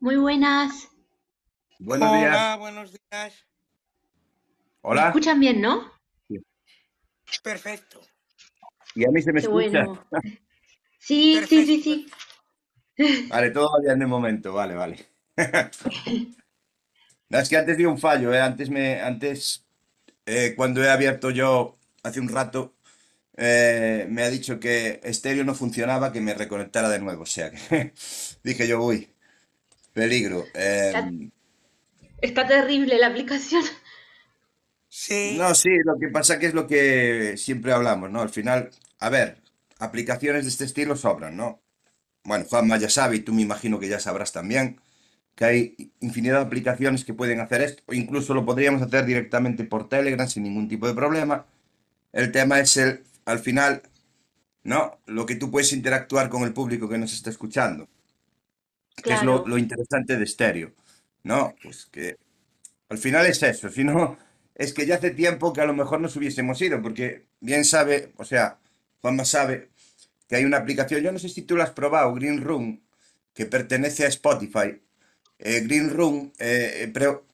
Muy buenas. Buenos Hola, días. buenos días. ¿Me Hola. escuchan bien, no? Perfecto. ¿Y a mí se me Qué escucha? bueno. Sí, sí, sí, sí. Vale, todo va bien de momento. Vale, vale. No, es que antes dio un fallo, ¿eh? Antes me, antes, eh, cuando he abierto yo hace un rato, eh, me ha dicho que estéreo no funcionaba, que me reconectara de nuevo. O sea que dije yo, uy, peligro. Eh, Está, está terrible la aplicación. Sí, no, sí, lo que pasa que es lo que siempre hablamos, ¿no? Al final, a ver, aplicaciones de este estilo sobran, ¿no? Bueno, Juanma ya sabe, y tú me imagino que ya sabrás también, que hay infinidad de aplicaciones que pueden hacer esto, o incluso lo podríamos hacer directamente por Telegram sin ningún tipo de problema. El tema es el, al final, ¿no? Lo que tú puedes interactuar con el público que nos está escuchando, que es lo, Claro, lo interesante de estéreo, ¿no? Pues que al final es eso, si no, es que ya hace tiempo que a lo mejor nos hubiésemos ido, porque bien sabe, o sea, Juanma sabe que hay una aplicación, yo no sé si tú la has probado, Green Room, que pertenece a Spotify. Eh, Green Room, eh, eh, pero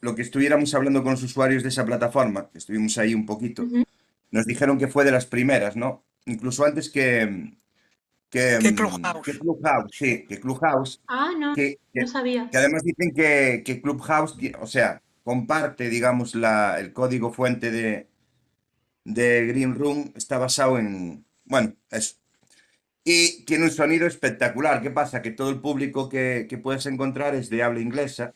lo que estuviéramos hablando con los usuarios de esa plataforma, que estuvimos ahí un poquito, ujú. nos dijeron que fue de las primeras, ¿no? Incluso antes que, que, que mm, que Clubhouse. Clubhouse, sí, que Clubhouse, Ah, no, que, que- no sabía. que además dicen que, que Clubhouse, o sea, comparte, digamos, la, el código fuente de, de Green Room, está basado en, bueno, eso. Y tiene un sonido espectacular. ¿Qué pasa? Que todo el público que, que puedes encontrar es de habla inglesa,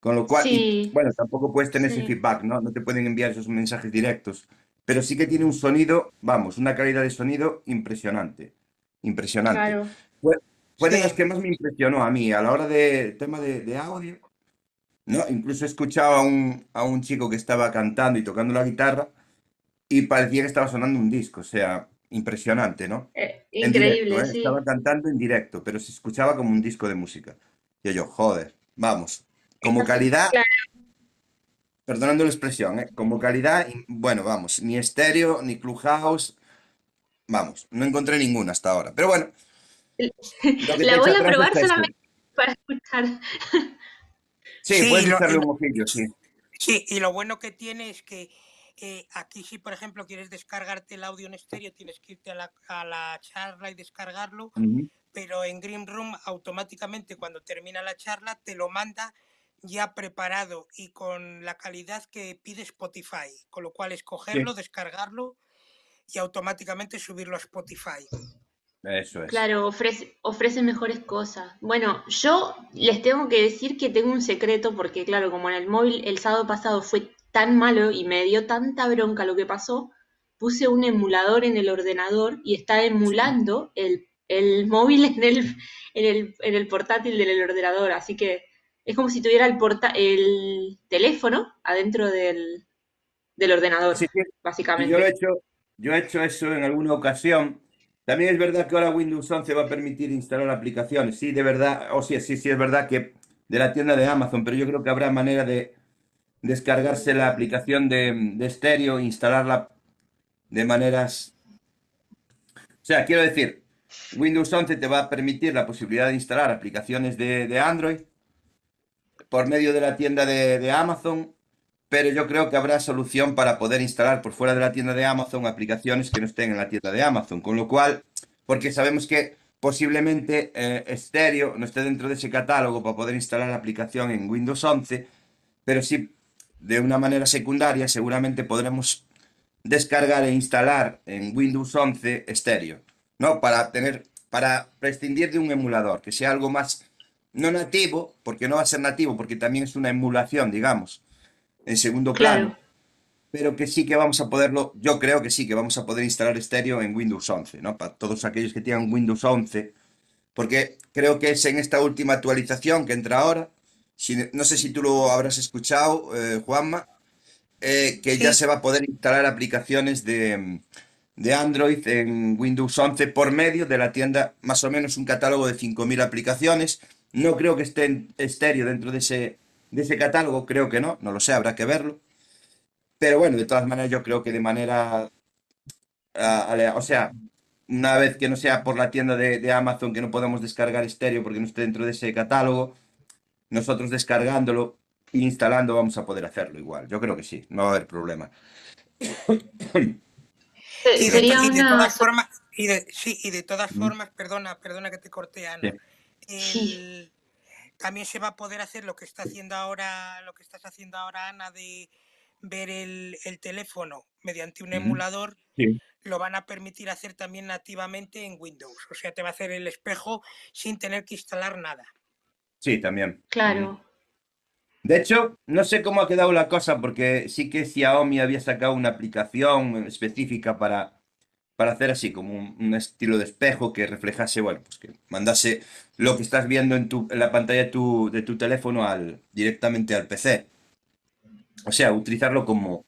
con lo cual, y Sí, bueno, tampoco puedes tener ese feedback, ¿no? No te pueden enviar esos mensajes directos, pero sí que tiene un sonido, vamos, una calidad de sonido impresionante, impresionante. claro. Fue, fue de Sí, que más me impresionó a mí a la hora de tema de, de audio, ¿no? Incluso he escuchado a un, a un chico que estaba cantando y tocando la guitarra y parecía que estaba sonando un disco, o sea, impresionante, ¿no? Eh, directo, increíble, ¿eh? Estaba sí. cantando en directo, pero se escuchaba como un disco de música. Y yo, joder, vamos, como calidad, claro, perdonando la expresión, ¿eh? Como calidad, bueno, vamos, ni estéreo, ni Clubhouse, vamos, no encontré ninguna hasta ahora. Pero bueno, La voy a probar solamente para escuchar. Sí, sí, puedes echarle un lo- ojillo, sí. sí, y lo bueno que tiene es que eh, aquí si por ejemplo quieres descargarte el audio en estéreo, tienes que irte a la, a la charla y descargarlo, pero en Green Room automáticamente cuando termina la charla te lo manda ya preparado y con la calidad que pide Spotify, con lo cual Sí, escogerlo, descargarlo y automáticamente subirlo a Spotify. eso es. Claro, ofrece, ofrece mejores cosas. Bueno, yo les tengo que decir que tengo un secreto porque, claro, como en el móvil el sábado pasado fue tan malo y me dio tanta bronca lo que pasó, puse un emulador en el ordenador y está emulando el, el móvil en el, en el, en el portátil del ordenador. Así que es como si tuviera el, porta el teléfono adentro del, del ordenador, Sí, sí, sí, yo lo he básicamente. hecho, yo he hecho eso en alguna ocasión. También es verdad que ahora Windows 11 va a permitir instalar aplicaciones. Sí, de verdad, o sí, sí, sí, es verdad que de la tienda de Amazon, pero yo creo que habrá manera de descargarse la aplicación de, de estéreo e instalarla de maneras... O sea, quiero decir, Windows 11 te va a permitir la posibilidad de instalar aplicaciones de, de Android por medio de la tienda de, de Amazon, pero yo creo que habrá solución para poder instalar por fuera de la tienda de Amazon aplicaciones que no estén en la tienda de Amazon, con lo cual porque sabemos que posiblemente eh, Stereo no esté dentro de ese catálogo para poder instalar la aplicación en Windows 11, pero sí de una manera secundaria seguramente podremos descargar e instalar en Windows 11 Stereo, ¿no? Para tener, para prescindir de un emulador, que sea algo más no nativo, porque no va a ser nativo, porque también es una emulación, digamos, en segundo plano pero que sí que vamos a poderlo, yo creo que sí que vamos a poder instalar estéreo en Windows 11, ¿no? Para todos aquellos que tengan Windows 11, porque creo que es en esta última actualización que entra ahora, no sé si tú lo habrás escuchado, eh, Juanma, eh, que ya se va a poder instalar aplicaciones de, de, Android en Windows 11 por medio de la tienda, más o menos un catálogo de 5.000 aplicaciones. No creo que esté en estéreo dentro de ese, de ese catálogo, creo que no, no lo sé, habrá que verlo. Pero bueno, de todas maneras yo creo que de manera, o sea, una vez que no sea por la tienda de, Amazon que no podemos descargar estéreo porque no esté dentro de ese catálogo, nosotros descargándolo e instalando vamos a poder hacerlo igual. Yo creo que sí, no va a haber problema. Y de, todas formas, y de, sí, y de todas formas, perdona, perdona que te corte, Ana. También se va a poder hacer lo que está haciendo ahora, lo que estás haciendo ahora, Ana, de ver el, teléfono mediante un emulador, lo van a permitir hacer también nativamente en Windows. O sea, te va a hacer el espejo sin tener que instalar nada. Sí, también. Claro. De hecho, no sé cómo ha quedado la cosa, porque sí que Xiaomi había sacado una aplicación específica para, para hacer así, como un, estilo de espejo que reflejase, bueno, pues que mandase lo que estás viendo en, tu, en la pantalla de tu, de tu teléfono al, directamente al PC. O sea, utilizarlo como...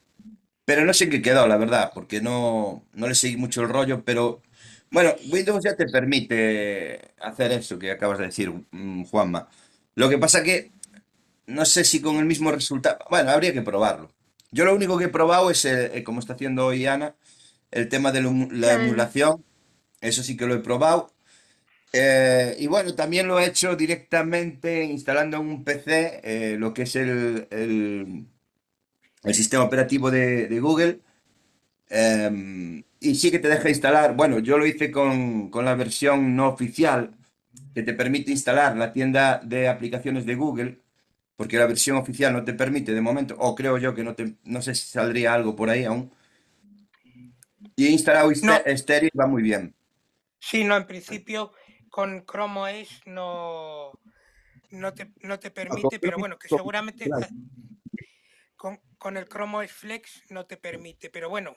Pero no sé qué quedó, la verdad, porque no, no le seguí mucho el rollo, pero bueno, Windows ya te permite hacer eso que acabas de decir, mm, Juanma. Lo que pasa que no sé si con el mismo resultado... Bueno, habría que probarlo. Yo lo único que he probado es, eh, como está haciendo hoy Ana, el tema de la emulación. Eso sí que lo he probado. Eh, y bueno, también lo he hecho directamente instalando en un PC eh, lo que es el, el sistema operativo de, Google. Em, y sí que te deja instalar, bueno, yo lo hice con, la versión no oficial, que te permite instalar la tienda de aplicaciones de Google, porque la versión oficial no te permite de momento, o creo yo que no, te, no sé si saldría algo por ahí aún. Y he instalado no. Stereo va muy bien. Sí, no, en principio con Chrome OS no, no, te, no te permite, pero bueno, que seguramente con, el Chrome OS Flex no te permite, pero bueno,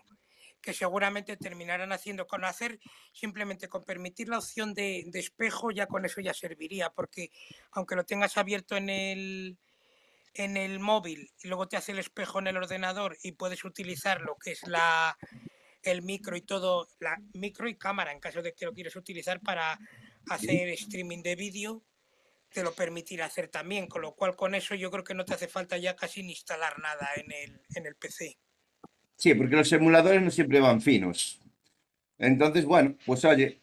que seguramente terminarán haciendo con hacer simplemente con permitir la opción de, espejo ya con eso ya serviría porque aunque lo tengas abierto en el en el móvil y luego te hace el espejo en el ordenador y puedes utilizar lo que es la el micro y todo la micro y cámara en caso de que lo quieras utilizar para hacer streaming de vídeo te lo permitirá hacer también, con lo cual con eso yo creo que no te hace falta ya casi ni instalar nada en el, en el PC. Sí, porque los emuladores no siempre van finos. Entonces, bueno, pues oye,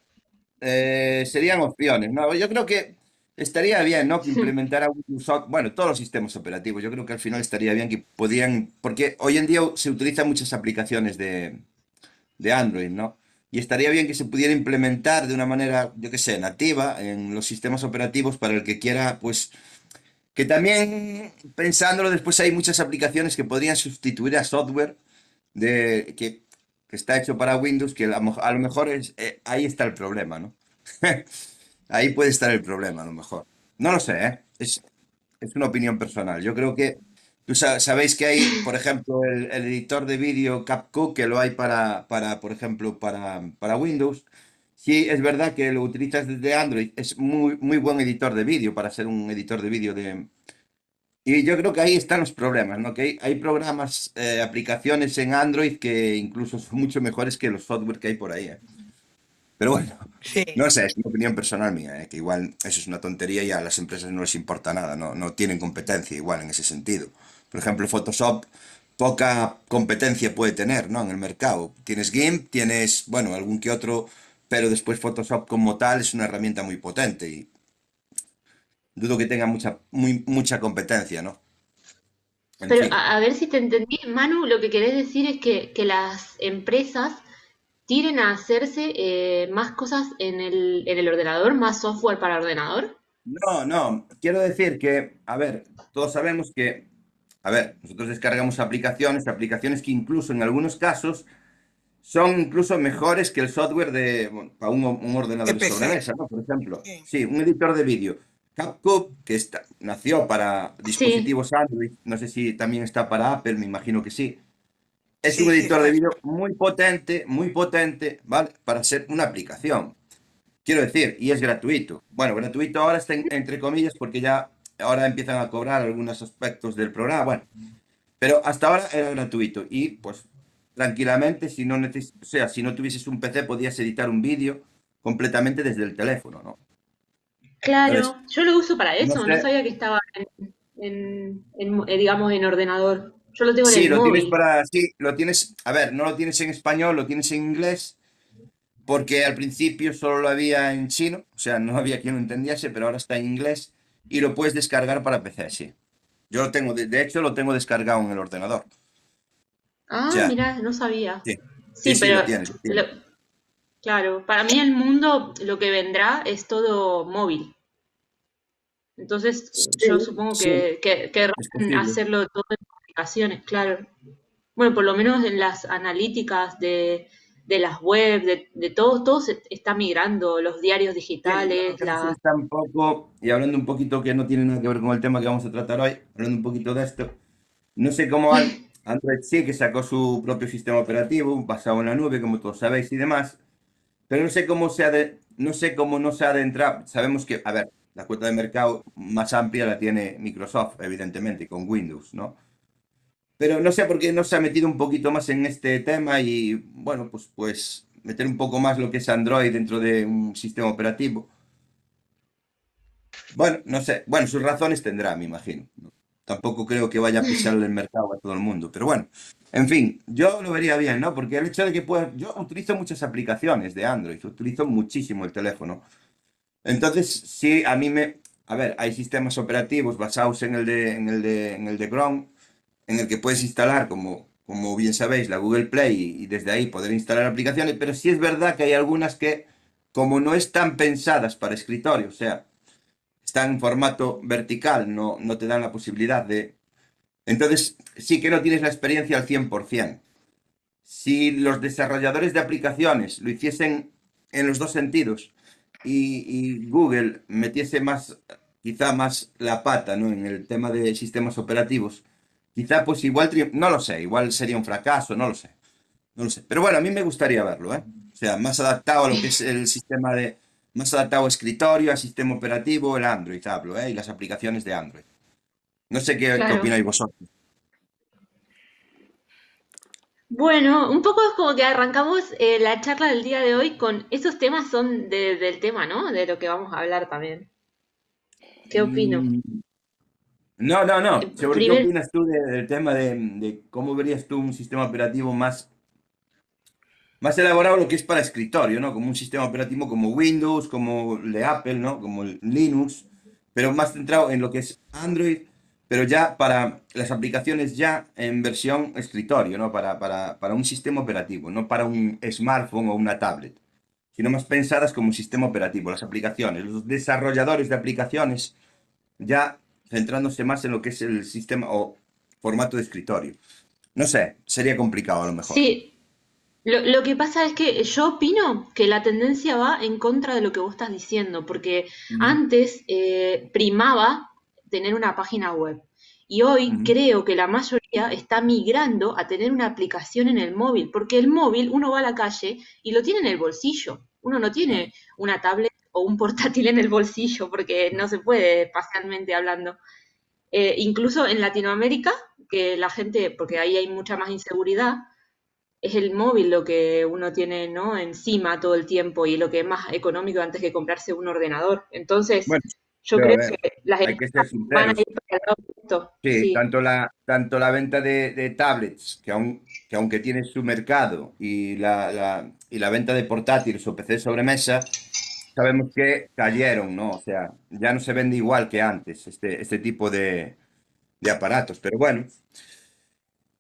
eh, serían opciones. ¿no? Yo creo que estaría bien, ¿no? Que implementara Windows, bueno, todos los sistemas operativos. Yo creo que al final estaría bien que podían, porque hoy en día se utilizan muchas aplicaciones de, de Android, ¿no? y estaría bien que se pudiera implementar de una manera, yo que sé, nativa en los sistemas operativos para el que quiera, pues, que también pensándolo después hay muchas aplicaciones que podrían sustituir a software de, que, está hecho para Windows, que a, lo mejor es, eh, ahí está el problema, ¿no? ahí puede estar el problema, a lo mejor. No lo sé, ¿eh? Es, es una opinión personal. Yo creo que Tú sabéis que hay, por ejemplo, el, editor de vídeo CapCut, que lo hay para, para por ejemplo, para, para, Windows. Sí, es verdad que lo utilizas desde Android. Es muy, muy buen editor de vídeo para ser un editor de vídeo de... Y yo creo que ahí están los problemas, ¿no? Que hay, programas, eh, aplicaciones en Android que incluso son mucho mejores que los software que hay por ahí. ¿eh? Pero bueno, no sé, es mi opinión personal mía, ¿eh? que igual eso es una tontería y a las empresas no les importa nada, no, no tienen competencia igual en ese sentido. Por ejemplo, Photoshop poca competencia puede tener, ¿no? En el mercado. Tienes GIMP, tienes, bueno, algún que otro, pero después Photoshop como tal es una herramienta muy potente y dudo que tenga mucha, muy, mucha competencia, ¿no? pero a, ver si te entendí, Manu, lo que querés decir es que, las empresas tiren a hacerse eh, más cosas en el, en el ordenador, más software para ordenador. No, no, quiero decir que, a ver, todos sabemos que, a ver, nosotros descargamos aplicaciones, aplicaciones que incluso en algunos casos son incluso mejores que el software de, bueno, para un, un ordenador de sobremesa, ¿no? Por ejemplo, Sí. un editor de vídeo. CapCut, que está, nació para dispositivos Android, no sé si también está para Apple, me imagino que sí. Es Sí, un sí, editor de vídeo muy potente, muy potente, ¿vale? Para ser una aplicación. Quiero decir, y es gratuito. Bueno, gratuito ahora está en- entre comillas porque ya ahora empiezan a cobrar algunos aspectos del programa. Bueno, pero hasta ahora era gratuito y pues tranquilamente, si no neces- o sea, si no tuvieses un PC, podías editar un vídeo completamente desde el teléfono, ¿no? Claro, Entonces, yo lo uso para eso, no sé, sabía que estaba en, en- en, eh, digamos, en ordenador. Yo lo tengo en sí, el lo tienes para, sí, lo tienes, a ver, no lo tienes en español, lo tienes en inglés, porque al principio solo lo había en chino, o sea, no había quien lo entendiese, pero ahora está en inglés y lo puedes descargar para PC, sí. Yo lo tengo, de, hecho lo tengo descargado en el ordenador. Ah, Ya, mira, no sabía. sí, Sí, sí, sí, lo pero tienes, lo tienes. lo- claro, para mí el mundo lo que vendrá es todo móvil. Entonces, yo supongo que, que hacerlo todo en aplicaciones, claro. Bueno, por lo menos en las analíticas de, de las web, de, de todo, todo se está migrando, los diarios Sí, digitales, sé la... tampoco, y hablando un poquito que no tiene nada que ver con el tema que vamos a tratar hoy, hablando un poquito de esto, no sé cómo An- Android sí que sacó su propio sistema operativo basado en la nube, como todos sabéis y demás, pero no sé cómo se ha de- no sé cómo no se ha adentrado. Sabemos que, a ver, la cuota de mercado más amplia la tiene Microsoft, evidentemente, con Windows, ¿no? Pero no sé por qué no se ha metido un poquito más en este tema y, bueno, pues, pues meter un poco más lo que es Android dentro de un sistema operativo. Bueno, no sé. Bueno, sus razones tendrá, me imagino. ¿no? Tampoco creo que vaya a pisarle el mercado a todo el mundo. Pero bueno, en fin, yo lo vería bien, ¿no? Porque el hecho de que pueda... Yo utilizo muchas aplicaciones de Android, utilizo muchísimo el teléfono. Entonces, sí, a mí me... A ver, hay sistemas operativos basados en el de, en el de, en el de Chrome, en el que puedes instalar, como, como bien sabéis, la Google Play y, desde ahí poder instalar aplicaciones, pero sí es verdad que hay algunas que, como no están pensadas para escritorio, o sea, están en formato vertical, no, no te dan la posibilidad de... Entonces, sí que no tienes la experiencia al 100%. Si los desarrolladores de aplicaciones lo hiciesen en los dos sentidos y, y Google metiese más, quizá más la pata, ¿no? En el tema de sistemas operativos, quizá pues igual, no lo sé, igual sería un fracaso, no lo sé, no lo sé. Pero bueno, a mí me gustaría verlo, ¿eh? O sea, más adaptado a lo que es el sistema de, más adaptado a escritorio, a sistema operativo, el Android, hablo, ¿eh? Y las aplicaciones de Android. No sé qué, qué opináis vosotros. Bueno, un poco es como que arrancamos eh, la charla del día de hoy con esos temas son de- del tema, ¿no? De lo que vamos a hablar también. ¿Qué opino? Mm, No, no, no. Eh, Sobre qué Primer, opinas tú de- del tema de, de cómo verías tú un sistema operativo más, más elaborado lo que es para escritorio, ¿no? Como un sistema operativo como Windows, como el de Apple, ¿no? Como el Linux, pero más centrado en lo que es Android, pero ya para las aplicaciones ya en versión escritorio, ¿no? Para, para, para un sistema operativo, no para un smartphone o una tablet, sino más pensadas como un sistema operativo, las aplicaciones, los desarrolladores de aplicaciones ya centrándose más en lo que es el sistema o formato de escritorio. No sé, sería complicado a lo mejor. sí, lo, lo que pasa es que yo opino que la tendencia va en contra de lo que vos estás diciendo, porque antes eh, primaba tener una página web y hoy creo que la mayoría está migrando a tener una aplicación en el móvil, porque el móvil uno va a la calle y lo tiene en el bolsillo, uno no tiene una tablet o un portátil en el bolsillo porque no se puede espacialmente hablando. Eh, incluso en Latinoamérica, que la gente, porque ahí hay mucha más inseguridad, es el móvil lo que uno tiene, ¿no? encima todo el tiempo y lo que es más económico antes que comprarse un ordenador. Entonces, Bueno, yo creo ver, que las hay que empresas van a ir para el lado. Sí, Sí, tanto la, tanto la venta de, de tablets, que, aun, que aunque tiene su mercado, y la, la- y la venta de portátiles o PC sobremesa, sabemos que cayeron, ¿no? O sea, ya no se vende igual que antes este, este tipo de, de aparatos. Pero bueno,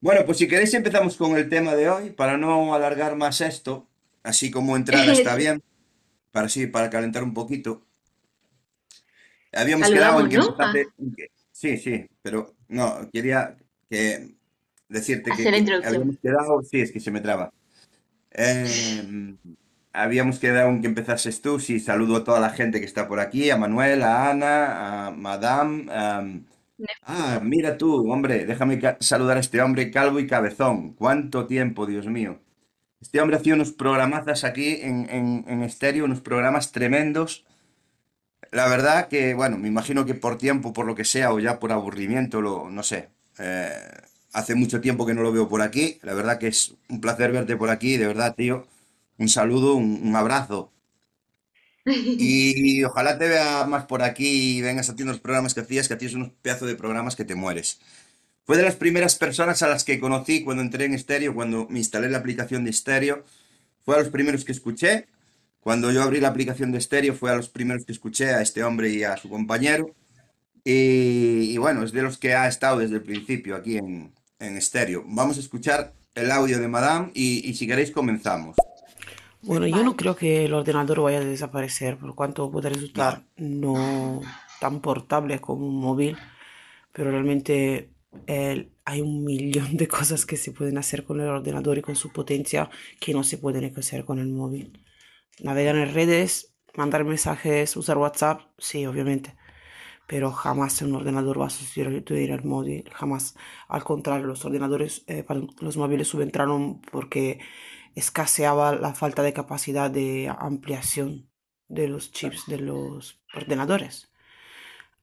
bueno, pues si queréis empezamos con el tema de hoy, para no alargar más esto. así como entrada está bien, para sí, para calentar un poquito. Habíamos quedado en que ¿no? Ah, en que- Sí, sí, pero no, quería que decirte que, la introducción. habíamos quedado, sí, es que se me traba. Eh, habíamos quedado en que empezases tú, sí, saludo a toda la gente que está por aquí, a Manuel, a Ana, a Madame. am, ah, mira tú, hombre, déjame ca- saludar a este hombre calvo y cabezón. ¿Cuánto tiempo, Dios mío? Este hombre hacía unos programazas aquí en, en, en estéreo, unos programas tremendos. La verdad que, bueno, me imagino que por tiempo, por lo que sea, o ya por aburrimiento, lo, no sé. eh, hace mucho tiempo que no lo veo por aquí. La verdad que es un placer verte por aquí, de verdad, tío. Un saludo, un, un abrazo. Y ojalá te vea más por aquí y vengas haciendo los programas que hacías, que hacías unos pedazos de programas que te mueres. Fue de las primeras personas a las que conocí cuando entré en estéreo, cuando me instalé la aplicación de estéreo. Fue a los primeros que escuché. Cuando yo abrí la aplicación de estéreo, fue a los primeros que escuché a este hombre y a su compañero. Y, y bueno, es de los que ha estado desde el principio aquí en, en estéreo. Vamos a escuchar el audio de Madame y, y si queréis comenzamos. Bueno, yo no creo que el ordenador vaya a desaparecer, por cuanto puede resultar no tan portable como un móvil, pero realmente eh, hay un millón de cosas que se pueden hacer con el ordenador y con su potencia que no se pueden hacer con el móvil. Navegar en redes, mandar mensajes, usar WhatsApp, sí, obviamente, pero jamás un ordenador va a sustituir al móvil, jamás. Al contrario, los ordenadores, eh, los móviles subentraron porque escaseaba la falta de capacidad de ampliación de los chips de los ordenadores.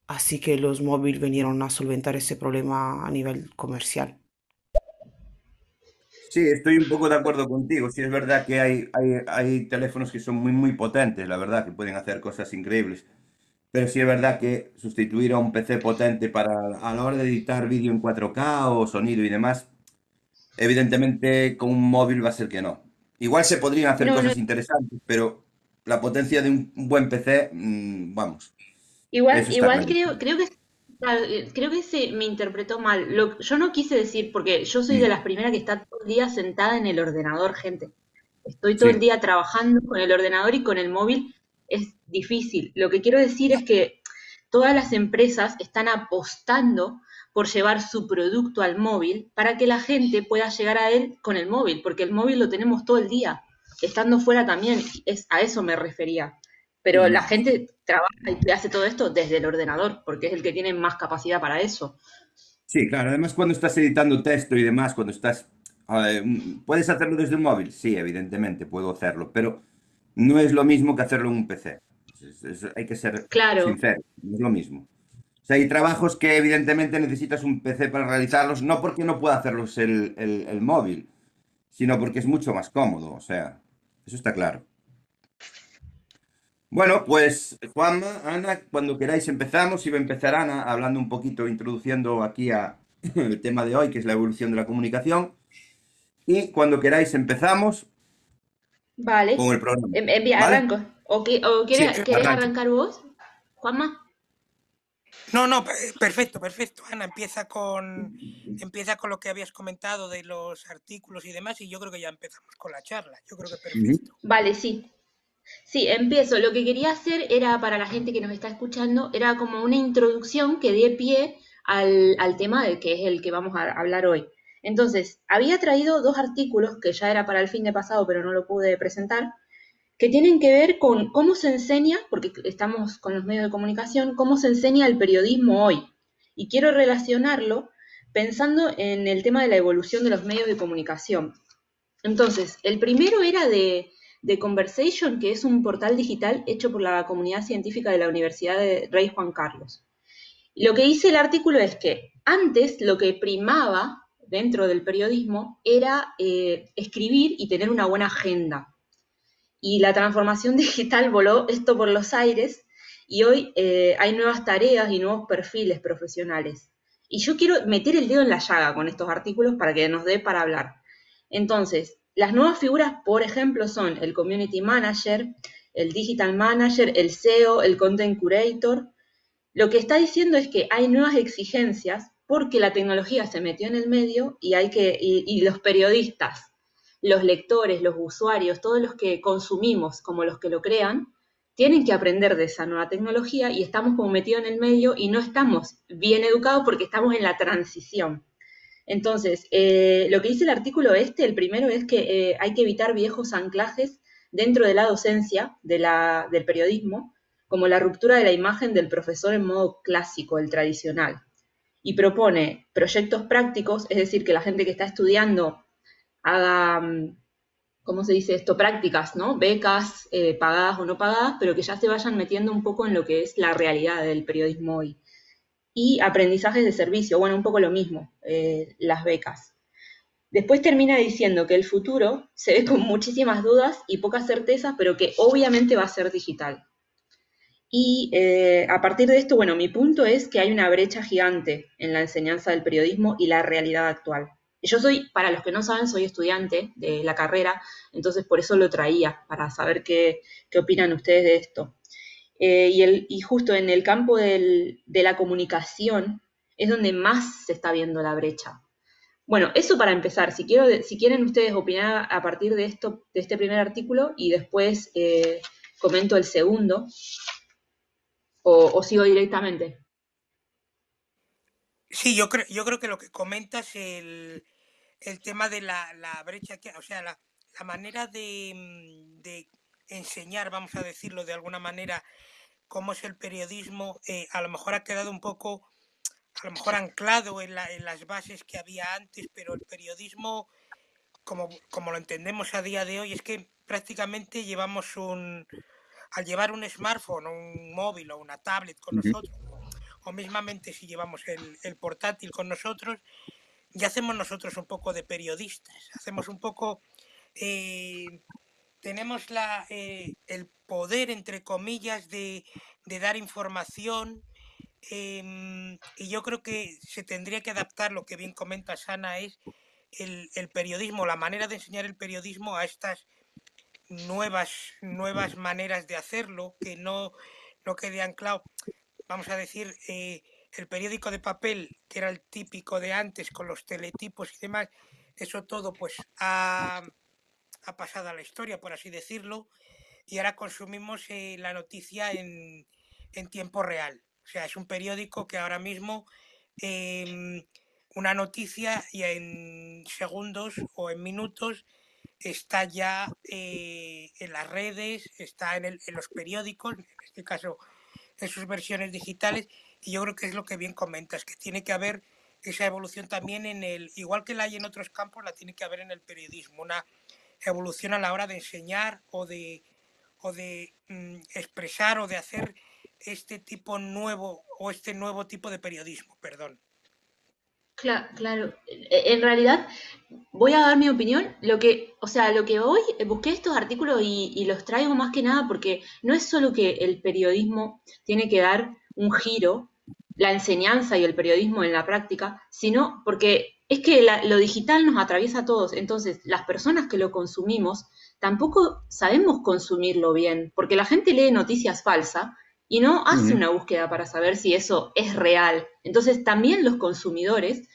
Así que los móviles vinieron a solventar ese problema a nivel comercial. Sí, estoy un poco de acuerdo contigo. Sí, es verdad que hay, hay, hay teléfonos que son muy, muy potentes, la verdad, que pueden hacer cosas increíbles. Pero sí es verdad que sustituir a un PC potente para a la hora de editar vídeo en 4K o sonido y demás, evidentemente con un móvil va a ser que no. Igual se podrían hacer No, no, cosas interesantes, pero la potencia de un buen PC, mm, vamos, igual, igual creo, creo que creo que se me interpretó mal. Lo, yo no quise decir, porque yo soy de Mm, las primeras que está todo el día sentada en el ordenador, gente. Estoy todo el Sí, día trabajando con el ordenador y con el móvil es difícil. Lo que quiero decir es que todas las empresas están apostando por llevar su producto al móvil para que la gente pueda llegar a él con el móvil, porque el móvil lo tenemos todo el día, estando fuera también, es, a eso me refería. Pero la gente trabaja y hace todo esto desde el ordenador, porque es el que tiene más capacidad para eso. sí, claro. Además, cuando estás editando texto y demás, cuando estás... eh, ¿puedes hacerlo desde un móvil? Sí, evidentemente, puedo hacerlo, pero no es lo mismo que hacerlo en un PC. Es- es- hay que ser Claro, sincero, no es lo mismo. Sea, hay trabajos que evidentemente necesitas un PC para realizarlos, no porque no pueda hacerlos el, el- el móvil, sino porque es mucho más cómodo. O sea, eso está claro. Bueno, pues Juanma, Ana, cuando queráis empezamos. Iba a empezar Ana hablando un poquito, introduciendo aquí a el tema de hoy, que es la evolución de la comunicación. Y cuando queráis empezamos vale. con el programa. Em- envía, ¿Vale? arranco. ¿O, o quieres, arrancar vos, Juanma? No, no, pe- perfecto, perfecto. Ana, empieza con, empieza con lo que habías comentado de los artículos y demás, y yo creo que ya empezamos con la charla. Yo creo que perfecto. Vale, sí. Sí, empiezo. Lo que quería hacer era, para la gente que nos está escuchando, era como una introducción que dé pie al, al tema del que es el que vamos a hablar hoy. Entonces, había traído dos artículos que ya era para el fin de pasado, pero no lo pude presentar, que tienen que ver con cómo se enseña, porque estamos con los medios de comunicación, cómo se enseña el periodismo hoy. Y quiero relacionarlo pensando en el tema de la evolución de los medios de comunicación. Entonces, el primero era de, Conversation, que es un portal digital hecho por la comunidad científica de la Universidad de Rey Juan Carlos. Lo que dice el artículo es que antes lo que primaba dentro del periodismo era eh, escribir y tener una buena agenda. Y la transformación digital voló esto por los aires y hoy eh, hay nuevas tareas y nuevos perfiles profesionales. Y yo quiero meter el dedo en la llaga con estos artículos para que nos dé para hablar. Entonces, las nuevas figuras, por ejemplo, son el Community Manager, el Digital Manager, el SEO, el Content Curator. Lo que está diciendo es que hay nuevas exigencias porque la tecnología se metió en el medio y hay que y, y los periodistas los lectores, los usuarios, todos los que consumimos, como los que lo crean, tienen que aprender de esa nueva tecnología y estamos como metidos en el medio y no estamos bien educados porque estamos en la transición. Entonces, eh, lo que dice el artículo este, el primero es que eh, hay que evitar viejos anclajes dentro de la docencia del periodismo, como la ruptura de la imagen del profesor en modo clásico, el tradicional. Y propone proyectos prácticos, es decir, que la gente que está estudiando haga, mm, ¿cómo se dice esto? Prácticas, ¿no? Becas eh, pagadas o no pagadas, pero que ya se vayan metiendo un poco en lo que es la realidad del periodismo hoy. Y aprendizajes de servicio, bueno, un poco lo mismo, eh, las becas. Después termina diciendo que el futuro se ve con muchísimas dudas y pocas certezas, pero que obviamente va a ser digital. Y eh, a partir de esto, bueno, mi punto es que hay una brecha gigante en la enseñanza del periodismo y la realidad actual. Yo soy, para los que no saben, soy estudiante de la carrera, entonces por eso lo traía, para saber qué, opinan ustedes de esto. Eh, y, el, y, justo en el campo de la comunicación es donde más se está viendo la brecha. Bueno, eso para empezar. Si, quiero, si quieren ustedes opinar a partir de, esto, de este primer artículo y después eh, comento el segundo, o, sigo directamente. Sí, yo creo, yo creo que lo que comentas el, el tema de la, brecha, que, o sea, la, manera de, de, enseñar, vamos a decirlo de alguna manera, cómo es el periodismo, eh, a lo mejor ha quedado un poco, a lo mejor anclado en, en las bases que había antes, pero el periodismo, como, como lo entendemos a día de hoy, es que prácticamente llevamos un, al llevar un smartphone o un móvil o una tablet con nosotros, o mismamente si llevamos el, el portátil con nosotros, ya hacemos nosotros un poco de periodistas, hacemos un poco, eh, tenemos la, eh, el poder, entre comillas, de, de dar información em, y yo creo que se tendría que adaptar, lo que bien comenta Sana, es el, el, periodismo, la manera de enseñar el periodismo a estas nuevas, nuevas maneras de hacerlo, que no, no quede anclado, vamos a decir, eh, el periódico de papel, que era el típico de antes con los teletipos y demás, eso todo pues ha, pasado a la historia, por así decirlo, y ahora consumimos eh, la noticia en, tiempo real. O sea, es un periódico que ahora mismo em, una noticia y en segundos o en minutos está ya eh, en las redes, está en, en los periódicos, en este caso en sus versiones digitales, y yo creo que es lo que bien comentas, que tiene que haber esa evolución también en el, igual que la hay en otros campos, la tiene que haber en el periodismo, una evolución a la hora de enseñar o de, o de mm, expresar o de hacer este tipo nuevo o este nuevo tipo de periodismo, perdón. Claro, claro. E, en realidad, voy a dar mi opinión. Lo que, o sea, lo que hoy busqué estos artículos y, y, los traigo más que nada porque no es solo que el periodismo tiene que dar un giro la enseñanza y el periodismo en la práctica, sino porque es que lo digital nos atraviesa a todos. Entonces, las personas que lo consumimos tampoco sabemos consumirlo bien, porque la gente lee noticias falsas y no hace una búsqueda para saber si eso es real. Entonces, también los consumidores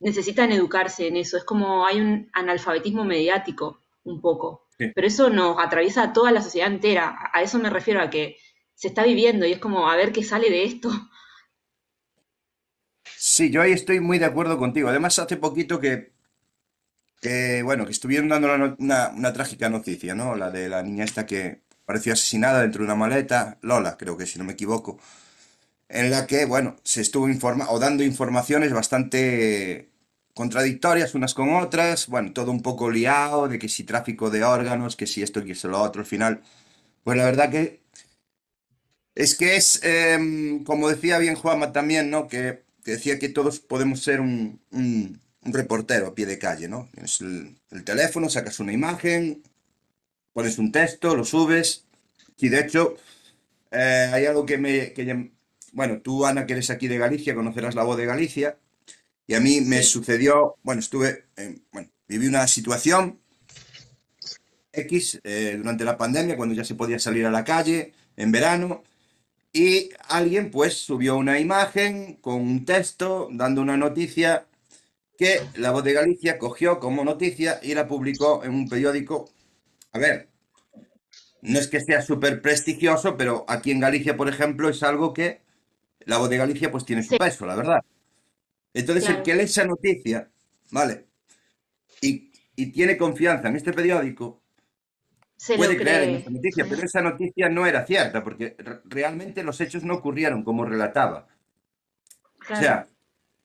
necesitan educarse en eso. Es como hay un analfabetismo mediático un poco. Pero eso nos atraviesa a toda la sociedad entera. A eso me refiero a que se está viviendo y es como a ver qué sale de esto. Sí, yo ahí estoy muy de acuerdo contigo. Además, hace poquito que, bueno, que estuvieron dando una, trágica noticia, ¿no? La de la niña esta que pareció asesinada dentro de una maleta, Lola, creo que si no me equivoco, en la que, bueno, se estuvo informa o dando informaciones bastante contradictorias unas con otras, bueno, todo un poco liado, de que si tráfico de órganos, que si esto que si lo otro, al final, pues la verdad que es que es, em, como decía bien Juanma también, ¿no? Que, decía que todos podemos ser un, reportero a pie de calle, ¿no? Tienes el, teléfono, sacas una imagen, pones un texto, lo subes. Y de hecho, eh, hay algo que me... Que bueno, tú, Ana, que eres aquí de Galicia, conocerás la voz de Galicia. Y a mí me sucedió, bueno, estuve, bueno, viví una situación X eh, durante la pandemia, cuando ya se podía salir a la calle en verano y alguien pues subió una imagen con un texto dando una noticia que la voz de Galicia cogió como noticia y la publicó en un periódico. A ver, no es que sea súper prestigioso, pero aquí en Galicia, por ejemplo, es algo que la voz de Galicia pues tiene su Sí, peso, la verdad. Entonces, el que lee esa noticia, ¿vale? Y, y tiene confianza en este periódico, Se puede creer en esta cree. noticia, pero esa noticia no era cierta, porque re- realmente los hechos no ocurrieron como relataba. O sea,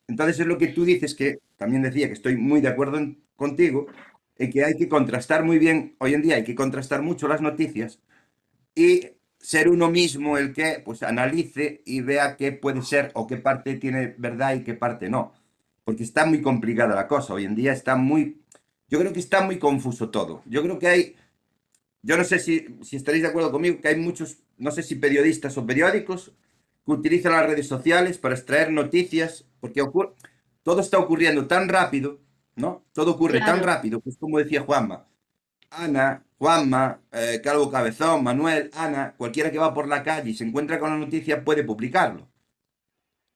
entonces es lo que tú dices, que también decía que estoy muy de acuerdo en- contigo, en que hay que contrastar muy bien, hoy en día hay que contrastar mucho las noticias y ser uno mismo el que pues analice y vea qué puede ser o qué parte tiene verdad y qué parte no. Porque está muy complicada la cosa, hoy en día está muy, yo creo que está muy confuso todo. Yo creo que hay, yo no sé si, si estaréis de acuerdo conmigo, que hay muchos, no sé si periodistas o periódicos que utilizan las redes sociales para extraer noticias, porque ocurre, todo está ocurriendo tan rápido, ¿no? Todo ocurre tan rápido, pues como decía Juanma, Ana, Juanma, eh, Calvo Cabezón, Manuel, Ana, cualquiera que va por la calle y se encuentra con la noticia puede publicarlo.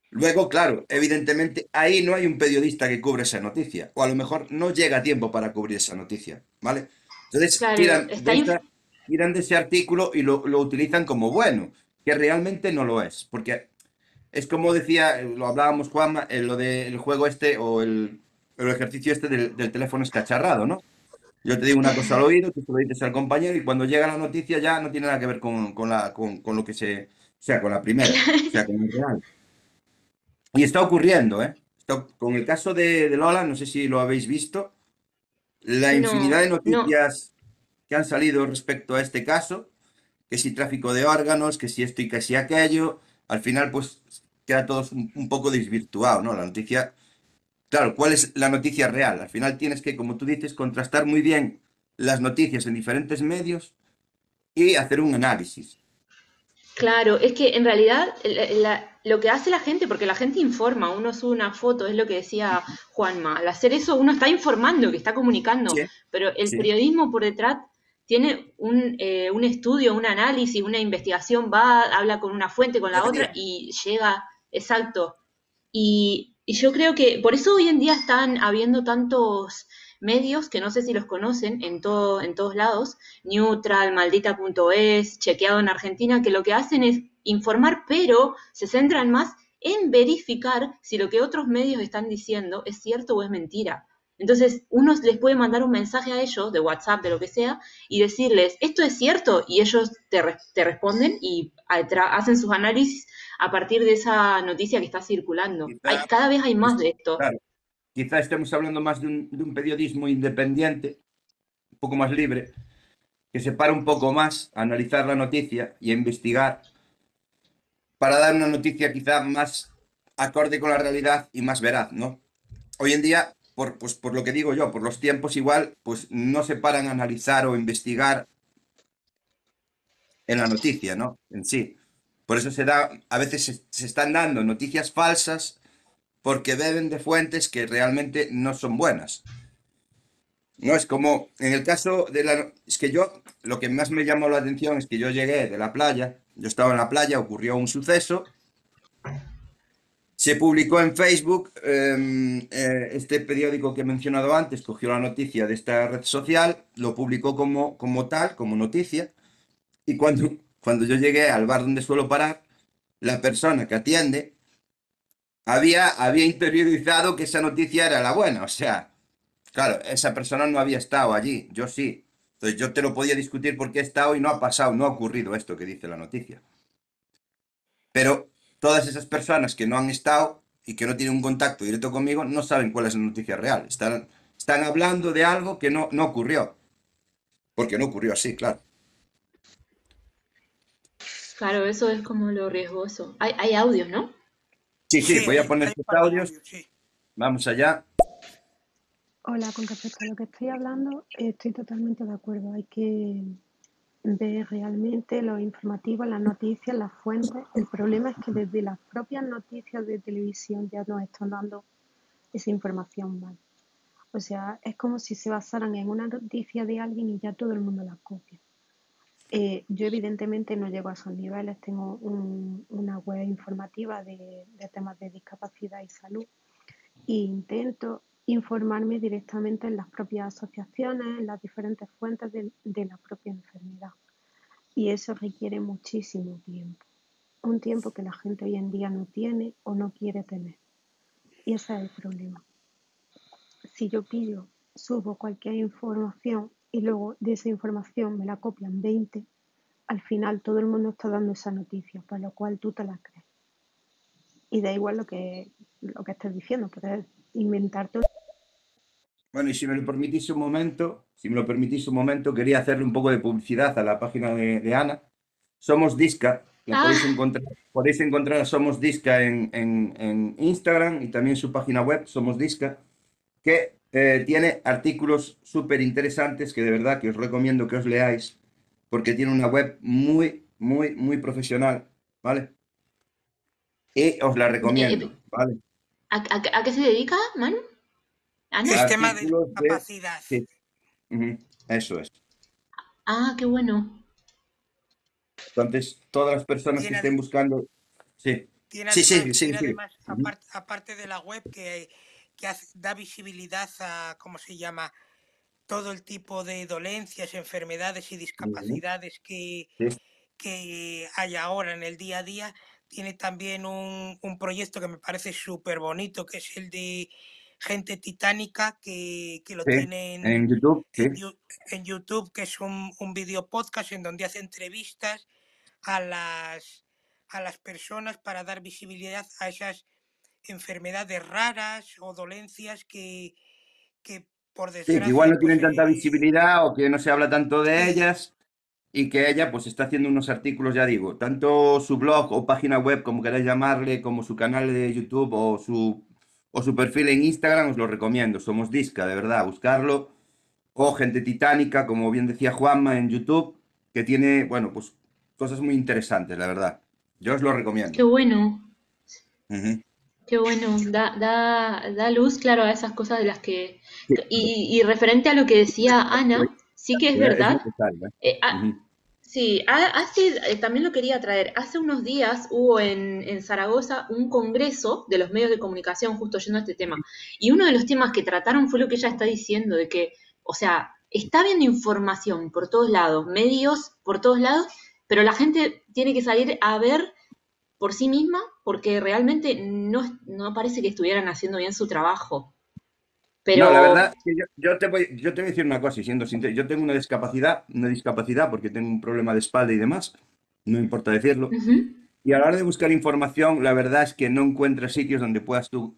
Luego, claro, evidentemente ahí no hay un periodista que cubre esa noticia, o a lo mejor no llega a tiempo para cubrir esa noticia, ¿vale? Entonces Claro, tiran de, tiran de ese artículo y lo, lo utilizan como bueno, que realmente no lo es, porque es como decía, lo hablábamos Juanma, en lo del juego este o el, el ejercicio este del, del teléfono escacharrado, ¿no? Yo te digo una cosa al oído, tú se lo dices al compañero y cuando llega la noticia ya no tiene nada que ver con, con la, con, con lo que se, o sea, con la primera, o sea, con el real. Y está ocurriendo, ¿eh? Está- con el caso de, de Lola, no sé si lo habéis visto, la infinidad de No, no. noticias que han salido respecto a este caso, que si tráfico de órganos, que si esto y que si aquello, al final pues queda todo un, un poco desvirtuado, ¿no? La noticia, claro, ¿cuál es la noticia real? Al final tienes que, como tú dices, contrastar muy bien las noticias en diferentes medios y hacer un análisis. Claro, es que en realidad la- la- lo que hace la gente, porque la gente informa, uno sube una foto, es lo que decía Juanma, al hacer eso uno está informando, que está comunicando, Sí, pero el sí. periodismo por detrás tiene un, eh, un estudio, un análisis, una investigación, va, habla con una fuente, con la otra y llega, exacto. Y, y yo creo que por eso hoy en día están habiendo tantos medios que no sé si los conocen en todo, en todos lados, Neutral, Maldita.es, Chequeado en Argentina, que lo que hacen es informar, pero se centran más en verificar si lo que otros medios están diciendo es cierto o es mentira. Entonces, uno les puede mandar un mensaje a ellos, de WhatsApp, de lo que sea, y decirles, esto es cierto, y ellos te, te responden y hacen sus análisis a partir de esa noticia que está circulando. Quizá, Hay, cada vez hay más de esto. claro, quizá estemos hablando más de un, de un periodismo independiente, un poco más libre, que se para un poco más a analizar la noticia y a investigar para dar una noticia quizá más acorde con la realidad y más veraz, ¿no? Hoy en día, por, pues, por lo que digo yo, por los tiempos igual, pues no se paran a analizar o investigar en la noticia, ¿no? En sí. Por eso se da, a veces se, están dando noticias falsas porque beben de fuentes que realmente no son buenas. No es como en el caso de la... Es que yo, lo que más me llamó la atención es que yo llegué de la playa, yo estaba en la playa, ocurrió un suceso, se publicó en Facebook, eh, eh, este periódico que he mencionado antes cogió la noticia de esta red social, lo publicó como, como tal, como noticia, y cuando, cuando yo llegué al bar donde suelo parar, la persona que atiende había, había interiorizado que esa noticia era la buena, o sea, claro, esa persona no había estado allí, yo sí. Entonces yo te lo podía discutir porque he estado y no ha pasado, no ha ocurrido esto que dice la noticia. Pero todas esas personas que no han estado y que no tienen un contacto directo conmigo no saben cuál es la noticia real. Están, están hablando de algo que no, no ocurrió. Porque no ocurrió así, claro. Claro, eso es como lo riesgoso. Hay, hay audios, ¿no? Sí, sí, Sí, voy a poner para audios. audio, sí. Vamos allá. Hola, con respecto a lo que estoy hablando, estoy totalmente de acuerdo. Hay que ver realmente lo informativo, las noticias, las fuentes. El problema es que desde las propias noticias de televisión ya nos están dando esa información mal. O sea, es como si se basaran en una noticia de alguien y ya todo el mundo la copia. Eh, yo evidentemente no llego a esos niveles, tengo un- una web informativa de, de temas de discapacidad y salud e intento informarme directamente en las propias asociaciones, en las diferentes fuentes de, de la propia enfermedad. Y eso requiere muchísimo tiempo. Un tiempo que la gente hoy en día no tiene o no quiere tener. Y ese es el problema. Si yo pillo, subo cualquier información y luego de esa información me la copian 20, al final todo el mundo está dando esa noticia, por lo cual tú te la crees. Y da igual lo que, lo que estés diciendo, puedes inventarte. Bueno, y si me lo permitís un momento, si me lo permitís un momento, quería hacerle un poco de publicidad a la página de, de Ana. Somos Disca, la Ah. podéis, encontrar, podéis encontrar a Somos Disca en, en- en Instagram y también su página web, Somos Disca, que eh, tiene artículos súper interesantes que de verdad que os recomiendo que os leáis, porque tiene una web muy, muy, muy profesional, ¿vale? Y os la recomiendo, ¿vale? ¿A, a- a qué se dedica, Manu? ¿Ana? Sí. Sistema de Artículos de- capacidad. sí. Eso es. Ah, qué bueno. Entonces, todas las personas que estén buscando... Sí, Tiene Sí, sí, además, sí, tiene sí. además, aparte, aparte de la web que, que da visibilidad a, ¿cómo se llama? Todo el tipo de dolencias, enfermedades y discapacidades que, que hay ahora en el día a día. Tiene también un, un proyecto que me parece súper bonito, que es el de Gente Titánica, que, que lo Sí, tiene en, YouTube, sí. en, Yu- en YouTube, que es un, un video podcast en donde hace entrevistas a las, a las personas para dar visibilidad a esas enfermedades raras o dolencias que, que por Sí, desgracia... que igual no pues, tienen tanta visibilidad o que no se habla tanto de Sí. ellas y que ella pues está haciendo unos artículos, ya digo, tanto su blog o página web, como queráis llamarle, como su canal de YouTube o su, o su perfil en Instagram, os lo recomiendo. Somos Disca, de verdad, buscarlo. O Gente Titánica, como bien decía Juanma en YouTube, que tiene, bueno, pues cosas muy interesantes, la verdad. Yo os lo recomiendo. Qué bueno. Ujú. Qué bueno. Da, da, da luz, claro, a esas cosas de las que... Y, y referente a lo que decía Ana, sí que es verdad. ¿eh? Eh, ah. Sí, ha- hace, eh, también lo quería traer. Hace unos días hubo en, en Zaragoza un congreso de los medios de comunicación justo yendo a este tema. Y uno de los temas que trataron fue lo que ella está diciendo, de que, o sea, está habiendo información por todos lados, medios por todos lados, pero la gente tiene que salir a ver por sí misma porque realmente no, no parece que estuvieran haciendo bien su trabajo. Pero, No, la verdad, es que yo, yo te voy, yo te voy a decir una cosa, y siendo sincero, yo tengo una discapacidad, una discapacidad porque tengo un problema de espalda y demás, no importa decirlo, Ujú. y a la hora de buscar información, la verdad es que no encuentras sitios donde puedas tú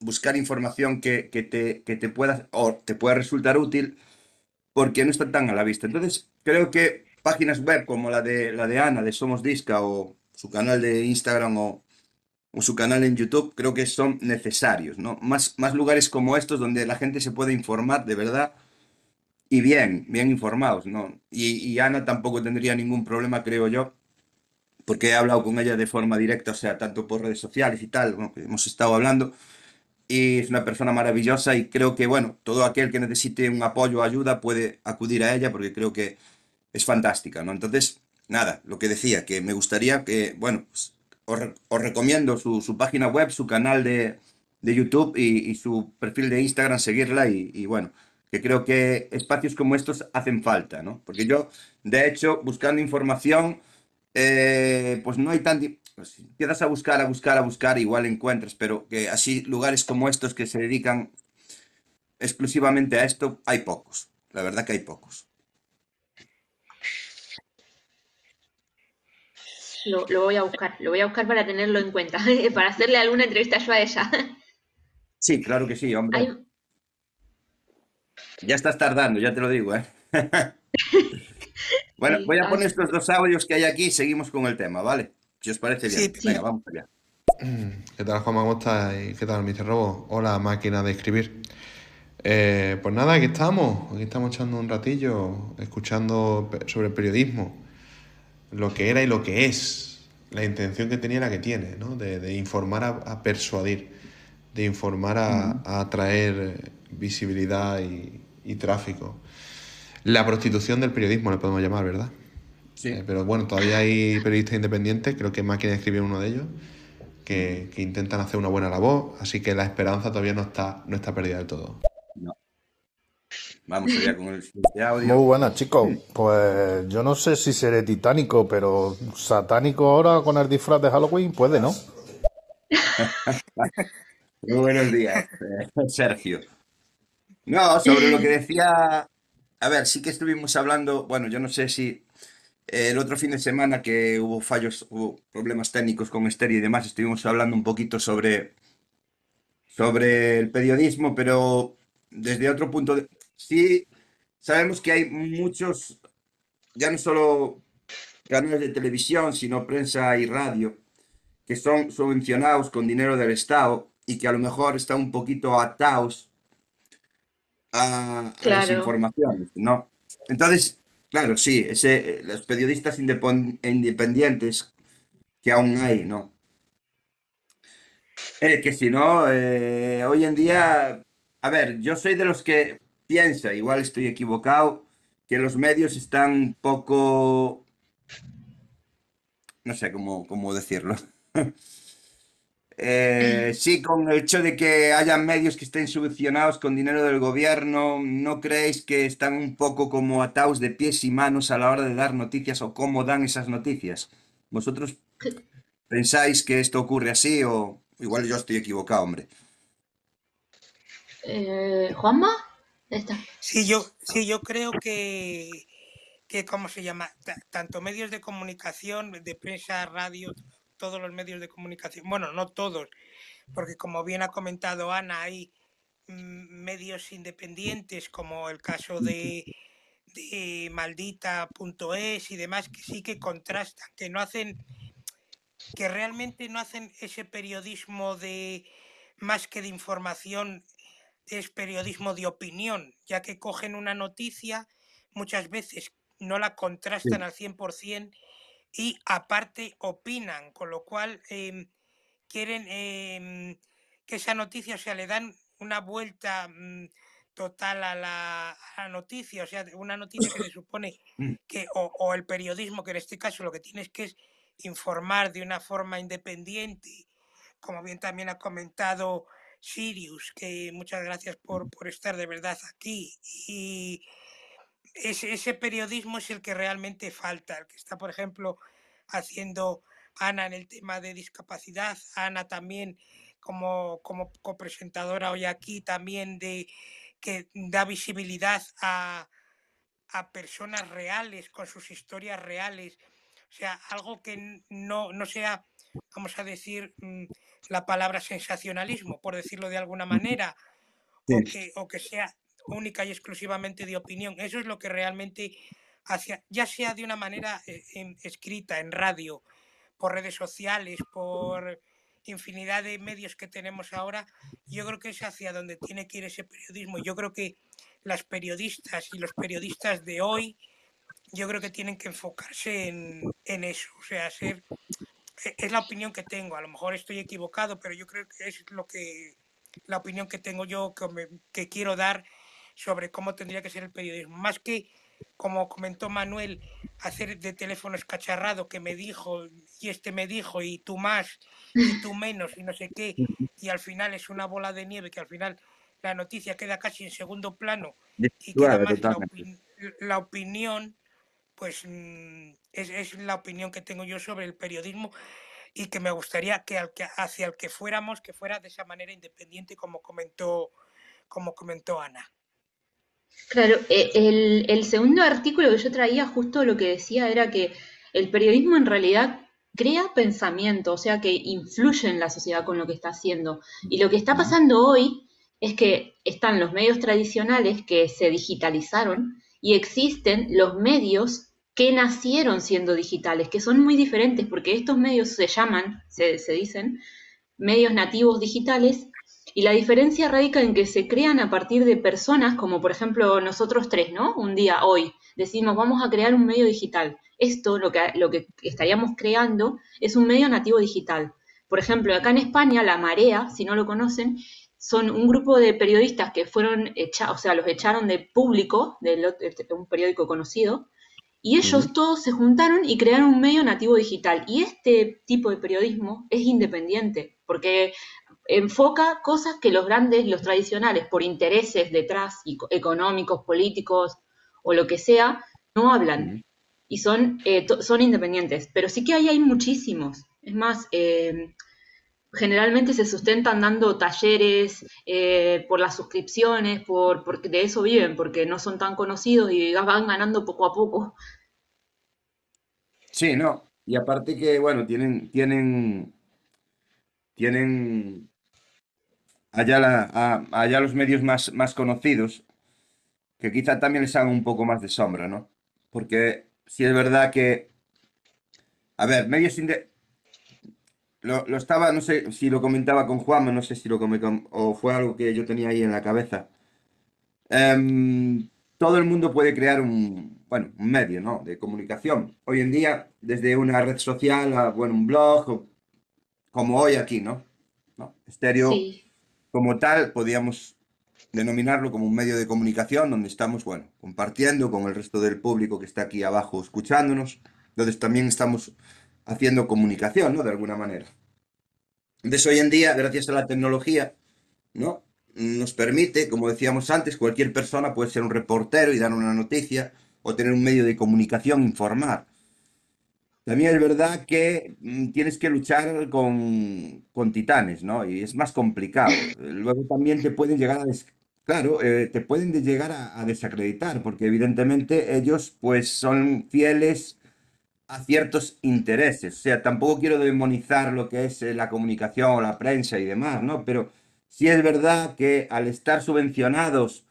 buscar información que, que te, que te pueda, o te pueda resultar útil, porque no está tan a la vista. Entonces, creo que páginas web como la de, la de Ana, de Somos Disca, o su canal de Instagram, o, o su canal en YouTube, creo que son necesarios, ¿no? Más, más lugares como estos donde la gente se puede informar de verdad y bien, bien informados, ¿no? Y, y Ana tampoco tendría ningún problema, creo yo, porque he hablado con ella de forma directa, o sea, tanto por redes sociales y tal, bueno, hemos estado hablando, y es una persona maravillosa y creo que, bueno, todo aquel que necesite un apoyo o ayuda puede acudir a ella porque creo que es fantástica, ¿no? Entonces, nada, lo que decía, que me gustaría que, bueno, pues, os, re- os recomiendo su, página web, su canal de, de YouTube y, su perfil de Instagram, seguirla y, bueno, que creo que espacios como estos hacen falta, ¿no? Porque yo, de hecho, buscando información, eh, pues no hay tan... pues, empiezas a buscar, a buscar, a buscar, igual encuentras, pero que así lugares como estos que se dedican exclusivamente a esto, hay pocos. La verdad que hay pocos. Lo, lo voy a buscar, lo voy a buscar para tenerlo en cuenta, para hacerle alguna entrevista yo a ella. Sí, claro que sí, hombre. Hay- Ya estás tardando, ya te lo digo, ¿eh? Bueno, Sí, voy a poner estos dos audios que hay aquí y seguimos con el tema, ¿vale? Si os parece bien. Sí, Venga, vamos allá. ¿Qué tal, Juanma? ¿Cómo estás? ¿Y qué tal, Mr. Robo? Hola, máquina de escribir. Eh, pues nada, aquí estamos. Aquí estamos echando un ratillo, escuchando sobre el periodismo, lo que era y lo que es, la intención que tenía la que tiene, ¿no? De, de informar a, a persuadir, de informar a, a atraer visibilidad y, y tráfico. La prostitución del periodismo le podemos llamar, ¿verdad? Sí. Eh, pero bueno, todavía hay periodistas independientes, creo que Máquina de Escribir es uno de ellos, que, intentan hacer una buena labor, así que la esperanza todavía no está, no está perdida del todo. Vamos allá con el siguiente audio. Muy buenas, chicos. Pues yo no sé si seré titánico, pero satánico ahora con el disfraz de Halloween puede, ¿no? Muy buenos días, eh, Sergio. No, sobre lo que decía, a ver, sí que estuvimos hablando, bueno, yo no sé si eh, el otro fin de semana que hubo fallos, hubo problemas técnicos con Estéreo y demás, estuvimos hablando un poquito sobre, sobre el periodismo, pero desde otro punto de... Sí, sabemos que hay muchos, ya no solo canales de televisión, sino prensa y radio, que son subvencionados con dinero del Estado y que a lo mejor están un poquito atados a, las informaciones, ¿no? Entonces, claro, sí, ese, los periodistas independientes que aún hay, ¿no? Eh, que si no, eh, hoy en día, a ver, yo soy de los que piensa, igual estoy equivocado, que los medios están un poco, no sé cómo, cómo decirlo. Eh, sí, con el hecho de que hayan medios que estén subvencionados con dinero del gobierno, ¿no creéis que están un poco como atados de pies y manos a la hora de dar noticias o cómo dan esas noticias? ¿Vosotros pensáis que esto ocurre así o igual yo estoy equivocado, hombre? Eh, ¿Juanma? Sí, yo, sí, yo creo que, que ¿cómo se llama? tanto medios de comunicación, de prensa, radio, todos los medios de comunicación, bueno, no todos, porque como bien ha comentado Ana, hay medios independientes como el caso de, de maldita.es y demás que sí que contrastan, que no hacen, que realmente no hacen ese periodismo de más que de información, es periodismo de opinión, ya que cogen una noticia, muchas veces no la contrastan al 100% y aparte opinan, con lo cual em, quieren em, que esa noticia, o sea, le dan una vuelta mm, total a la, noticia, o sea, una noticia que se supone mm. que, o, el periodismo, que en este caso lo que tienes que es informar de una forma independiente, como bien también ha comentado Sirius, que muchas gracias por, por estar de verdad aquí. Y ese, ese periodismo es el que realmente falta, el que está, por ejemplo, haciendo Ana en el tema de discapacidad, Ana también como, como copresentadora hoy aquí también de que da visibilidad a, a personas reales con sus historias reales, o sea, algo que no, no sea, vamos a decir, mm, la palabra sensacionalismo, por decirlo de alguna manera, o, que, o que sea única y exclusivamente de opinión. Eso es lo que realmente hacia, ya sea de una manera eh, escrita, en radio, por redes sociales, por infinidad de medios que tenemos ahora, yo creo que es hacia donde tiene que ir ese periodismo. Yo creo que las periodistas y los periodistas de hoy, yo creo que tienen que enfocarse en, en eso, o sea, ser, es la opinión que tengo, a lo mejor estoy equivocado, pero yo creo que es lo que la opinión que tengo yo que, que quiero dar sobre cómo tendría que ser el periodismo. Más que, como comentó Manuel, hacer de teléfono escacharrado que me dijo y este me dijo y tú más y tú menos y no sé qué, y al final es una bola de nieve que al final la noticia queda casi en segundo plano y queda más la, opinión, pues mm, es, es, la opinión que tengo yo sobre el periodismo y que me gustaría que, al que hacia el que fuéramos, que fuera de esa manera independiente como comentó, como comentó Ana. Claro, e, el, el segundo artículo que yo traía justo lo que decía era que el periodismo en realidad crea pensamiento, o sea que influye en la sociedad con lo que está haciendo. Y lo que está pasando hoy es que están los medios tradicionales que se digitalizaron y existen los medios que nacieron siendo digitales, que son muy diferentes porque estos medios se llaman, se, dicen, medios nativos digitales y la diferencia radica en que se crean a partir de personas como por ejemplo nosotros tres, ¿no? Un día, hoy, decimos vamos a crear un medio digital. Esto, lo que, lo que estaríamos creando, es un medio nativo digital. Por ejemplo, acá en España, La Marea, si no lo conocen, son un grupo de periodistas que fueron echados, o sea, los echaron de público, de un periódico conocido, Y ellos todos se juntaron y crearon un medio nativo digital. Y este tipo de periodismo es independiente, porque enfoca cosas que los grandes, los tradicionales, por intereses detrás, económicos, políticos o lo que sea, no hablan. Y son, eh, son independientes. Pero sí que ahí hay muchísimos. Es más, eh, generalmente se sustentan dando talleres eh, por las suscripciones, por, porque de eso viven, porque no son tan conocidos y van ganando poco a poco. Sí, no. Y aparte que, bueno, tienen, tienen, tienen allá, la, allá los medios más, más conocidos, que quizá también les hagan un poco más de sombra, ¿no? Porque si es verdad que, a ver, medios independientes lo, estaba, no sé si lo comentaba con Juan, no sé si lo comenté, o fue algo que yo tenía ahí en la cabeza. Em, todo el mundo puede crear un, bueno, un medio, ¿no? De comunicación. Hoy en día, desde una red social a, bueno, un blog, como hoy aquí, ¿no? ¿No? Estéreo, como tal, podríamos denominarlo como un medio de comunicación donde estamos, bueno, compartiendo con el resto del público que está aquí abajo escuchándonos, donde también estamos haciendo comunicación, ¿no? De alguna manera. Entonces, hoy en día, gracias a la tecnología, ¿no? Nos permite, como decíamos antes, cualquier persona puede ser un reportero y dar una noticia o tener un medio de comunicación, informar. También es verdad que mm, tienes que luchar con, con, titanes, ¿no? Y es más complicado. Luego también te pueden llegar a... Claro, eh, te pueden llegar a, a, desacreditar, porque evidentemente ellos pues son fieles a ciertos intereses. O sea, tampoco quiero demonizar lo que es eh, la comunicación o la prensa y demás, ¿no? Pero sí es verdad que al estar subvencionados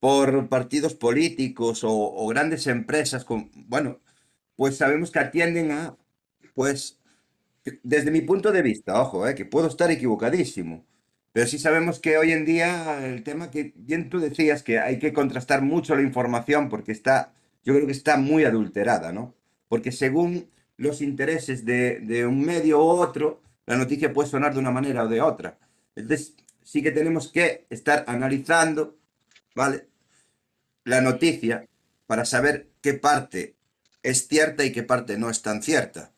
por partidos políticos o, grandes empresas, bueno, pues sabemos que atienden a, pues, desde mi punto de vista, ojo, eh, que puedo estar equivocadísimo, pero sí sabemos que hoy en día el tema que bien tú decías, que hay que contrastar mucho la información porque está, yo creo que está muy adulterada, ¿no? Porque según los intereses de, un medio u otro, la noticia puede sonar de una manera o de otra. Entonces, sí que tenemos que estar analizando, ¿vale? La noticia para saber qué parte es cierta y qué parte no es tan cierta.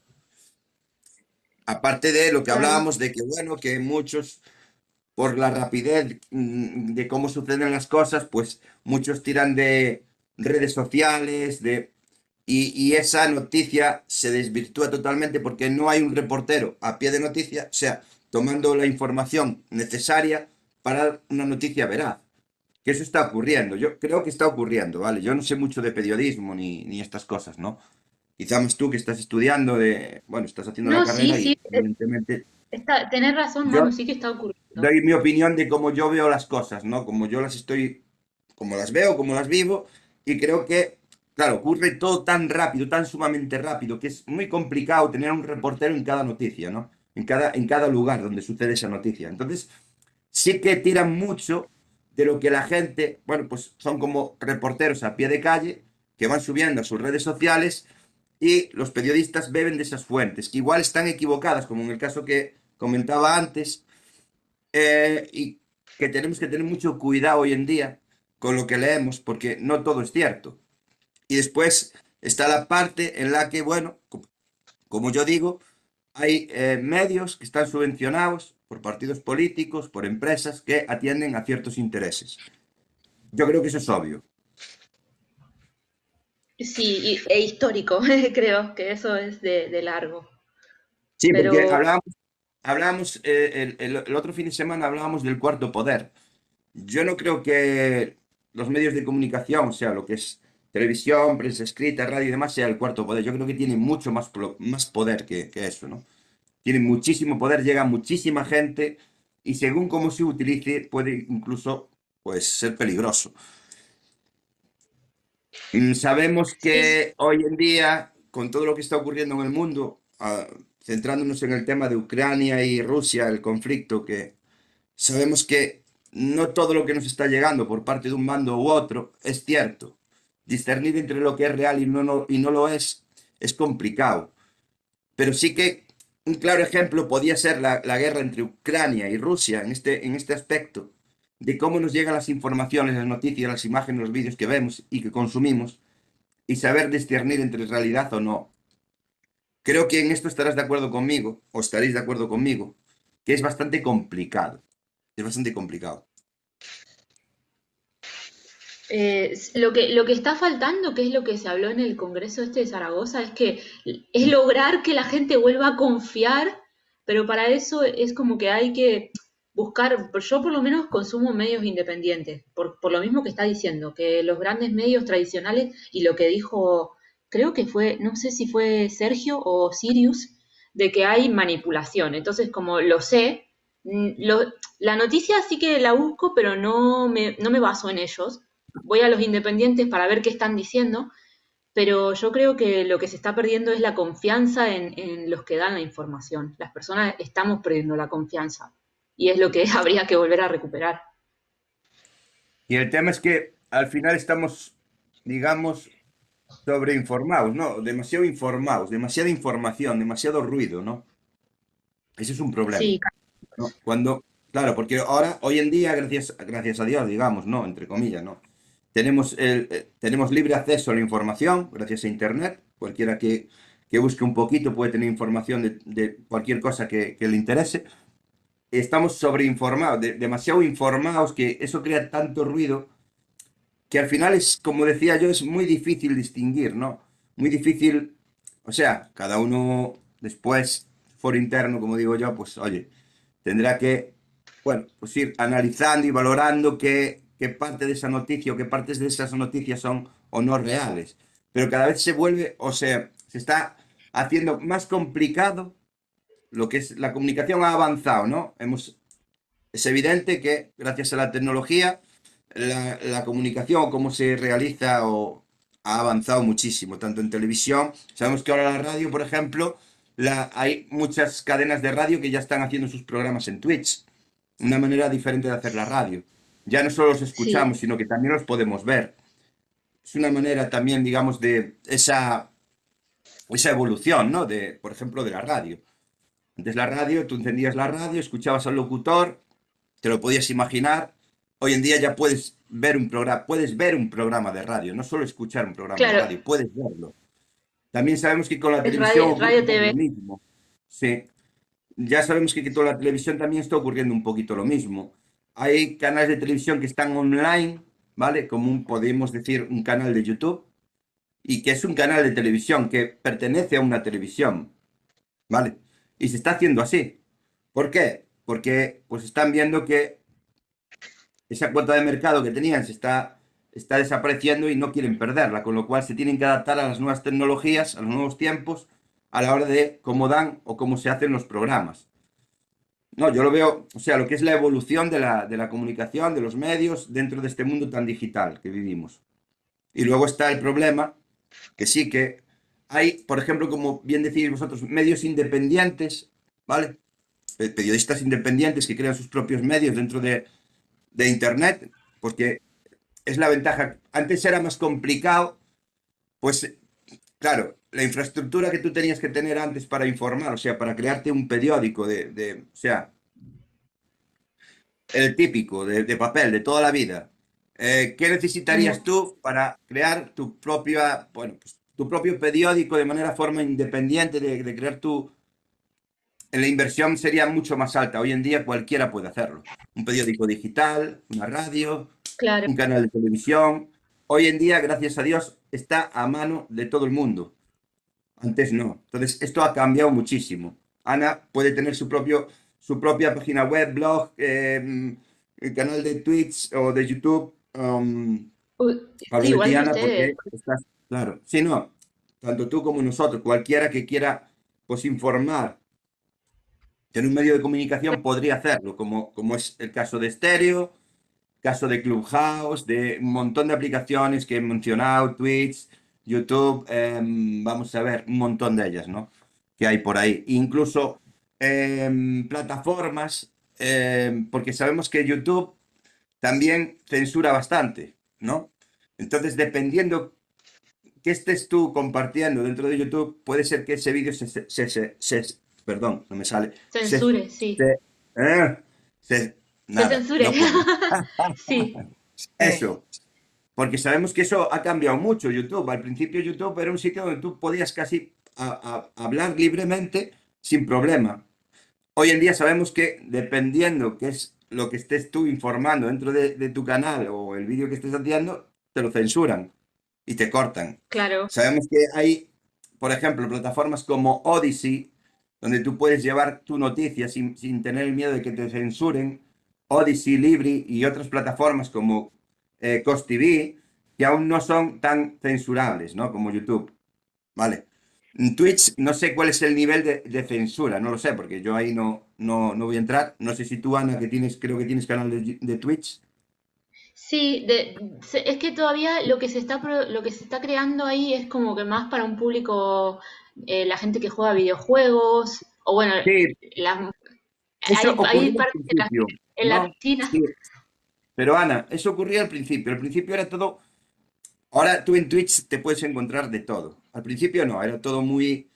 Aparte de lo que hablábamos de que, bueno, que muchos, por la rapidez mm, de cómo suceden las cosas, pues muchos tiran de redes sociales, de y, esa noticia se desvirtúa totalmente porque no hay un reportero a pie de noticia, o sea, tomando la información necesaria para una noticia veraz. Que eso está ocurriendo, yo creo que está ocurriendo, ¿vale? Yo no sé mucho de periodismo ni, ni estas cosas, ¿no? Quizás tú que estás estudiando, de, bueno, estás haciendo la carrera y evidentemente... Está, tenés razón, Manu, sí que está ocurriendo. Doy mi opinión de cómo yo veo las cosas, ¿no? Como yo las estoy, como las veo, como las vivo, y creo que Claro, ocurre todo tan rápido, tan sumamente rápido, que es muy complicado tener un reportero en cada noticia, ¿no? En cada, en cada lugar donde sucede esa noticia. Entonces, sí que tiran mucho de lo que la gente, bueno, pues son como reporteros a pie de calle, que van subiendo a sus redes sociales y los periodistas beben de esas fuentes, que igual están equivocadas, como en el caso que comentaba antes, eh, y que tenemos que tener mucho cuidado hoy en día con lo que leemos, porque no todo es cierto. Y después está la parte en la que, bueno, como yo digo, hay eh, medios que están subvencionados por partidos políticos, por empresas que atienden a ciertos intereses. Yo creo que eso es obvio. Sí, e histórico, creo que eso es de, largo. Sí, porque hablábamos, eh, el, el, otro fin de semana hablábamos del cuarto poder. Yo no creo que los medios de comunicación, o sea, lo que es televisión, prensa escrita, radio y demás sea el cuarto poder. Yo creo que tiene mucho más, más poder que, eso, ¿no? Tiene muchísimo poder, llega muchísima gente y según cómo se utilice puede incluso pues, ser peligroso. Mm, sabemos que hoy en día, con todo lo que está ocurriendo en el mundo, ah, centrándonos en el tema de Ucrania y Rusia, el conflicto, que sabemos que no todo lo que nos está llegando por parte de un mando u otro es cierto discernir entre lo que es real y no, y no lo es es complicado. Pero sí que un claro ejemplo podía ser la, guerra entre Ucrania y Rusia en este, en este aspecto, de cómo nos llegan las informaciones, las noticias, las imágenes, los vídeos que vemos y que consumimos, y saber discernir entre realidad o no. Creo que en esto estarás de acuerdo conmigo, o estaréis de acuerdo conmigo, que es bastante complicado. Es bastante complicado. Eh, lo que, lo que está faltando, que es lo que se habló en el Congreso este de Zaragoza, es que es lograr que la gente vuelva a confiar, pero para eso es como que hay que buscar, yo por lo menos consumo medios independientes, por, por lo mismo que está diciendo, que los grandes medios tradicionales y lo que dijo, creo que fue, no sé si fue Sergio o Sirius, de que hay manipulación. Entonces, como lo sé, mm, la noticia sí que la busco, pero no me, no me baso en ellos. Voy a los independientes para ver qué están diciendo, pero yo creo que lo que se está perdiendo es la confianza en, en los que dan la información. Las personas estamos perdiendo la confianza y es lo que habría que volver a recuperar. Y el tema es que al final estamos, digamos, sobreinformados, ¿no? Demasiado informados, demasiada información, demasiado ruido, ¿no? Ese es un problema, Sí, ¿no? Cuando, claro, porque ahora, hoy en día, gracias, gracias a Dios, digamos, ¿no? Entre comillas, ¿no? Tenemos, el, eh, tenemos libre acceso a la información gracias a Internet. Cualquiera que, que busque un poquito puede tener información de, de cualquier cosa que, que le interese. Estamos sobreinformados, de- demasiado informados, que eso crea tanto ruido que al final es, como decía yo, es muy difícil distinguir, ¿no? Muy difícil, o sea, cada uno después, foro interno, como digo yo, pues oye, tendrá que, bueno, pues ir analizando y valorando qué, qué parte de esa noticia o qué partes de esas noticias son o no reales. Pero cada vez se vuelve, o sea, se está haciendo más complicado lo que es la comunicación ha avanzado, ¿no? Es evidente que gracias a la tecnología la, comunicación, cómo se realiza o ha avanzado muchísimo, tanto en televisión. Sabemos que ahora la radio, por ejemplo, hay muchas cadenas de radio que ya están haciendo sus programas en Twitch. Una manera diferente de hacer la radio. Ya no solo los escuchamos, sino que también los podemos ver. Es una manera también, digamos, de esa, esa evolución, ¿no? De, por ejemplo, de la radio. Antes la radio, tú encendías la radio, escuchabas al locutor, te lo podías imaginar. Hoy en día ya puedes ver un programa, puedes ver un programa de radio, no solo escuchar un programa Claro. de radio, puedes verlo. También sabemos que con la televisión radio- radio TV. lo mismo. Sí. Ya sabemos que con la televisión también está ocurriendo un poquito lo mismo. Hay canales de televisión que están online, ¿vale? Como podemos decir, un canal de YouTube, y que es un canal de televisión que pertenece a una televisión, ¿vale? Y se está haciendo así. ¿Por qué? Porque pues están viendo que esa cuota de mercado que tenían se está, está desapareciendo y no quieren perderla, con lo cual se tienen que adaptar a las nuevas tecnologías, a los nuevos tiempos, a la hora de cómo dan o cómo se hacen los programas. No, yo lo veo, o sea, lo que es la evolución de la, de la comunicación, de los medios dentro de este mundo tan digital que vivimos. Y luego está el problema, que sí que hay, por ejemplo, como bien decís vosotros, medios independientes, ¿vale? Pe- Periodistas independientes que crean sus propios medios dentro de, de Internet, porque es la ventaja. Antes era más complicado, pues, claro, la infraestructura que tú tenías que tener antes para informar, o sea, para crearte un periódico de, de- o sea, el típico, de, de papel, de toda la vida. Eh, ¿qué necesitarías tú para crear tu propia, bueno, pues, tu propio periódico de manera forma independiente de, de crear tu... La inversión sería mucho más alta. Hoy en día cualquiera puede hacerlo. Un periódico digital, una radio, Claro. un canal de televisión. Hoy en día, gracias a Dios, está a mano de todo el mundo. Antes no. Entonces, esto ha cambiado muchísimo. Ana puede tener su, propio, su propia página web, blog, eh, el canal de Twitch o de YouTube. um, Pablo porque estás, claro, sí, no, tanto tú como nosotros, cualquiera que quiera, pues, informar, tener un medio de comunicación podría hacerlo, como, como es el caso de Stereo, caso de Clubhouse, de un montón de aplicaciones que he mencionado, Twitch, YouTube, em, vamos a ver, un montón de ellas, ¿no? Que hay por ahí. Incluso em, plataformas, em, porque sabemos que YouTube también censura bastante, ¿no? Entonces, dependiendo que estés tú compartiendo dentro de YouTube, puede ser que ese vídeo se, se, se- se- perdón, no me sale, Censure, sí. se- eh, se- nada, censure. no. Sí, Eso. porque sabemos que eso ha cambiado mucho YouTube. Al principio YouTube era un sitio donde tú podías casi a- a- hablar libremente sin problema. Hoy en día sabemos que dependiendo qué es lo que estés tú informando dentro de, de tu canal o el vídeo que estés haciendo, te lo censuran y te cortan. Claro. Sabemos que hay, por ejemplo, plataformas como Odyssey, donde tú puedes llevar tu noticia sin, sin tener el miedo de que te censuren. Odyssey, Libri y otras plataformas como eh, Cost TV, que aún no son tan censurables, ¿no? Como YouTube. Vale. Twitch no sé cuál es el nivel de, de censura, no lo sé, porque yo ahí no, no, no voy a entrar. No sé si tú, Ana, que tienes, creo que tienes canal de, de Twitch. Sí, de- es que todavía lo que se está lo que se está creando ahí es como que más para un público, eh, la gente que juega videojuegos, o bueno, Sí, las- hay, hay partes en la, en la piscina. Sí. Pero Ana, eso ocurría al principio. Al principio era todo. Ahora tú en Twitch te puedes encontrar de todo. Al principio no, era todo muy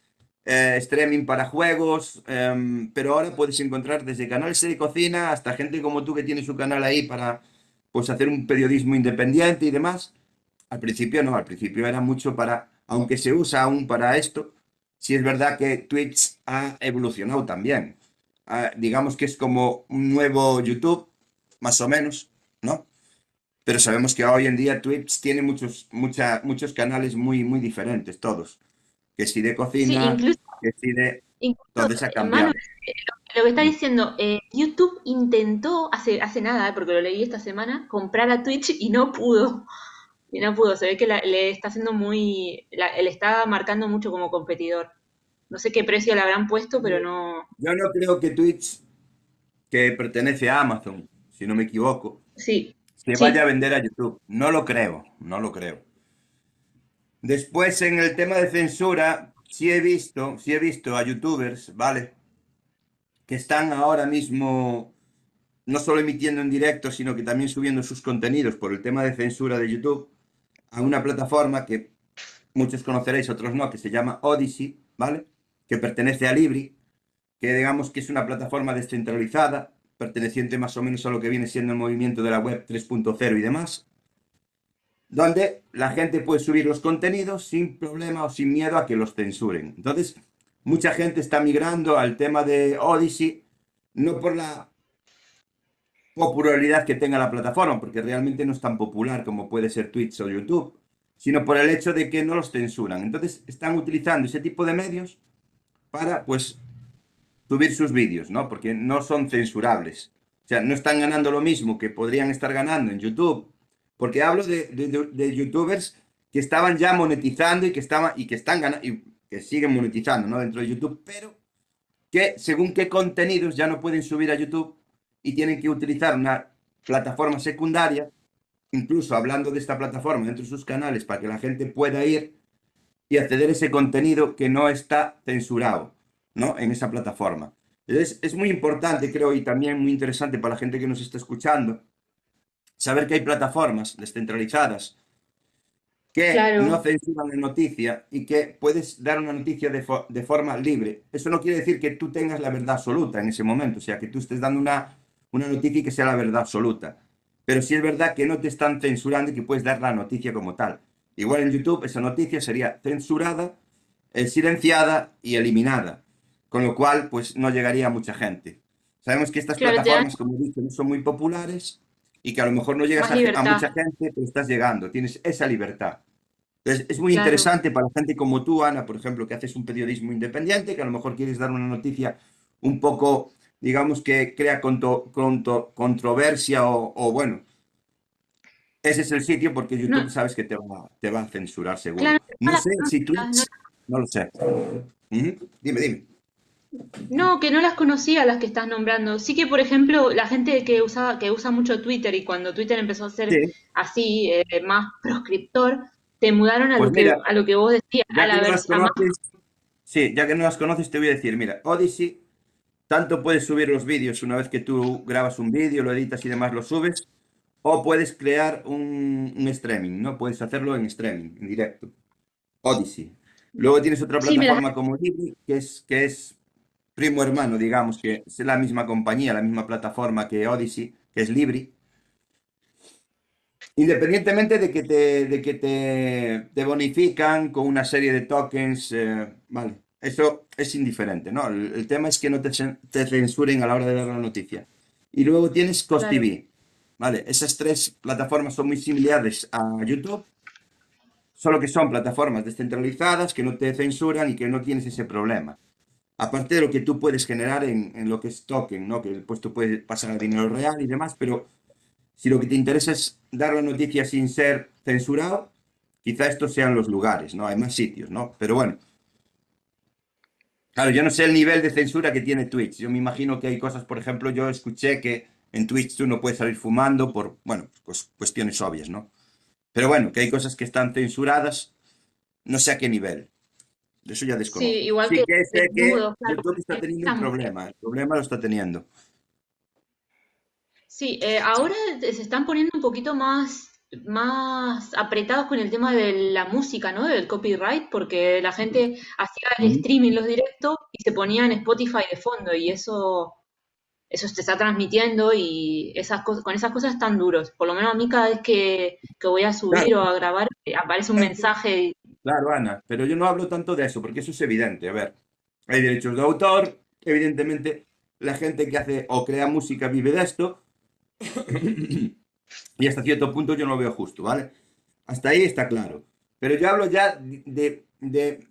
eh, streaming para juegos, em, pero ahora puedes encontrar desde canales de cocina hasta gente como tú que tiene su canal ahí para pues hacer un periodismo independiente y demás. Al principio no, al principio era mucho para, aunque se usa aún para esto, sí es verdad que Twitch ha evolucionado también. Ah, digamos que es como un nuevo YouTube, más o menos, ¿no? Pero sabemos que hoy en día Twitch tiene muchos, mucha- muchos canales muy, muy diferentes, todos. Que si de Sí, cocina, incluso, que si de... Entonces ha eh, cambiado. lo que está diciendo, eh, YouTube intentó hace, hace nada, eh, porque lo leí esta semana, comprar a Twitch y no pudo. Y no pudo, se ve que la- le está haciendo muy, la- le está marcando mucho como competidor. No sé qué precio le habrán puesto, pero no. Yo no creo que Twitch, que pertenece a Amazon, si no me equivoco, Sí, se sí, vaya a vender a YouTube. No lo creo, no lo creo. Después, en el tema de censura, sí he visto, sí he visto a youtubers, ¿vale? Que están ahora mismo no solo emitiendo en directo, sino que también subiendo sus contenidos por el tema de censura de YouTube a una plataforma que muchos conoceréis, otros no, que se llama Odyssey, ¿vale? Que pertenece a Libri, que digamos que es una plataforma descentralizada, perteneciente más o menos a lo que viene siendo el movimiento de la web 3.0 y demás, donde la gente puede subir los contenidos sin problema o sin miedo a que los censuren. Entonces, mucha gente está migrando al tema de Odyssey, no por la popularidad que tenga la plataforma, porque realmente no es tan popular como puede ser Twitch o YouTube, sino por el hecho de que no los censuran. Entonces, están utilizando ese tipo de medios para, pues, subir sus vídeos, ¿no? Porque no son censurables. O sea, no están ganando lo mismo que podrían estar ganando en YouTube. Porque hablo de, de- de- youtubers que estaban ya monetizando y que estaban y que están ganando y que siguen monetizando, ¿no? Dentro de YouTube, pero que según qué contenidos ya no pueden subir a YouTube y tienen que utilizar una plataforma secundaria, incluso hablando de esta plataforma dentro de sus canales para que la gente pueda ir y acceder a ese contenido que no está censurado, ¿no? En esa plataforma. Entonces, es muy importante, creo, y también muy interesante para la gente que nos está escuchando, saber que hay plataformas descentralizadas que claro. no censuran la noticia y que puedes dar una noticia de, fo- de forma libre. Eso no quiere decir que tú tengas la verdad absoluta en ese momento, o sea, que tú estés dando una, una noticia y que sea la verdad absoluta. Pero sí es verdad que no te están censurando y que puedes dar la noticia como tal. Igual en YouTube esa noticia sería censurada, eh, silenciada y eliminada, con lo cual pues no llegaría a mucha gente. Sabemos que estas Claro, plataformas, como he dicho, no son muy populares y que a lo mejor no llegas a, mucha gente, pero estás llegando, tienes esa libertad. Entonces, es muy Claro. interesante para gente como tú, Ana, por ejemplo, que haces un periodismo independiente, que a lo mejor quieres dar una noticia un poco, digamos, que crea conto- conto- controversia o, o, bueno, ese es el sitio porque YouTube No, sabes que te va, te va a censurar seguro. claro, no sé si Twitch, no lo sé. Dime, dime. No, que no las conocía las que estás nombrando. Sí que, por ejemplo, la gente que usaba, que usa mucho Twitter y cuando Twitter empezó a ser Sí, así, eh, más proscriptor, te mudaron a pues lo que, a lo que vos decías, a la que no sí, ya que no las conoces, te voy a decir, mira, Odyssey, tanto puedes subir los vídeos una vez que tú grabas un vídeo, lo editas y demás, lo subes, o puedes crear un, un streaming, ¿no? Puedes hacerlo en streaming, en directo. Odyssey. Luego tienes otra sí, plataforma como Libri, que es, que es primo hermano, digamos, que es la misma compañía, la misma plataforma que Odyssey, que es Libri. Independientemente de que te, de que te, te bonifican con una serie de tokens, eh, vale, eso es indiferente, ¿no? El, el tema es que no te, cen- te censuren a la hora de dar la noticia. Y luego tienes Cos Claro. ¿Vale? Esas tres plataformas son muy similares a YouTube, solo que son plataformas descentralizadas que no te censuran y que no tienes ese problema. Aparte de lo que tú puedes generar en, lo que es token, ¿no? Que después tú puedes pasar dinero real y demás, pero si lo que te interesa es dar la noticia sin ser censurado, quizá estos sean los lugares, ¿no? Hay más sitios, ¿no? Pero bueno. Claro, yo no sé el nivel de censura que tiene Twitch. Yo me imagino que hay cosas, por ejemplo, yo escuché que en Twitch tú no puedes salir fumando por, bueno, pues cuestiones obvias, ¿no? Pero bueno, que hay cosas que están censuradas, no sé a qué nivel. De eso ya desconozco. Sí, igual Sí que que sé que claro, YouTube está teniendo un problema. El problema lo está teniendo. Sí, eh, ahora se están poniendo un poquito más, más apretados con el tema de la música, ¿no? Del copyright, porque la gente hacía el streaming, los directos, y se ponía en Spotify de fondo, y eso, eso se está transmitiendo, y esas cosas, con esas cosas están duros. Por lo menos a mí cada vez que, que voy a subir Claro. o a grabar, eh, aparece un mensaje. Claro, Ana, pero yo no hablo tanto de eso, porque eso es evidente. A ver, hay derechos de autor, evidentemente la gente que hace o crea música vive de esto, y hasta cierto punto yo no lo veo justo, ¿vale? Hasta ahí está claro. Pero yo hablo ya de, de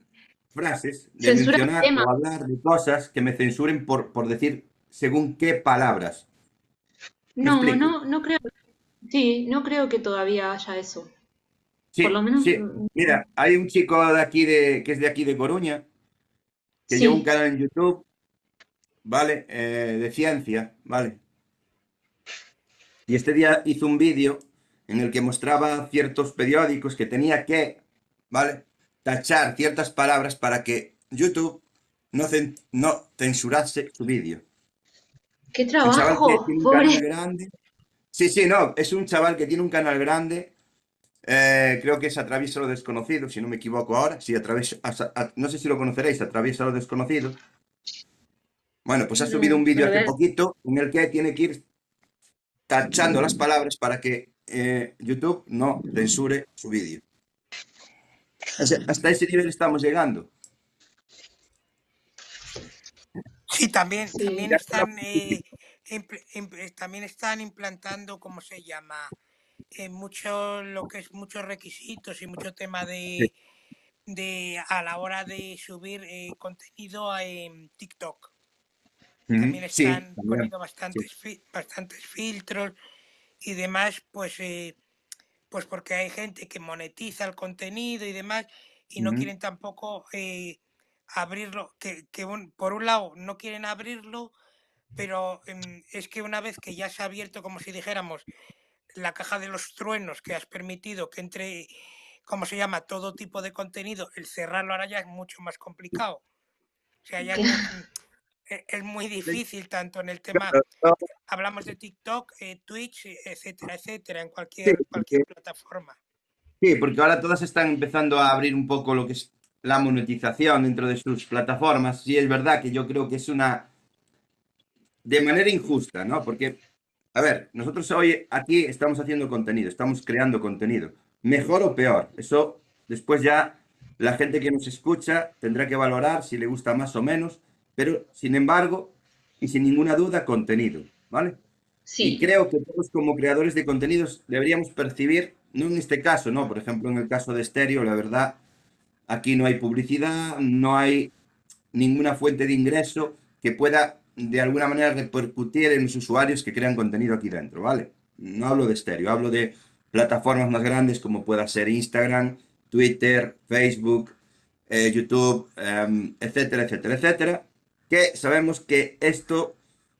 frases, de Censura mencionar o hablar de cosas que me censuren por, por decir según qué palabras. ¿Me No, no, no creo. Sí, no creo que todavía haya eso. Sí, Por lo menos, sí. Mira, hay un chico de aquí de, que es de aquí de Coruña, que lleva un sí. canal en YouTube, ¿vale? Eh, de ciencia, ¿vale? Y este día hizo un vídeo en el que mostraba ciertos periódicos que tenía que, ¿vale? Tachar ciertas palabras para que YouTube no, cen- no censurase su vídeo. ¡Qué trabajo! tiene un Pobre. canal grande. Sí, sí, no, es un chaval que tiene un canal grande. eh, creo que es Atraviesa lo desconocido, si no me equivoco ahora. Sí, atraviesa, no sé si lo conoceréis, Atraviesa lo desconocido. Bueno, pues ha subido un vídeo hace poquito en el que tiene que ir tachando las palabras para que eh, YouTube no censure su vídeo. Hasta ese nivel estamos llegando. Sí, también, Sí. también Ya están, eh, impl- impl- eh, también están implantando, ¿cómo se llama? Eh, mucho, lo que es muchos requisitos y mucho tema Sí. de, de a la hora de subir eh, contenido a en TikTok. Ujú, También Sí, están también. poniendo Sí. bastantes, fi- bastantes filtros y demás, pues, eh, pues porque hay gente que monetiza el contenido y demás y no Ujú, quieren tampoco eh, abrirlo, que, que un- por un lado no quieren abrirlo, pero em, es que una vez que ya se ha abierto, como si dijéramos, la caja de los truenos que has permitido que entre, ¿cómo se llama?, todo tipo de contenido, el cerrarlo ahora ya es mucho más complicado. O sea, ya es, e- es muy difícil tanto en el tema, hablamos de TikTok, eh, Twitch, eh, etcétera, etcétera, en cualquier, cualquier plataforma. Sí, porque ahora todas están empezando a abrir un poco lo que es la monetización dentro de sus plataformas. Sí, es verdad que yo creo que es una de manera injusta, ¿no? Porque, a ver, nosotros hoy aquí estamos haciendo contenido, estamos creando contenido, mejor o peor. Eso después ya la gente que nos escucha tendrá que valorar si le gusta más o menos, pero sin embargo, y sin ninguna duda, contenido, ¿vale? Y Sí, creo que todos como creadores de contenidos deberíamos percibir, no en este caso, ¿no? Por ejemplo, en el caso de Stereo, la verdad, aquí no hay publicidad, no hay ninguna fuente de ingreso que pueda de alguna manera repercutir en los usuarios que crean contenido aquí dentro, ¿vale? No hablo de Stereo, hablo de plataformas más grandes como pueda ser Instagram, Twitter, Facebook, eh, YouTube, em, etcétera, etcétera, etcétera, que sabemos que esto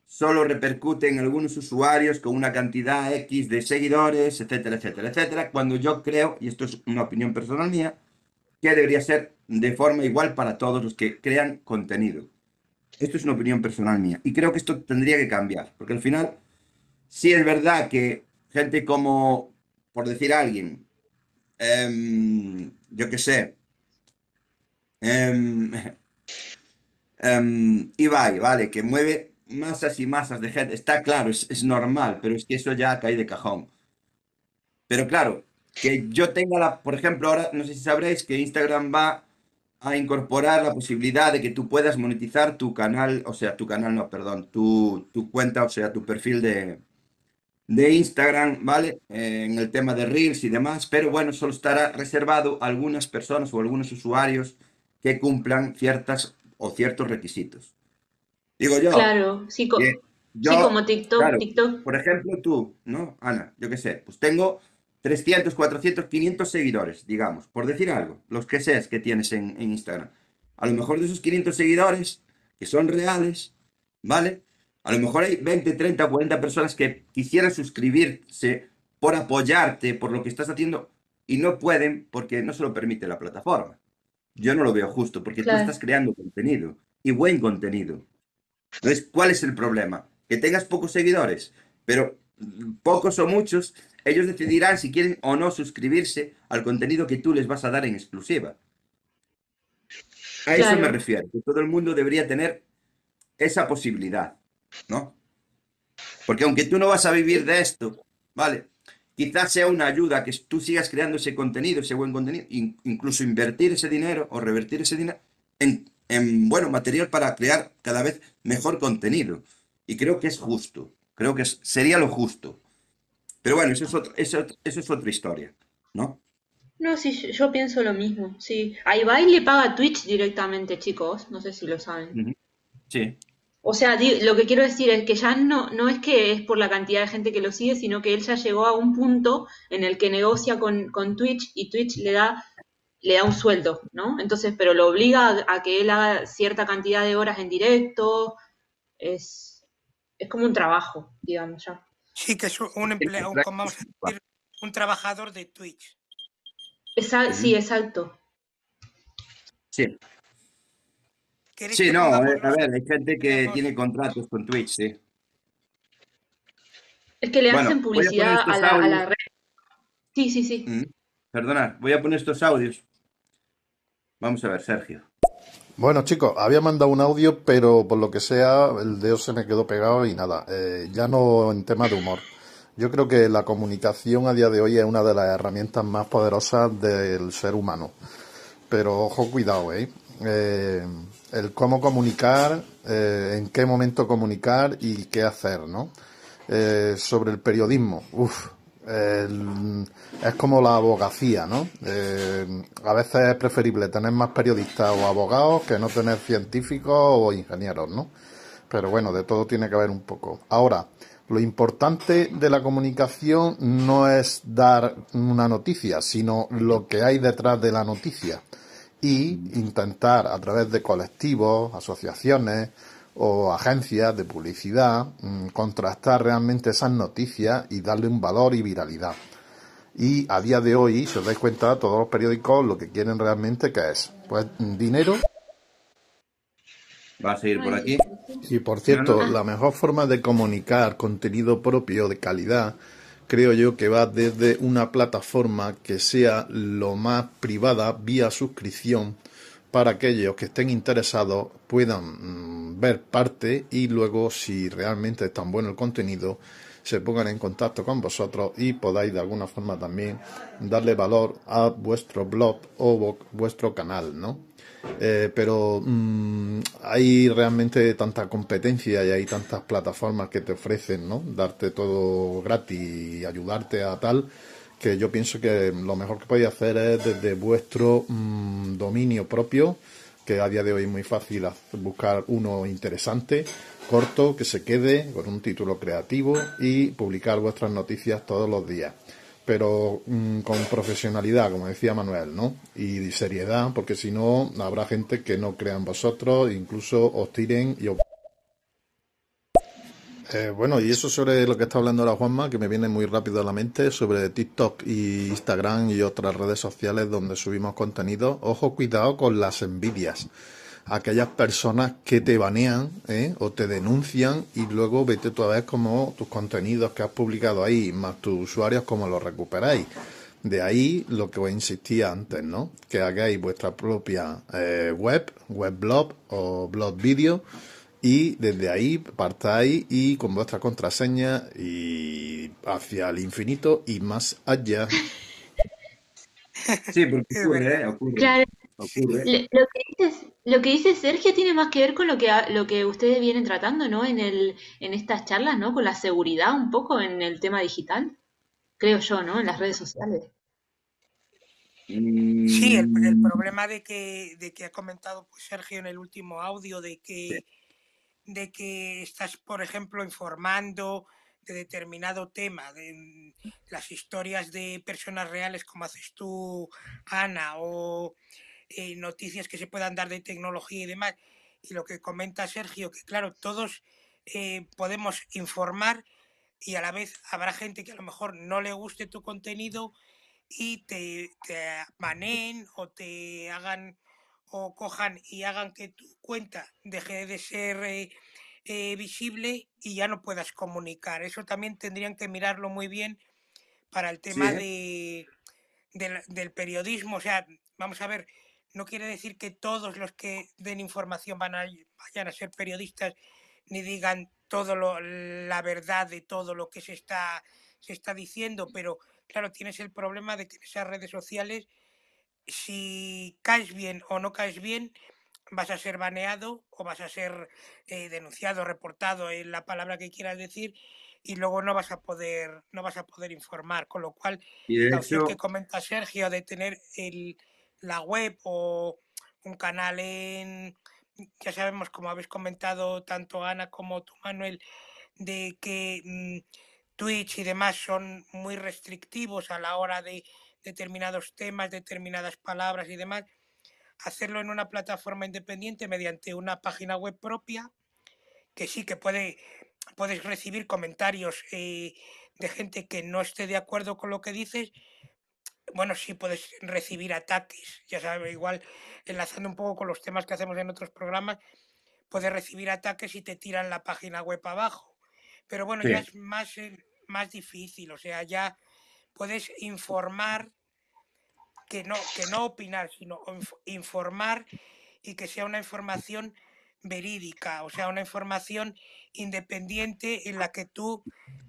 solo repercute en algunos usuarios con una cantidad X de seguidores, etcétera, etcétera, etcétera, cuando yo creo, y esto es una opinión personal mía, que debería ser de forma igual para todos los que crean contenido. Esto es una opinión personal mía. Y creo que esto tendría que cambiar, porque al final, sí es verdad que gente como, por decir alguien, em, yo qué sé, em, em, Ibai, ¿vale? Que mueve masas y masas de gente. Está claro, es, es normal, pero es que eso ya cae de cajón. Pero claro, que yo tenga la, por ejemplo, ahora no sé si sabréis que Instagram va a incorporar la posibilidad de que tú puedas monetizar tu canal, o sea, tu canal, no, perdón, tu, tu cuenta, o sea, tu perfil de, de Instagram, ¿vale? Eh, en el tema de Reels y demás, pero bueno, solo estará reservado a algunas personas o algunos usuarios que cumplan ciertas o ciertos requisitos. Digo yo. Claro, sí, co- que yo, sí, como TikTok, claro, TikTok. por ejemplo, tú, ¿no? Ana, yo qué sé, pues tengo 300, 400, 500 seguidores, digamos, por decir algo, los que seas que tienes en, en Instagram. A lo mejor de esos 500 seguidores, que son reales, ¿vale? A lo mejor hay 20, 30, 40 personas que quisieran suscribirse por apoyarte, por lo que estás haciendo, y no pueden porque no se lo permite la plataforma. Yo no lo veo justo, porque tú estás creando contenido, y buen contenido. Entonces, ¿cuál es el problema? Que tengas pocos seguidores, pero pocos o muchos, ellos decidirán si quieren o no suscribirse al contenido que tú les vas a dar en exclusiva. A eso me refiero, que todo el mundo debería tener esa posibilidad, ¿no? Porque aunque tú no vas a vivir de esto, ¿vale? Quizás sea una ayuda que tú sigas creando ese contenido, ese buen contenido, in- incluso invertir ese dinero o revertir ese dinero en, en, bueno, material para crear cada vez mejor contenido. Y creo que es justo, creo que sería lo justo. Pero bueno, eso es, otro- eso, eso es otra historia, ¿no? No, sí, yo, pienso lo mismo, sí. A Ibai le paga Twitch directamente, chicos, no sé si lo saben. Sí, O sea, lo que quiero decir es que ya no, no es que es por la cantidad de gente que lo sigue, sino que él ya llegó a un punto en el que negocia con, con Twitch y Twitch le da, le da un sueldo, ¿no? Entonces, pero lo obliga a, a que él haga cierta cantidad de horas en directo. Es, es como un trabajo, digamos ya. Sí, que es un- empleado, un- como vamos a decir, un trabajador de Twitch. Esa- sí, exacto. sí. ¿Queréis Sí, no, a ver, a los ver, hay gente que tiene contratos con Twitch, sí. Es que le Bueno, hacen a publicidad a la, a la audios. red. Sí, sí, sí. Mm, Perdonad, voy a poner estos audios. Vamos a ver, Sergio. Bueno, chicos, había mandado un audio, pero por lo que sea, el dedo se me quedó pegado y nada, eh, ya no en tema de humor. Yo creo que la comunicación a día de hoy es una de las herramientas más poderosas del ser humano. Pero ojo, cuidado, ¿eh? Eh, el cómo comunicar, eh, en qué momento comunicar y qué hacer, ¿no? Eh, sobre el periodismo, uff, es como la abogacía, ¿no? Eh, a veces es preferible tener más periodistas o abogados que no tener científicos o ingenieros, ¿no? Pero bueno, de todo tiene que haber un poco. Ahora, lo importante de la comunicación no es dar una noticia, sino lo que hay detrás de la noticia. Y intentar a través de colectivos, asociaciones o agencias de publicidad mm, contrastar realmente esas noticias y darle un valor y viralidad. Y a día de hoy, si os dais cuenta, todos los periódicos lo que quieren realmente que es, pues dinero Va a seguir por aquí. Y por cierto, la mejor forma de comunicar contenido propio de calidad, creo yo que va desde una plataforma que sea lo más privada vía suscripción para aquellos que estén interesados puedan mm, ver parte y luego si realmente es tan bueno el contenido se pongan en contacto con vosotros y podáis de alguna forma también darle valor a vuestro blog o vuestro canal, ¿no? Eh, pero mm, hay realmente tanta competencia y hay tantas plataformas que te ofrecen, ¿no? Darte todo gratis y ayudarte a tal que yo pienso que lo mejor que podéis hacer es desde vuestro mm, dominio propio, que a día de hoy es muy fácil buscar uno interesante, corto, que se quede con un título creativo y publicar vuestras noticias todos los días pero mm, con profesionalidad, como decía Manuel, ¿no? Y seriedad, porque si no, habrá gente que no crea en vosotros, incluso os tiren y os... Eh, bueno, y eso sobre lo que está hablando ahora Juanma, que me viene muy rápido a la mente, sobre TikTok y Instagram y otras redes sociales donde subimos contenido. Ojo, cuidado con las envidias. Aquellas personas que te banean ¿eh? o te denuncian y luego vete tú a ver cómo tus contenidos que has publicado ahí, más tus usuarios, cómo los recuperáis. De ahí lo que os insistía antes, ¿no? Que hagáis vuestra propia eh, web, web blog o blog vídeo y desde ahí partáis y con vuestra contraseña y hacia el infinito y más allá. Sí, porque ocurre, ¿eh? ocurre, Claro, ocurre. lo que dice, lo que dice Sergio tiene más que ver con lo que, lo que ustedes vienen tratando, ¿no? En el, en estas charlas, ¿no? Con la seguridad un poco en el tema digital, creo yo, ¿no? En las redes sociales. Sí, el, el Mm, problema de que, de que ha comentado pues, Sergio en el último audio, de sí, que, de que estás, por ejemplo, informando de determinado tema, de mm, las historias de personas reales como haces tú, Ana, o eh, noticias que se puedan dar de tecnología y demás. Y lo que comenta Sergio, que claro, todos eh, podemos informar y a la vez habrá gente que a lo mejor no le guste tu contenido y te, te baneen o te hagan o cojan y hagan que tu cuenta deje de ser eh, eh, visible y ya no puedas comunicar. Eso también tendrían que mirarlo muy bien para el tema ¿eh? de, del, del periodismo. O sea, vamos a ver, no quiere decir que todos los que den información van a, vayan a ser periodistas ni digan todo lo, la verdad de todo lo que se está, se está diciendo, pero claro, tienes el problema de que en esas redes sociales, si caes bien o no caes bien, vas a ser baneado o vas a ser eh, denunciado, reportado en la palabra que quieras decir y luego no vas a poder no vas a poder informar, con lo cual la opción que comenta Sergio de tener el, la web o un canal en ya sabemos como habéis comentado tanto Ana como tú Manuel de que mm, Twitch y demás son muy restrictivos a la hora de determinados temas, determinadas palabras y demás, hacerlo en una plataforma independiente mediante una página web propia, que sí que puede, puedes recibir comentarios eh, de gente que no esté de acuerdo con lo que dices. Bueno, sí puedes recibir ataques, ya sabes, igual enlazando un poco con los temas que hacemos en otros programas, puedes recibir ataques y te tiran la página web abajo. Pero bueno, ya es más, eh, más difícil, o sea, ya puedes informar que no, que no opinar, sino inf- informar y que sea una información verídica, o sea, una información independiente en la que tú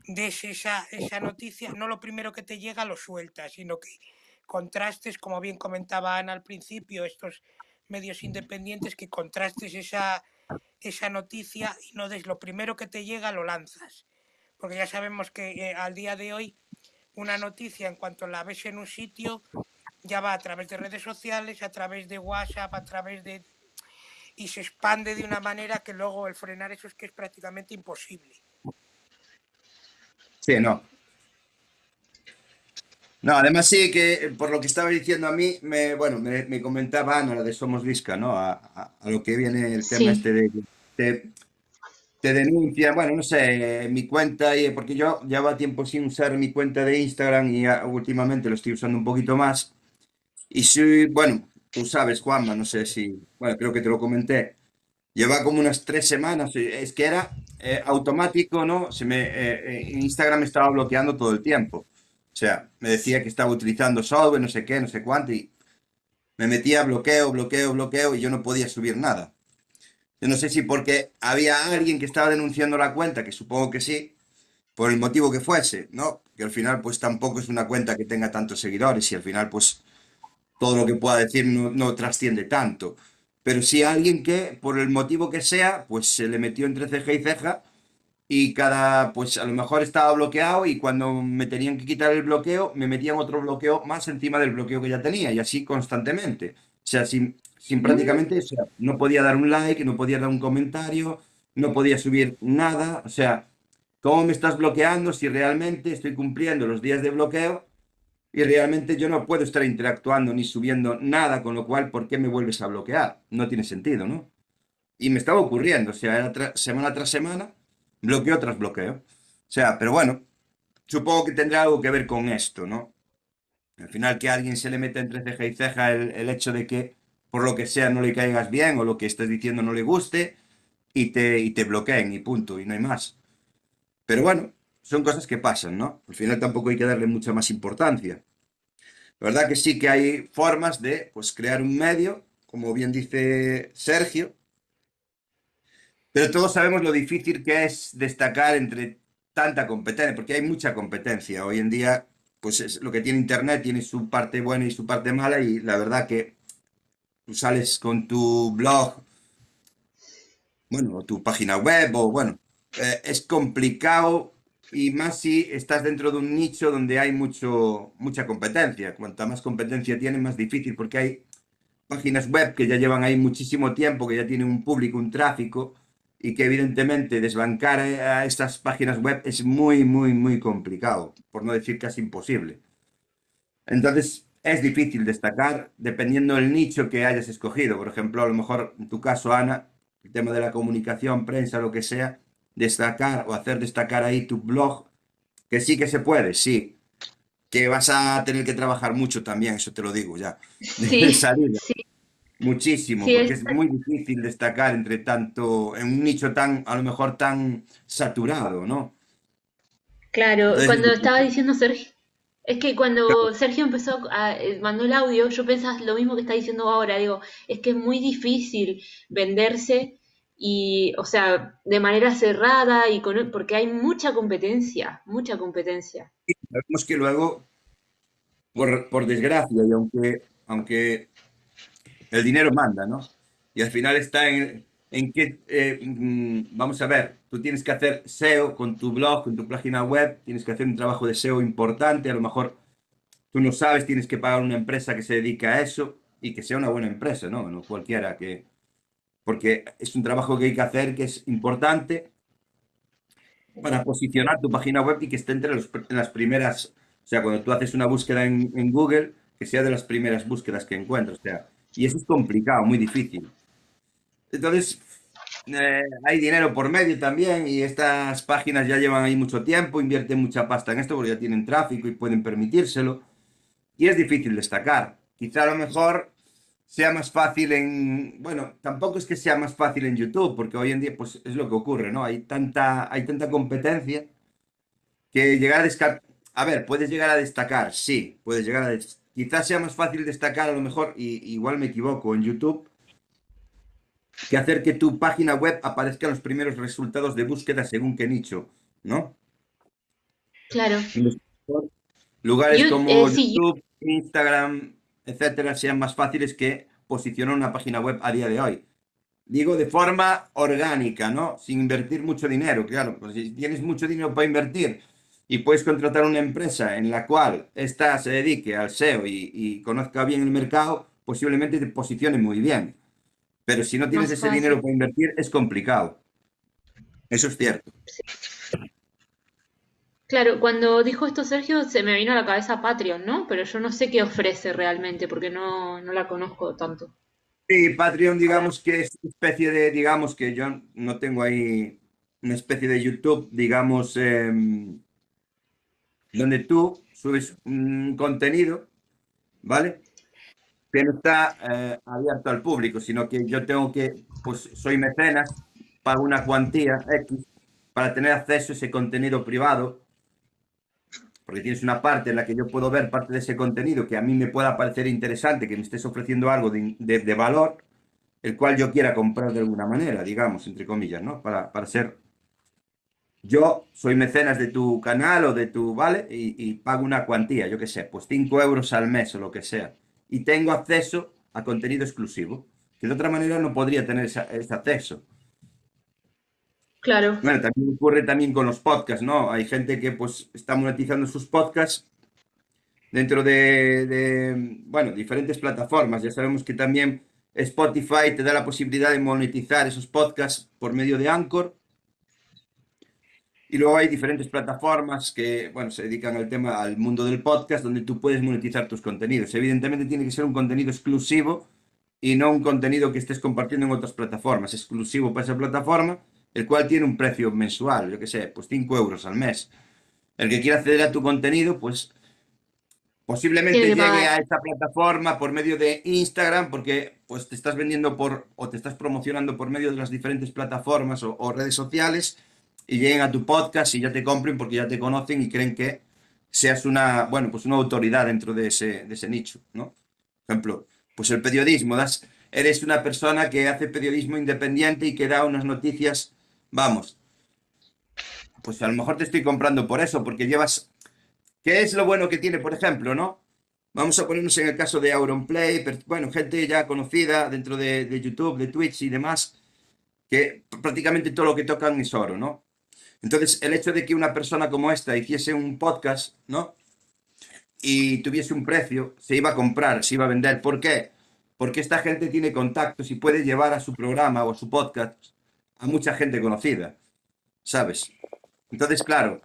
des esa, esa noticia, no lo primero que te llega lo sueltas, sino que contrastes, como bien comentaba Ana al principio, estos medios independientes, que contrastes esa, esa noticia y no des lo primero que te llega lo lanzas. Porque ya sabemos que eh, al día de hoy una noticia en cuanto la ves en un sitio ya va a través de redes sociales, a través de WhatsApp, a través de... y se expande de una manera que luego el frenar eso es que es prácticamente imposible. sí, no. No, además sí que por lo que estaba diciendo a mí, me, bueno, me, me comentaba Ana, la de Somos Visca, ¿no? A, a- a lo que viene el tema Sí, este de te, denuncian, bueno, no sé, mi cuenta, y- porque yo llevaba tiempo sin usar mi cuenta de Instagram y últimamente lo estoy usando un poquito más. Y soy, bueno, tú sabes, Juanma, no sé si, bueno, creo que te lo comenté. Lleva como unas tres semanas, es que era eh, automático, ¿no? Se me, eh, eh, Instagram me estaba bloqueando todo el tiempo. O sea, me decía que estaba utilizando software, no sé qué, no sé cuánto, y me metía bloqueo, bloqueo, bloqueo, y yo no podía subir nada. Yo no sé si porque había alguien que estaba denunciando la cuenta, que supongo que sí, por el motivo que fuese, ¿no? Que al final, pues tampoco es una cuenta que tenga tantos seguidores, y al final, pues todo lo que pueda decir no, trasciende tanto. Pero sí alguien que, por el motivo que sea, pues se le metió entre ceja y ceja y cada, pues a lo mejor estaba bloqueado y cuando me tenían que quitar el bloqueo, me metían otro bloqueo más encima del bloqueo que ya tenía y así constantemente. O sea, sin, sin prácticamente, o sea, no podía dar un like, no podía dar un comentario, no podía subir nada. O sea, ¿cómo me estás bloqueando si realmente estoy cumpliendo los días de bloqueo? Y realmente yo no puedo estar interactuando ni subiendo nada, con lo cual, ¿por qué me vuelves a bloquear? No tiene sentido, ¿no? Y me estaba ocurriendo, o sea, era semana tras semana, bloqueo tras bloqueo. O sea, pero bueno, supongo que tendrá algo que ver con esto, ¿no? Al final que a alguien se le mete entre ceja y ceja el hecho de que por lo que sea no le caigas bien o lo que estés diciendo no le guste y te, y te bloqueen y punto, y no hay más. Pero bueno, son cosas que pasan, ¿no? Al final tampoco hay que darle mucha más importancia. La verdad que sí que hay formas de pues, crear un medio, como bien dice Sergio, Pero todos sabemos lo difícil que es destacar entre tanta competencia, porque hay mucha competencia. Hoy en día, pues es lo que tiene Internet, tiene su parte buena y su parte mala, y la verdad que tú sales con tu blog, bueno, tu página web, o bueno, eh, es complicado y más si estás dentro de un nicho donde hay mucho, mucha competencia. Cuanta más competencia tiene, más difícil, porque hay páginas web que ya llevan ahí muchísimo tiempo, que ya tienen un público, un tráfico, y que evidentemente desbancar a estas páginas web es muy, muy, muy complicado, por no decir casi imposible. Entonces, es difícil destacar dependiendo del nicho que hayas escogido. Por ejemplo, a lo mejor en tu caso, Ana, el tema de la comunicación, prensa, lo que sea, destacar o hacer destacar ahí tu blog, que sí que se puede, sí. Que vas a tener que trabajar mucho también, eso te lo digo ya. Sí, sí. Muchísimo, Sí, porque es, es muy difícil destacar entre tanto, en un nicho tan, a lo mejor tan saturado, ¿no? claro, Entonces, cuando estaba diciendo Sergio, es que cuando Sergio empezó a, eh, mandó el audio, yo pensaba lo mismo que está diciendo ahora, digo, es que es muy difícil venderse y, o sea, de manera cerrada y con, porque hay mucha competencia, mucha competencia. Sabemos que luego, por, por desgracia, y aunque, aunque el dinero manda, ¿no? Y al final está en, en que, eh, mm, vamos a ver, tú tienes que hacer SEO con tu blog, con tu página web, tienes que hacer un trabajo de SEO importante, a lo mejor tú no sabes, tienes que pagar una empresa que se dedique a eso y que sea una buena empresa, ¿no? No cualquiera que... Porque es un trabajo que hay que hacer que es importante para posicionar tu página web y que esté entre los en las primeras, o sea, cuando tú haces una búsqueda en, en Google, que sea de las primeras búsquedas que encuentras, o sea, y eso es complicado, muy difícil. Entonces, eh, hay dinero por medio también y estas páginas ya llevan ahí mucho tiempo, invierten mucha pasta en esto porque ya tienen tráfico y pueden permitírselo. Y es difícil destacar. Quizá a lo mejor sea más fácil en, bueno, tampoco es que sea más fácil en YouTube, porque hoy en día pues es lo que ocurre, ¿no? Hay tanta, hay tanta competencia que llegar a descartar, a ver, puedes llegar a destacar, sí, puedes llegar a quizás sea más fácil destacar a lo mejor, y igual me equivoco, en YouTube, que hacer que tu página web aparezca en los primeros resultados de búsqueda según qué nicho, ¿no? Claro. Lugares como eh, sí, YouTube, Instagram, etcétera, sean más fáciles que posicionar una página web a día de hoy. Digo de forma orgánica, ¿no? Sin invertir mucho dinero, claro. Pues si tienes mucho dinero para invertir y puedes contratar una empresa en la cual ésta se dedique al SEO y, y conozca bien el mercado, posiblemente te posicione muy bien. Pero si no tienes más ese dinero para invertir, es complicado. Eso es cierto. Claro, cuando dijo esto Sergio se me vino a la cabeza Patreon, ¿no? Pero yo no sé qué ofrece realmente porque no, no la conozco tanto. Sí, Patreon, digamos que es una especie de, digamos que yo no tengo ahí una especie de YouTube, digamos, em, donde tú subes un contenido, ¿vale? Que no está eh, abierto al público, sino que yo tengo que, pues soy mecenas, pago una cuantía X para tener acceso a ese contenido privado, porque tienes una parte en la que yo puedo ver parte de ese contenido que a mí me pueda parecer interesante, que me estés ofreciendo algo de, de- valor, el cual yo quiera comprar de alguna manera, digamos, entre comillas, ¿no? Para, para ser yo soy mecenas de tu canal o de tu, ¿vale? Y, y pago una cuantía, yo qué sé, pues 5 euros al mes o lo que sea. Y tengo acceso a contenido exclusivo, que de otra manera no podría tener esa- ese acceso. Claro, Bueno, también ocurre también con los podcasts, ¿no? Hay gente que pues está monetizando sus podcasts dentro de, de, bueno, diferentes plataformas. Ya sabemos que también Spotify te da la posibilidad de monetizar esos podcasts por medio de Anchor. Y luego hay diferentes plataformas que, bueno, se dedican al tema, al mundo del podcast, donde tú puedes monetizar tus contenidos. Evidentemente tiene que ser un contenido exclusivo y no un contenido que estés compartiendo en otras plataformas, exclusivo para esa plataforma, el cual tiene un precio mensual, yo qué sé, pues 5 euros al mes. El que quiera acceder a tu contenido, pues posiblemente llegue a esta plataforma por medio de Instagram, porque pues te estás vendiendo por o te estás promocionando por medio de las diferentes plataformas o, o redes sociales y lleguen a tu podcast y ya te compren porque ya te conocen y creen que seas una, bueno, pues una autoridad dentro de ese, de ese nicho, ¿no? Por ejemplo, pues el periodismo, das, eres una persona que hace periodismo independiente y que da unas noticias, vamos, pues a lo mejor te estoy comprando por eso, porque llevas, ¿qué es lo bueno que tiene, por ejemplo, no? Vamos a ponernos en el caso de Auronplay, bueno, gente ya conocida dentro de, de YouTube, de Twitch y demás, que prácticamente todo lo que tocan es oro, ¿no? Entonces, el hecho de que una persona como esta hiciese un podcast, ¿no? Y tuviese un precio, se iba a comprar, se iba a vender. ¿Por qué? Porque esta gente tiene contactos y puede llevar a su programa o a su podcast a mucha gente conocida, ¿sabes? Entonces, claro,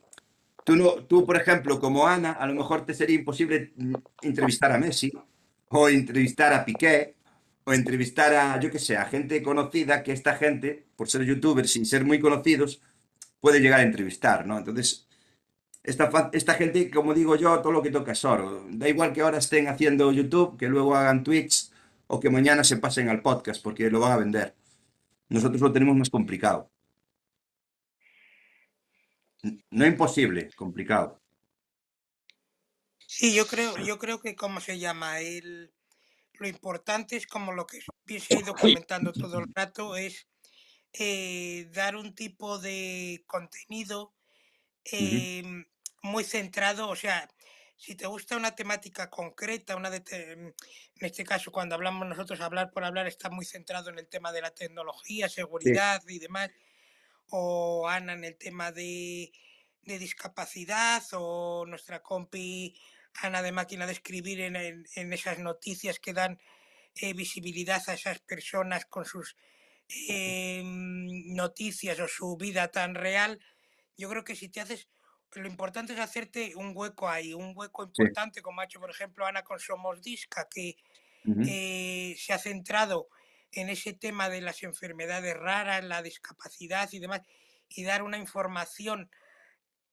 tú, no, tú, por ejemplo, como Ana, a lo mejor te sería imposible entrevistar a Messi o entrevistar a Piqué o entrevistar a, yo qué sé, a gente conocida que esta gente, por ser youtubers sin ser muy conocidos, puede llegar a entrevistar, ¿no? Entonces, esta, esta gente, como digo yo, todo lo que toca es oro. Da igual que ahora estén haciendo YouTube, que luego hagan Twitch o que mañana se pasen al podcast porque lo van a vender. Nosotros lo tenemos más complicado. No imposible, complicado. Sí, yo creo, yo creo que, ¿cómo se llama? El, lo importante es como lo que se ha ido comentando todo el rato, es eh, dar un tipo de contenido em, muy centrado, o sea, si te gusta una temática concreta, una de en este caso cuando hablamos nosotros, hablar por hablar está muy centrado en el tema de la tecnología, seguridad y demás, o Ana en el tema de, de discapacidad, o nuestra compi Ana de máquina de escribir en, en, esas noticias que dan eh, visibilidad a esas personas con sus eh, noticias o su vida tan real. Yo creo que si te haces, lo importante es hacerte un hueco ahí, un hueco importante, como ha hecho, por ejemplo, Ana con Somos Disca, que eh, se ha centrado en ese tema de las enfermedades raras, la discapacidad y demás, y dar una información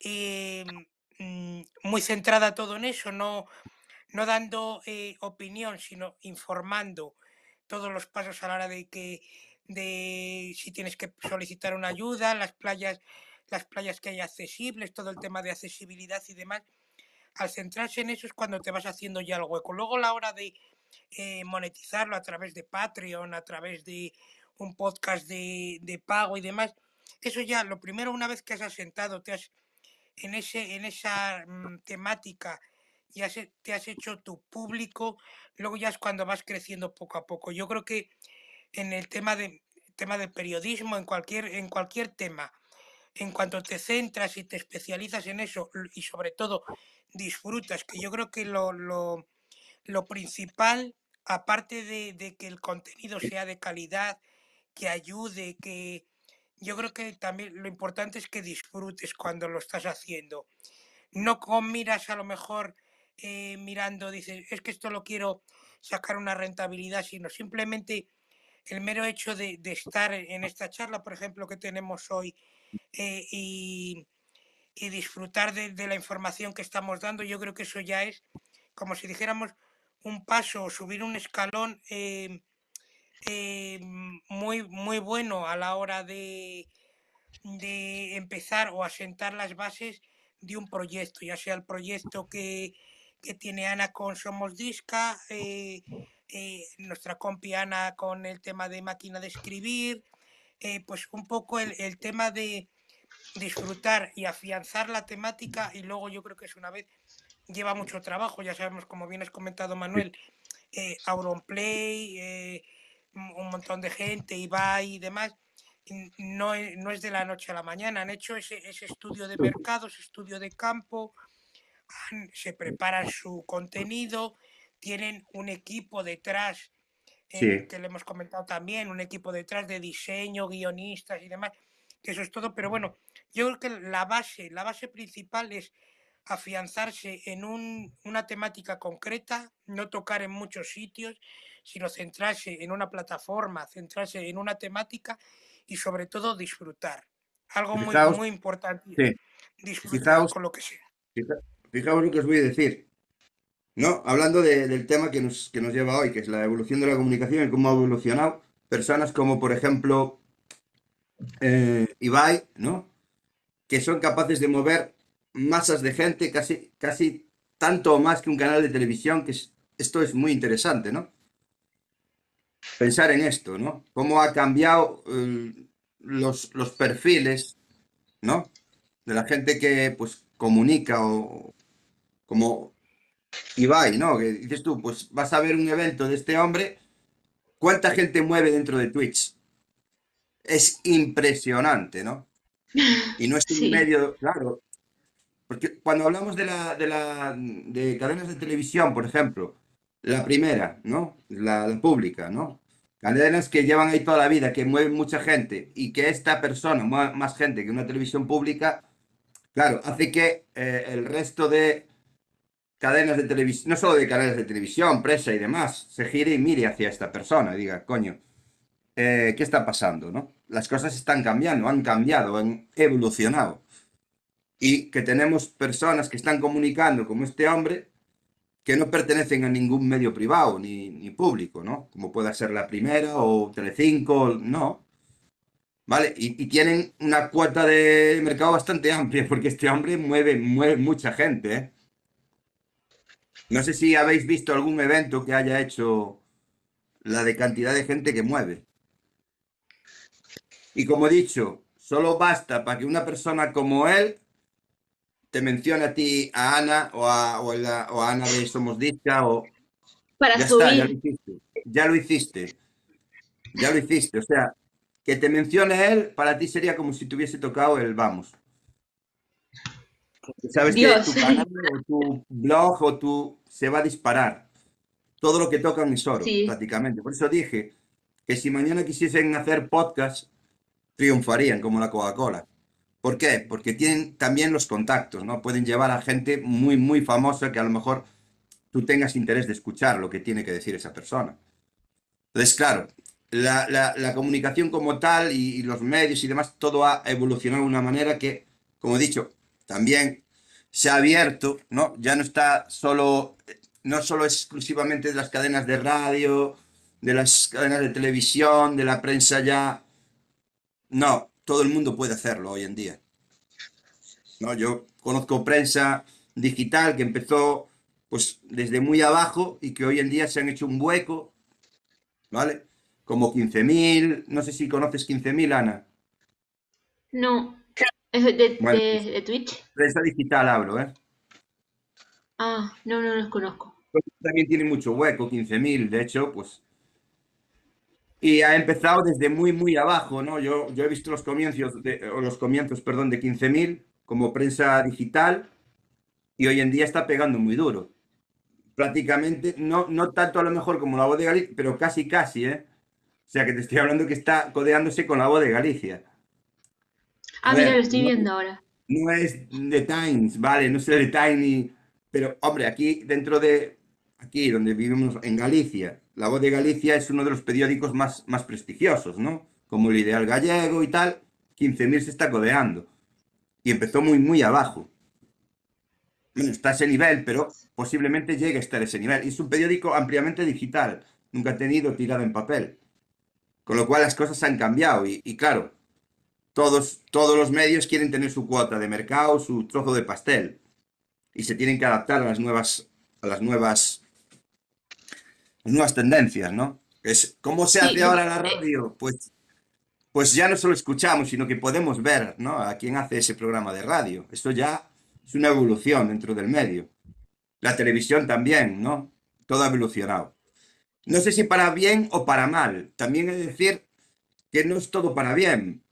em, Mm, muy centrada todo en eso, no, no dando eh, opinión, sino informando todos los pasos a la hora de que de si tienes que solicitar una ayuda, las playas, las playas que hay accesibles, todo el tema de accesibilidad y demás. Al centrarse en eso es cuando te vas haciendo ya el hueco. Luego la hora de eh, monetizarlo a través de Patreon, a través de un podcast de, de pago y demás, eso ya, lo primero, una vez que has asentado, te has en, ese, en esa mm, temática ya te has hecho tu público, luego ya es cuando vas creciendo poco a poco. Yo creo que en el tema de tema de periodismo, en cualquier, en cualquier tema, en cuanto te centras y te especializas en eso y sobre todo disfrutas, que yo creo que lo, lo, lo principal, aparte de, de, que el contenido sea de calidad, que ayude, que, yo creo que también lo importante es que disfrutes cuando lo estás haciendo. No con miras a lo mejor eh, mirando, dices, es que esto lo quiero sacar una rentabilidad, sino simplemente el mero hecho de, estar en esta charla, por ejemplo, que tenemos hoy eh, y, disfrutar de, la información que estamos dando, yo creo que eso ya es como si dijéramos un paso subir un escalón. Eh, eh, muy, muy bueno a la hora de, de empezar o asentar las bases de un proyecto, ya sea el proyecto que, que tiene Ana con Somos Disca, eh, eh, nuestra compi Ana con el tema de máquina de escribir, pues un poco el, el, tema de disfrutar y afianzar la temática y luego yo creo que es una vez lleva mucho trabajo, ya sabemos como bien has comentado Manuel, Auronplay, un montón de gente, y va y demás, no es, no es de la noche a la mañana. Han hecho ese, ese estudio de mercado, ese estudio de campo, se preparan su contenido, tienen un equipo detrás, eh, que le hemos comentado también, un equipo detrás de diseño, guionistas y demás, que eso es todo. Pero bueno, yo creo que la base, la base principal es afianzarse en un, una temática concreta, no tocar en muchos sitios, sino centrarse en una plataforma, centrarse en una temática y sobre todo disfrutar. Algo muy, muy importante. Disfrutar con lo que sea. Fijaos lo que os voy a decir. ¿No? Hablando del tema que nos, que nos lleva hoy, que es la evolución de la comunicación y cómo ha evolucionado, personas como por ejemplo eh, Ibai, ¿no? Que son capaces de mover masas de gente, casi, casi tanto o más que un canal de televisión, que esto es muy interesante, ¿no? pensar en esto, ¿no? Cómo ha cambiado eh, los, los perfiles, ¿no? De la gente que pues comunica o como Ibai, ¿no? Que dices tú, pues vas a ver un evento de este hombre, ¿cuánta gente mueve dentro de Twitch? Es impresionante, ¿no? Y no es un Sí, medio, claro, porque cuando hablamos de la, de la, de cadenas de televisión, por ejemplo, la primera, ¿no? La, la pública, ¿no? Cadenas que llevan ahí toda la vida, que mueven mucha gente y que esta persona mueva más gente que una televisión pública, claro, hace que eh, el resto de cadenas de televisión, no solo de cadenas de televisión, prensa y demás, se gire y mire hacia esta persona y diga, coño, eh, ¿qué está pasando, no? Las cosas están cambiando, han cambiado, han evolucionado y que tenemos personas que están comunicando como este hombre que no pertenecen a ningún medio privado ni, ni público, ¿no? Como pueda ser La Primera o Telecinco, no, ¿vale? Y, y tienen una cuota de mercado bastante amplia porque este hombre mueve, mueve mucha gente, ¿eh? No sé si habéis visto algún evento que haya hecho la de cantidad de gente que mueve. Y como he dicho, solo basta para que una persona como él te mencione a ti, a Ana o a, o la- o a Ana de Somos Disca o para ya está, ya lo subir. hiciste, ya lo hiciste, ya lo hiciste. O sea, que te mencione él para ti sería como si te hubiese tocado el vamos. Sabes que tu canal o tu blog o tu se va a disparar. Todo lo que tocan es oro, Sí, prácticamente. Por eso dije que si mañana quisiesen hacer podcast, triunfarían como la Coca-Cola. ¿Por qué? Porque tienen también los contactos, ¿no? Pueden llevar a gente muy, muy famosa que a lo mejor tú tengas interés de escuchar lo que tiene que decir esa persona. Entonces, claro, la, la- la comunicación como tal y, y los medios y demás, todo ha evolucionado de una manera que, como he dicho, también se ha abierto, ¿no? Ya no está solo, no solo exclusivamente de las cadenas de radio, de las cadenas de televisión, de la prensa ya. No, todo el mundo puede hacerlo hoy en día. ¿no? Yo conozco prensa digital que empezó pues desde muy abajo y que hoy en día se han hecho un hueco, ¿vale? Como 15.000, no sé si conoces 15.000, Ana. no. ¿Es de, de, Bueno, de Twitch? prensa digital hablo, ¿eh? Ah, no, no los conozco. También tiene mucho hueco, 15.000, de hecho, pues... Y ha empezado desde muy, muy abajo, ¿no? Yo, yo he visto los comienzos, de, o los comienzos, perdón, de 15.000 como prensa digital y hoy en día está pegando muy duro. Prácticamente, no, no tanto a lo mejor como la voz de Galicia, pero casi, casi, ¿eh? O sea que te estoy hablando que está codeándose con la voz de Galicia. Ah, mira, lo estoy no, viendo ahora. no es The Times, vale, no es The Times, pero hombre, aquí dentro de, aquí donde vivimos en Galicia, La Voz de Galicia es uno de los periódicos más, más prestigiosos, ¿no? Como el Ideal Gallego y tal, 15.000 se está codeando. Y empezó muy, muy abajo. Bueno, está a ese nivel, pero posiblemente llegue a estar a ese nivel. Y es un periódico ampliamente digital, nunca ha tenido tirada en papel. Con lo cual las cosas han cambiado y, y claro, todos, todos los medios quieren tener su cuota de mercado, su trozo de pastel. Y se tienen que adaptar a las nuevas, a las nuevas, las nuevas tendencias, ¿no? Es, ¿Cómo se hace ahora la eh, radio? Pues, pues ya no solo escuchamos, sino que podemos ver, ¿no? A quién hace ese programa de radio. Esto ya es una evolución dentro del medio. La televisión también, ¿no? Todo ha evolucionado. No sé si para bien o para mal. También de decir que no es todo para bien.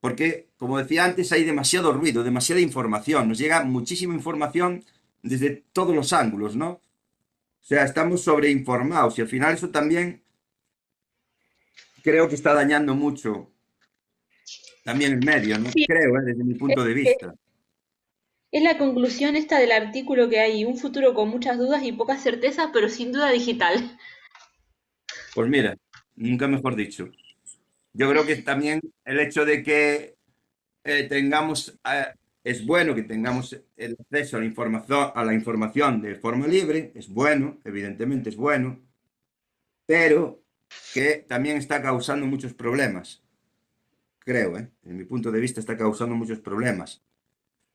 Porque, como decía antes, hay demasiado ruido, demasiada información. Nos llega muchísima información desde todos los ángulos, ¿no? O sea, estamos sobreinformados y al final eso también creo que está dañando mucho también el medio, ¿no? sí, Creo, ¿eh? desde mi punto de vista. es la conclusión esta del artículo que hay un futuro con muchas dudas y pocas certezas, pero sin duda digital. Pues mira, nunca mejor dicho. Yo creo que también el hecho de que eh, tengamos, eh, es bueno que tengamos el acceso a la información, a la información de forma libre, es bueno, evidentemente es bueno, pero que también está causando muchos problemas, creo, ¿eh? En mi punto de vista está causando muchos problemas,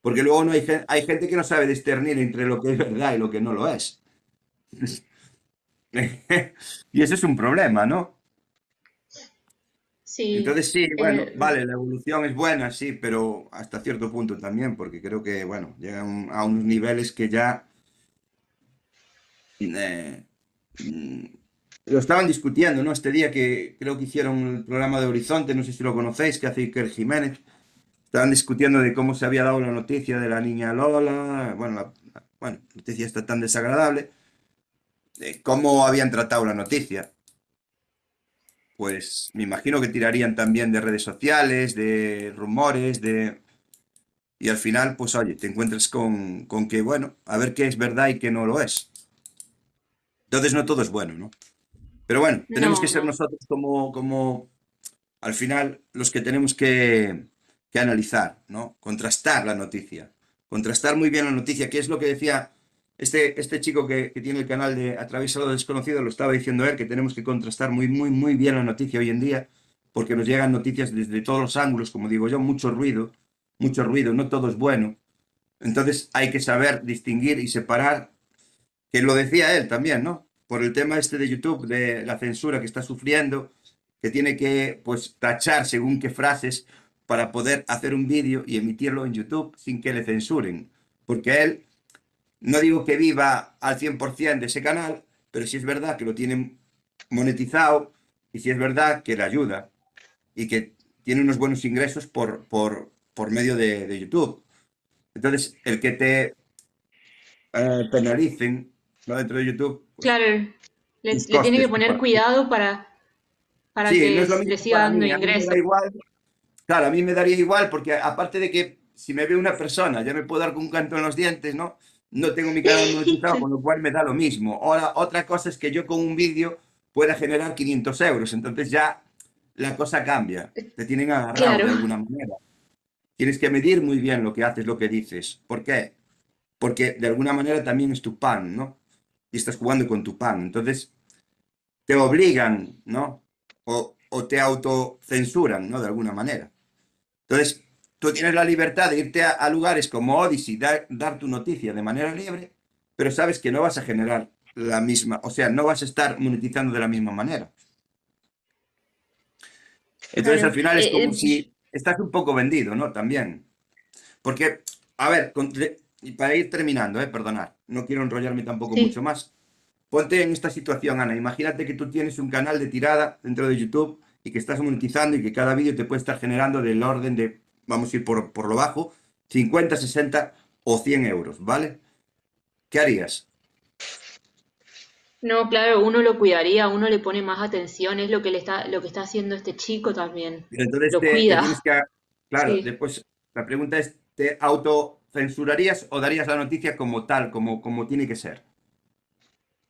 porque luego no hay, hay gente que no sabe discernir entre lo que es verdad y lo que no lo es. Y eso es un problema, ¿no? Sí, Entonces sí, bueno, eh, vale, la evolución es buena, sí, pero hasta cierto punto también, porque creo que, bueno, llegan a unos niveles que ya eh, lo estaban discutiendo, ¿no? Este día que creo que hicieron el programa de Horizonte, no sé si lo conocéis, que hace Iker Jiménez, estaban discutiendo de cómo se había dado la noticia de la niña Lola, bueno, la, bueno, noticia está tan desagradable, de cómo habían tratado la noticia. Pues me imagino que tirarían también de redes sociales, de rumores, de... Y al final, pues oye, te encuentras con, con que, bueno, a ver qué es verdad y qué no lo es. Entonces no todo es bueno, ¿no? Pero bueno, tenemos no, que ser no. nosotros como, como al final los que tenemos que, que analizar, ¿no? Contrastar la noticia. Contrastar muy bien la noticia, que es lo que decía este, este chico que, que tiene el canal de Atraviesa lo desconocido, lo estaba diciendo él, que tenemos que contrastar muy, muy, muy bien la noticia hoy en día, porque nos llegan noticias desde todos los ángulos, como digo yo, mucho ruido, mucho ruido, no todo es bueno. Entonces hay que saber distinguir y separar, que lo decía él también, ¿no? Por el tema este de YouTube, de la censura que está sufriendo, que tiene que, pues, tachar según qué frases para poder hacer un vídeo y emitirlo en YouTube sin que le censuren. Porque él, no digo que viva al 100% de ese canal, pero sí es verdad que lo tienen monetizado y sí es verdad que le ayuda y que tiene unos buenos ingresos por, por, por medio de, de YouTube. Entonces, el que te eh, penalicen ¿no? dentro de YouTube, pues Claro, le, le tiene que poner para- cuidado para, para Sí, que no le siga dando ingresos. Claro, a mí me daría igual porque aparte de que si me ve una persona ya me puedo dar con un canto en los dientes, ¿no? No tengo mi canal monetizado, con lo cual me da lo mismo. Ahora, otra cosa es que yo con un vídeo pueda generar 500 euros, entonces ya la cosa cambia. Te tienen agarrado Claro. de alguna manera. Tienes que medir muy bien lo que haces, lo que dices. ¿Por qué? Porque de alguna manera también es tu pan, ¿no? Y estás jugando con tu pan. Entonces, te obligan, ¿no? O, o te autocensuran, ¿no? De alguna manera. Entonces, tú tienes la libertad de irte a, a lugares como Odyssey, dar, dar tu noticia de manera libre, pero sabes que no vas a generar la misma, o sea, no vas a estar monetizando de la misma manera. Entonces, Claro. al final es Eh, como eh, si estás un poco vendido, ¿no? También. Porque, a ver, con- para ir terminando, ¿eh? Perdonad, no quiero enrollarme tampoco Sí. mucho más. Ponte en esta situación, Ana. Imagínate que tú tienes un canal de tirada dentro de YouTube y que estás monetizando y que cada vídeo te puede estar generando del orden de, vamos a ir por, por lo bajo, 50, 60 o 100 euros, ¿vale? ¿Qué harías? No, claro, uno lo cuidaría, uno le pone más atención, es lo que le está, lo que está haciendo este chico también. Entonces Lo te, cuida. que... Claro, Sí. después la pregunta es, ¿te autocensurarías o darías la noticia como tal, como, como tiene que ser?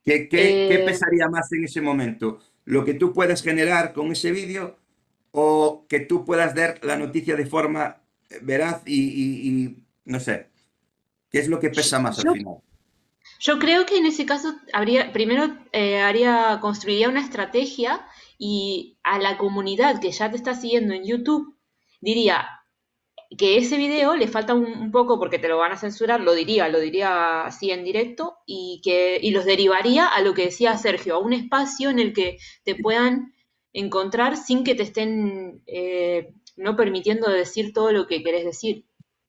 ¿Qué, qué, qué Eh, pesaría más en ese momento? ¿Lo que tú puedas generar con ese vídeo o que tú puedas dar la noticia de forma eh, veraz y, y- y, no sé? ¿Qué es lo que pesa más al final? yo creo que en ese caso habría, primero eh, haría, construiría una estrategia y a la comunidad que ya te está siguiendo en YouTube diría que ese video le falta un, un poco porque te lo van a censurar, lo diría, lo diría así en directo y que y los derivaría a lo que decía Sergio, a un espacio en el que te puedan encontrar sin que te estén eh, no permitiendo decir todo lo que querés decir.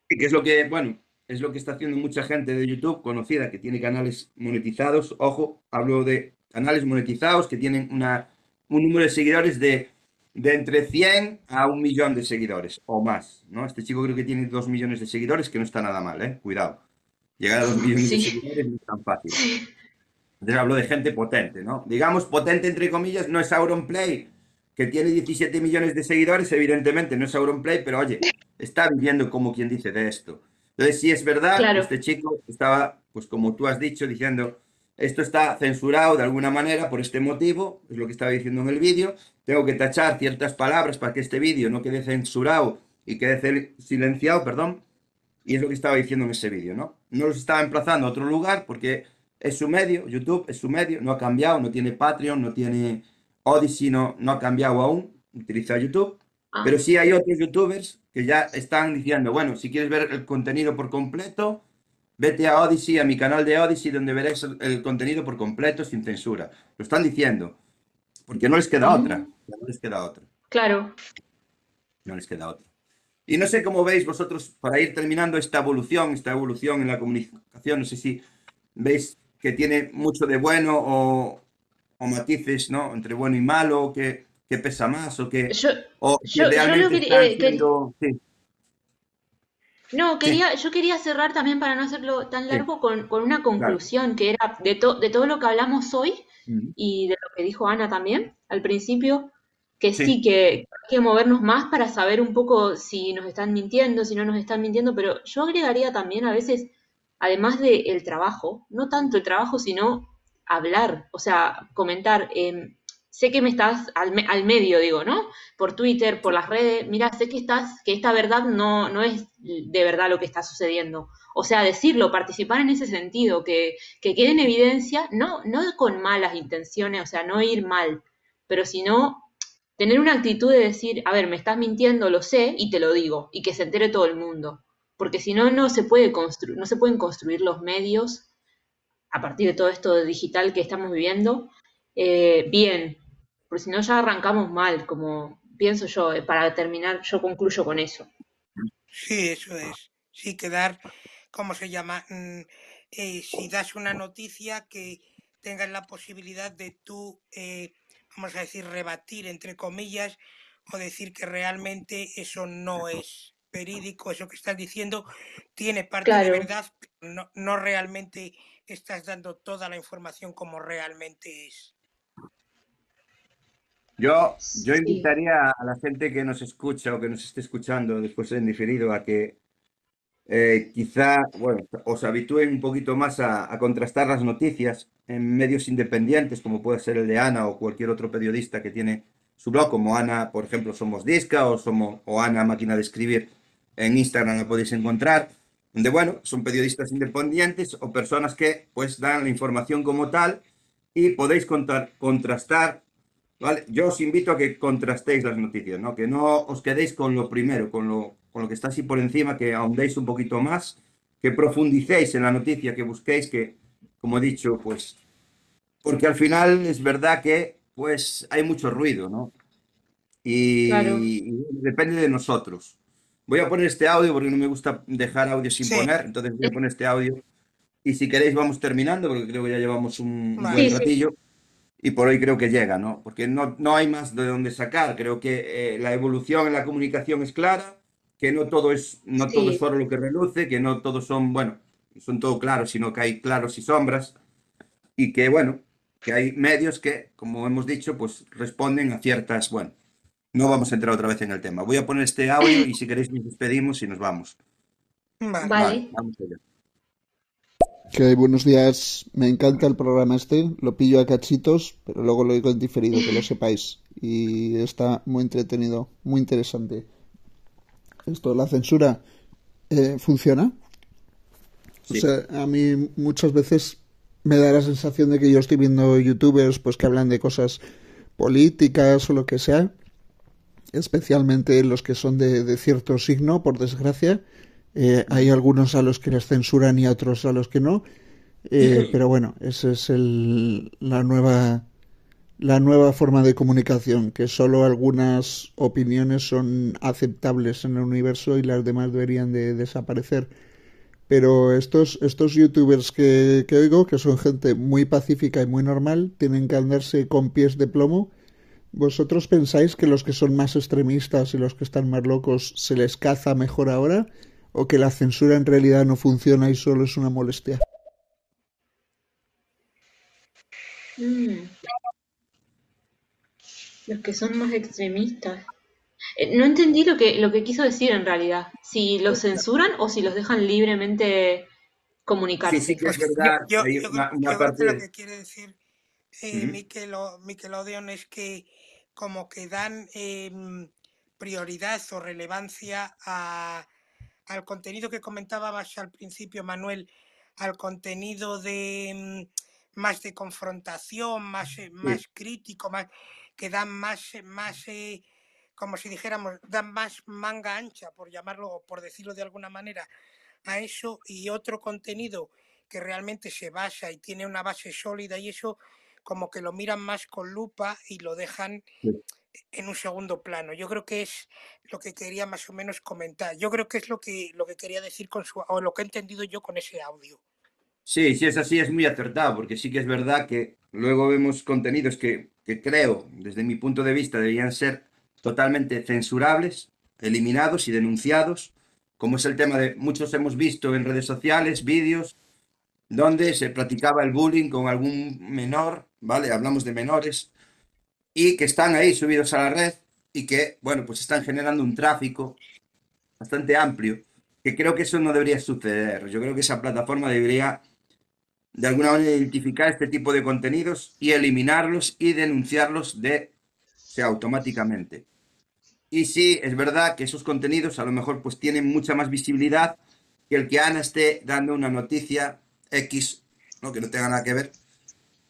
Y que es lo que, bueno, es lo que está haciendo mucha gente de YouTube conocida que tiene canales monetizados. Ojo, hablo de canales monetizados que tienen una, un número de seguidores de, de entre 100 a un millón de seguidores o más, ¿no? Este chico creo que tiene 2 millones de seguidores, que no está nada mal, ¿eh? Cuidado. Llegar a 2 millones de Sí, seguidores no es tan fácil. Entonces hablo de gente potente, ¿no? Digamos potente entre comillas, no es Auronplay, que tiene 17 millones de seguidores, evidentemente no es Auronplay, pero oye, está viviendo como quien dice de esto. Entonces, sí es verdad, claro. este chico estaba, pues como tú has dicho, diciendo, esto está censurado de alguna manera por este motivo, es lo que estaba diciendo en el vídeo, tengo que tachar ciertas palabras para que este vídeo no quede censurado y quede silenciado, perdón, y es lo que estaba diciendo en ese vídeo, ¿no? No los estaba emplazando a otro lugar porque es su medio, YouTube es su medio, no ha cambiado, no tiene Patreon, no tiene Odyssey, no, no ha cambiado aún, utiliza YouTube, pero Ah, sí hay otros YouTubers que ya están diciendo, bueno, si quieres ver el contenido por completo, vete a Odyssey, a mi canal de Odyssey, donde verás el, el contenido por completo sin censura. Lo están diciendo, porque no les queda otra, no les queda otra. Claro. No les queda otra. Y no sé cómo veis vosotros, para ir terminando esta evolución, esta evolución en la comunicación, no sé si veis que tiene mucho de bueno o, o matices, ¿no? Entre bueno y malo, que, que pesa más o que... Yo, o que yo, yo lo realmente quería, eh, quer- siendo- sí, No, sí, quería, yo quería cerrar también para no hacerlo tan sí, largo con, con una claro. conclusión que era de, to- de todo lo que hablamos hoy y de lo que dijo Ana también al principio, que Sí, sí, que hay que movernos más para saber un poco si nos están mintiendo, si no nos están mintiendo, pero yo agregaría también a veces, además del trabajo, no tanto el trabajo, sino hablar, o sea, comentar. em, sé que me estás al, me- al medio, digo, ¿no? Por Twitter, por las redes, mira, sé que estás, que esta verdad no, no es de verdad lo que está sucediendo. O sea, decirlo, participar en ese sentido, que, que quede en evidencia, no, no con malas intenciones, o sea, no ir mal, pero sino tener una actitud de decir, a ver, me estás mintiendo, lo sé, y te lo digo, y que se entere todo el mundo. Porque si no, no se puede construir, no se pueden construir los medios a partir de todo esto digital que estamos viviendo, eh, bien, porque si no ya arrancamos mal, como pienso yo, eh, para terminar, yo concluyo con eso. Sí, eso es. Sí, quedar, ¿cómo se llama? Mm, eh, si das una noticia que tengas la posibilidad de tú, vamos a decir, rebatir, entre comillas, o decir que realmente eso no es verídico, eso que estás diciendo tiene parte de verdad, no, no realmente estás dando toda la información como realmente es. Yo, yo sí, invitaría a la gente que nos escucha o que nos esté escuchando después en diferido a que eh, quizá, bueno, os habitúen un poquito más a, a contrastar las noticias en medios independientes, como puede ser el de Ana o cualquier otro periodista que tiene su blog, como Ana, por ejemplo, Somos Disca o, somos, o Ana Máquina de Escribir. En Instagram la podéis encontrar, donde, bueno, son periodistas independientes o personas que, pues, dan la información como tal y podéis contar- contrastar ¿Vale? Yo os invito a que contrastéis las noticias, ¿no? Que no os quedéis con lo primero, con lo, con lo que está así por encima, que ahondéis un poquito más, que profundicéis en la noticia, que busquéis, que, como he dicho, pues, porque al final es verdad que, pues, hay mucho ruido, ¿no? Y, claro. y depende de nosotros. Voy a poner este audio porque no me gusta dejar audio sin Sí, poner, entonces voy a poner este audio. Y si queréis vamos terminando, porque creo que ya llevamos un, buen Sí, vale. sí, ratillo. Y por hoy creo que llega, ¿no? Porque no, no hay más de dónde sacar. Creo que eh, la evolución en la comunicación es clara, que no todo es, no todo es oro lo que reluce, que no todos son, bueno, son todo claros, sino que hay claros y sombras. Y que, bueno, que hay medios que, como hemos dicho, pues responden a ciertas, bueno, no vamos a entrar otra vez en el tema. Voy a poner este audio y si queréis nos despedimos y nos vamos. Vale. Vamos allá. Que buenos días, me encanta el programa este, lo pillo a cachitos, pero luego lo digo en diferido, que lo sepáis. Y está muy entretenido, muy interesante. Esto, la censura, eh, ¿funciona? O Sí, sea, a mí muchas veces me da la sensación de que yo estoy viendo youtubers pues que hablan de cosas políticas o lo que sea, especialmente los que son de, de cierto signo, por desgracia. Eh, hay algunos a los que les censuran y a otros a los que no. Eh, pero bueno, esa es el, la nueva la nueva forma de comunicación, que solo algunas opiniones son aceptables en el universo y las demás deberían de desaparecer. Pero estos, estos youtubers que, que oigo, que son gente muy pacífica y muy normal, tienen que andarse con pies de plomo. ¿Vosotros pensáis que los que son más extremistas y los que están más locos se les caza mejor ahora? ¿O que la censura en realidad no funciona y solo es una molestia? Mm, los que son más extremistas. Eh, No entendí lo que, lo que quiso decir en realidad. Si los censuran o si los dejan libremente sí, sí comunicarse. que es Pues yo, verdad yo, que hay yo, una, yo una creo parte que lo de... que quiere decir eh. Miquelo- Nickelodeon es que como que dan em, prioridad o relevancia a, al contenido que comentábamos al principio, Manuel, al contenido de em, más de confrontación, más, eh, Sí, más crítico, más que dan más, eh, más eh, como si dijéramos, dan más manga ancha, por llamarlo o por decirlo de alguna manera, a eso y otro contenido que realmente se basa y tiene una base sólida y eso como que lo miran más con lupa y lo dejan sí, en un segundo plano. Yo creo que es lo que quería más o menos comentar. Yo creo que es lo que, lo que quería decir con su, o lo que he entendido yo con ese audio. Sí, si es así, es muy acertado, porque sí que es verdad que luego vemos contenidos que, que creo, desde mi punto de vista, deberían ser totalmente censurables, eliminados y denunciados, como es el tema de muchos hemos visto en redes sociales, vídeos, donde se practicaba el bullying con algún menor, ¿vale? Hablamos de menores, y que están ahí subidos a la red y que, bueno, pues están generando un tráfico bastante amplio, que creo que eso no debería suceder. Yo creo que esa plataforma debería de alguna manera identificar este tipo de contenidos y eliminarlos y denunciarlos de, sea, automáticamente. Y sí, es verdad que esos contenidos a lo mejor pues tienen mucha más visibilidad que el que Ana esté dando una noticia X, ¿no? que no tenga nada que ver,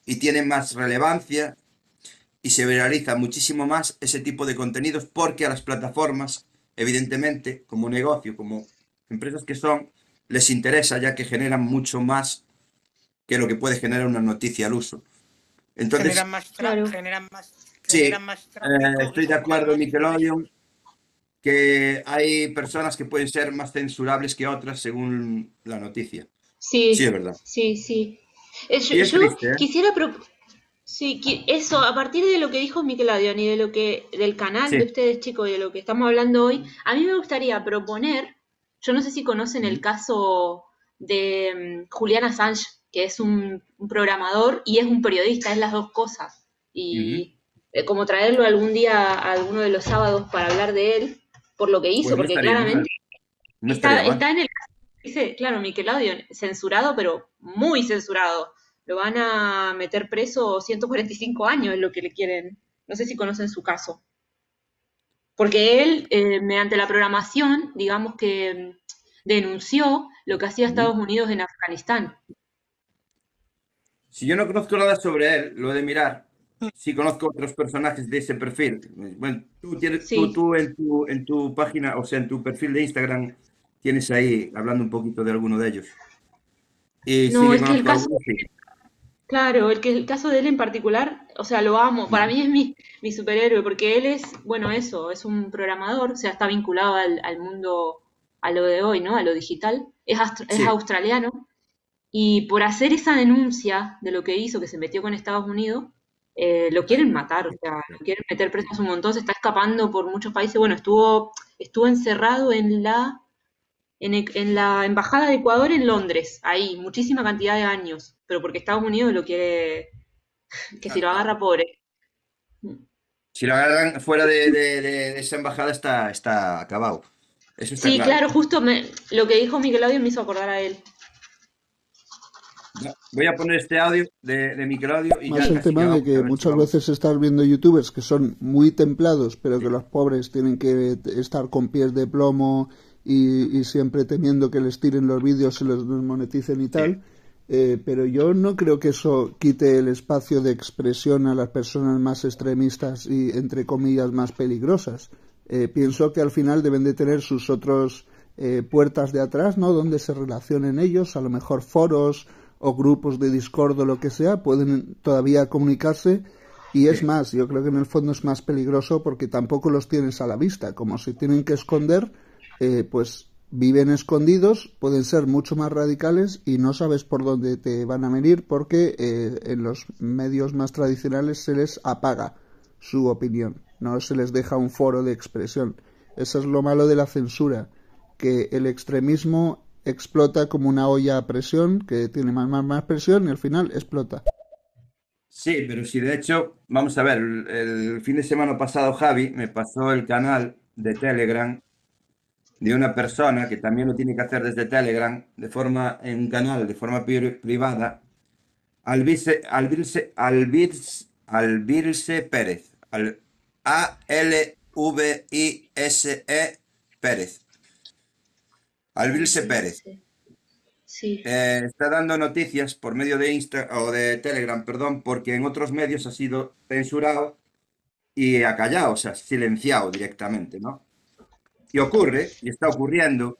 y tiene más relevancia y se viraliza muchísimo más ese tipo de contenidos porque a las plataformas, evidentemente, como negocio, como empresas que son, les interesa ya que generan mucho más que lo que puede generar una noticia al uso. Entonces, generan más, Claro. generan más, sí, más eh, estoy de acuerdo, Nickelodeon, que hay personas que pueden ser más censurables que otras según la noticia. Sí, Sí, es verdad. sí, sí. Eh, yo, Y es yo triste, ¿eh? quisiera sí, eso, a partir de lo que dijo Nickelodeon y de lo que, del canal de ustedes, chicos, y de lo que estamos hablando hoy, a mí me gustaría proponer, yo no sé si conocen el caso de mm, Julian Assange, que es un, un programador y es un periodista, es las dos cosas. Y eh, como traerlo algún día a alguno de los sábados para hablar de él, por lo que hizo, Pues no porque claramente No Está, está en el dice, claro, Nickelodeon, censurado, pero muy censurado. Lo van a meter preso 145 años, es lo que le quieren. No sé si conocen su caso. Porque él, eh, mediante la programación, digamos que mm, denunció lo que hacía Estados Unidos en Afganistán. Si yo no conozco nada sobre él, lo he de mirar. Sí conozco otros personajes de ese perfil. Bueno, tú, tienes, tú, tú en, tu, en tu página, o sea, en tu perfil de Instagram, tienes ahí hablando un poquito de alguno de ellos. Y sí no, es que el caso, claro, el que el caso de él en particular, o sea, lo amo. Para mí es mi, mi superhéroe, porque él es, bueno, eso, es un programador, o sea, está vinculado al, al mundo, a lo de hoy, ¿no? A lo digital. Es, astro- es Sí, australiano. Y por hacer esa denuncia de lo que hizo, que se metió con Estados Unidos, eh, lo quieren matar, o sea, lo quieren meter preso un montón, se está escapando por muchos países. Bueno, estuvo, estuvo encerrado en la, en, e- en la Embajada de Ecuador en Londres, ahí, muchísima cantidad de años, pero porque Estados Unidos lo quiere, que si lo agarra pobre. si lo agarran fuera de, de- de- de esa embajada está, está acabado. Eso está Sí, claro. claro, justo me, lo que dijo Miguel Audio me hizo acordar a él. Voy a poner este audio de, de Nickelodeon y Más ya el tema de que muchas veces estás viendo youtubers que son muy templados, pero que los pobres tienen que estar con pies de plomo y, y siempre temiendo que les tiren los vídeos y los desmoneticen y tal. Eh, pero yo no creo que eso quite el espacio de expresión a las personas más extremistas y, entre comillas, más peligrosas. Eh, pienso que al final deben de tener sus otros eh, puertas de atrás, ¿no? Donde se relacionen ellos, a lo mejor foros o grupos de Discord o lo que sea, pueden todavía comunicarse. Y es más, yo creo que en el fondo es más peligroso porque tampoco los tienes a la vista. Como se tienen que esconder, eh, pues viven escondidos, pueden ser mucho más radicales y no sabes por dónde te van a venir porque eh, en los medios más tradicionales se les apaga su opinión, no se les deja un foro de expresión. Eso es lo malo de la censura, que el extremismo explota como una olla a presión, que tiene más, más, más presión y al final explota. Sí, pero si de hecho, vamos a ver, el, el fin de semana pasado Javi me pasó el canal de Telegram de una persona que también lo tiene que hacer desde Telegram, de forma, en un canal de forma pri- privada, Albirse Pérez, al, A-L-V-I-S-E Pérez, Albirse Pérez. Sí. Sí. Eh, está dando noticias por medio de Insta o de Telegram, perdón, porque en otros medios ha sido censurado y acallado, o sea, silenciado directamente, ¿no? Y ocurre, y está ocurriendo,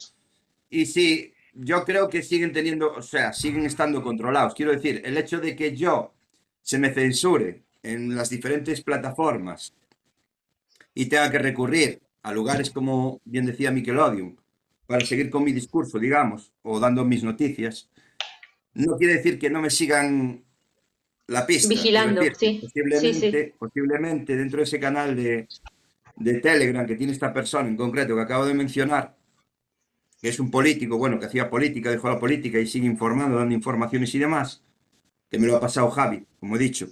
y sí, yo creo que siguen teniendo, o sea, siguen estando controlados. Quiero decir, el hecho de que yo se me censure en las diferentes plataformas y tenga que recurrir a lugares como bien decía Nickelodeon para seguir con mi discurso, digamos, o dando mis noticias, no quiere decir que no me sigan la pista. Vigilando, sí. Posiblemente, Sí, sí. posiblemente dentro de ese canal de, de Telegram que tiene esta persona en concreto que acabo de mencionar, que es un político, bueno, que hacía política, dejó la política y sigue informando, dando informaciones y demás, que me lo ha pasado Javi, como he dicho.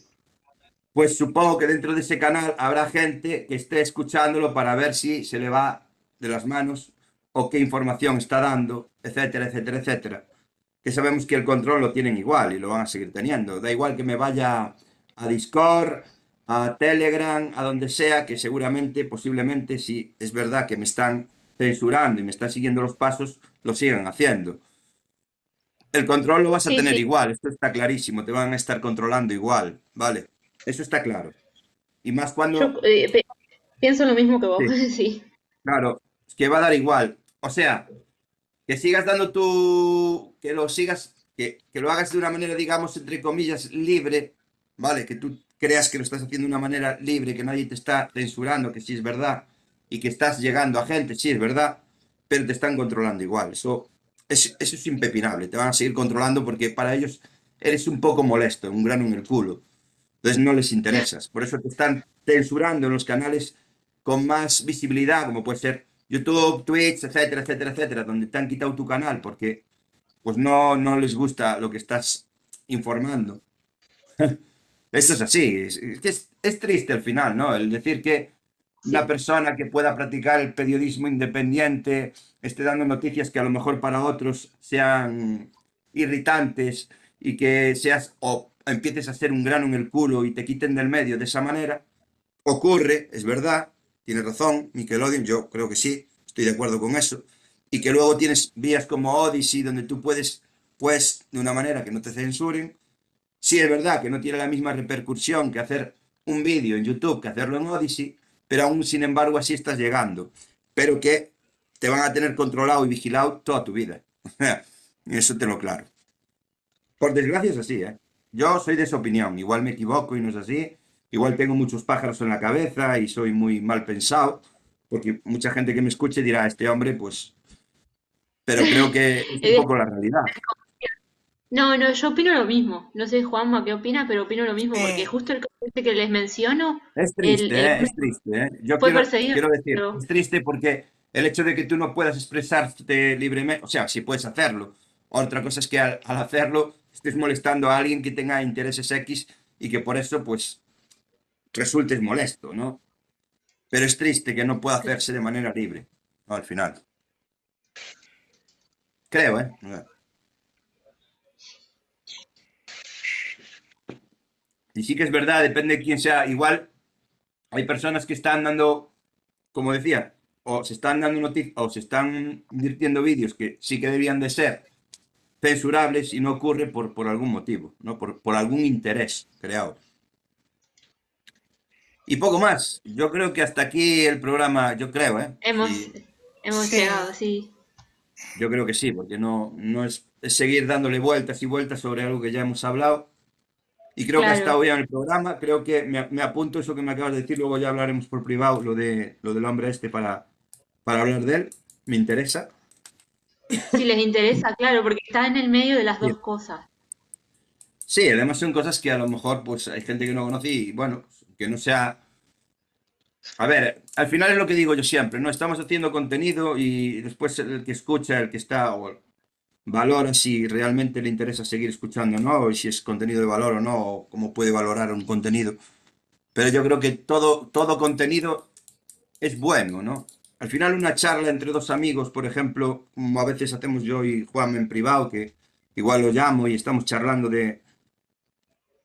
Pues supongo que dentro de ese canal habrá gente que esté escuchándolo para ver si se le va de las manos o qué información está dando, etcétera, etcétera, etcétera. Que sabemos que el control lo tienen igual y lo van a seguir teniendo. Da igual que me vaya a Discord, a Telegram, a donde sea, que seguramente, posiblemente, si es verdad que me están censurando y me están siguiendo los pasos, lo sigan haciendo. El control lo vas a Sí, tener sí. igual, esto está clarísimo, te van a estar controlando igual, ¿vale? Eso está claro. Y más cuando... Yo eh, pienso lo mismo que vos, Sí. sí. Claro, es que va a dar igual. O sea, que sigas dando tu. que lo sigas, que, que lo hagas de una manera, digamos, entre comillas, libre, ¿vale? Que tú creas que lo estás haciendo de una manera libre, que nadie te está censurando, que sí es verdad, y que estás llegando a gente, sí es verdad, pero te están controlando igual. Eso, es, eso es impepinable, te van a seguir controlando porque para ellos eres un poco molesto, un grano en el culo. Entonces no les interesas. Por eso te están censurando en los canales con más visibilidad, como puede ser YouTube, Twitch, etcétera, etcétera, etcétera, donde te han quitado tu canal porque pues no, no les gusta lo que estás informando. Esto es así, es, es triste al final, ¿no? El decir que una Sí. persona que pueda practicar el periodismo independiente esté dando noticias que a lo mejor para otros sean irritantes y que seas o empieces a ser un grano en el culo y te quiten del medio de esa manera, ocurre, es verdad, tiene razón, Nickelodeon, yo creo que sí, estoy de acuerdo con eso, y que luego tienes vías como Odyssey donde tú puedes, pues, de una manera que no te censuren. Sí, es verdad que no tiene la misma repercusión que hacer un vídeo en YouTube que hacerlo en Odyssey, pero aún sin embargo así estás llegando, pero que te van a tener controlado y vigilado toda tu vida. Eso te lo claro. Por desgracia es así, ¿eh? Yo soy de esa opinión, igual me equivoco y no es así, igual tengo muchos pájaros en la cabeza y soy muy mal pensado, porque mucha gente que me escuche dirá, este hombre, pues... Pero creo que es un Eh, poco la realidad. No, no, yo opino lo mismo. No sé, Juanma, qué opina, pero opino lo mismo, porque Eh, justo el caso este que les menciono, Es triste, el ¿eh? Es triste, ¿eh? Yo quiero, decir, pero es triste porque el hecho de que tú no puedas expresarte libremente, o sea, sí puedes hacerlo. Otra cosa es que al, al hacerlo estés molestando a alguien que tenga intereses X y que por eso, pues, resultes molesto, ¿no? Pero es triste que no pueda hacerse de manera libre, ¿no? Al final. Creo, ¿eh? Y sí que es verdad, depende de quién sea. Igual hay personas que están dando, como decía, o se están dando noticias, o se están invirtiendo vídeos que sí que debían de ser censurables y no ocurre por, por algún motivo, ¿no? Por, por algún interés creado. Y poco más. Yo creo que hasta aquí el programa, yo creo, ¿eh? hemos, Y hemos sí, llegado, sí. yo creo que sí, porque no, no es, es seguir dándole vueltas y vueltas sobre algo que ya hemos hablado. Y creo que ha estado bien el programa. Creo que me, me apunto eso que me acabas de decir. Luego ya hablaremos por privado lo, de, lo del hombre este para, para hablar de él. Me interesa. Si les interesa, claro, porque está en el medio de las Sí. dos cosas. Sí, además son cosas que a lo mejor pues hay gente que no conoce y bueno, que no sea... A ver, al final es lo que digo yo siempre, ¿no? Estamos haciendo contenido y después el que escucha, el que está, o valora si realmente le interesa seguir escuchando, ¿no? Y si es contenido de valor o no, o cómo puede valorar un contenido. Pero yo creo que todo, todo contenido es bueno, ¿no? Al final una charla entre dos amigos, por ejemplo, como a veces hacemos yo y Juan en privado, que igual lo llamo y estamos charlando de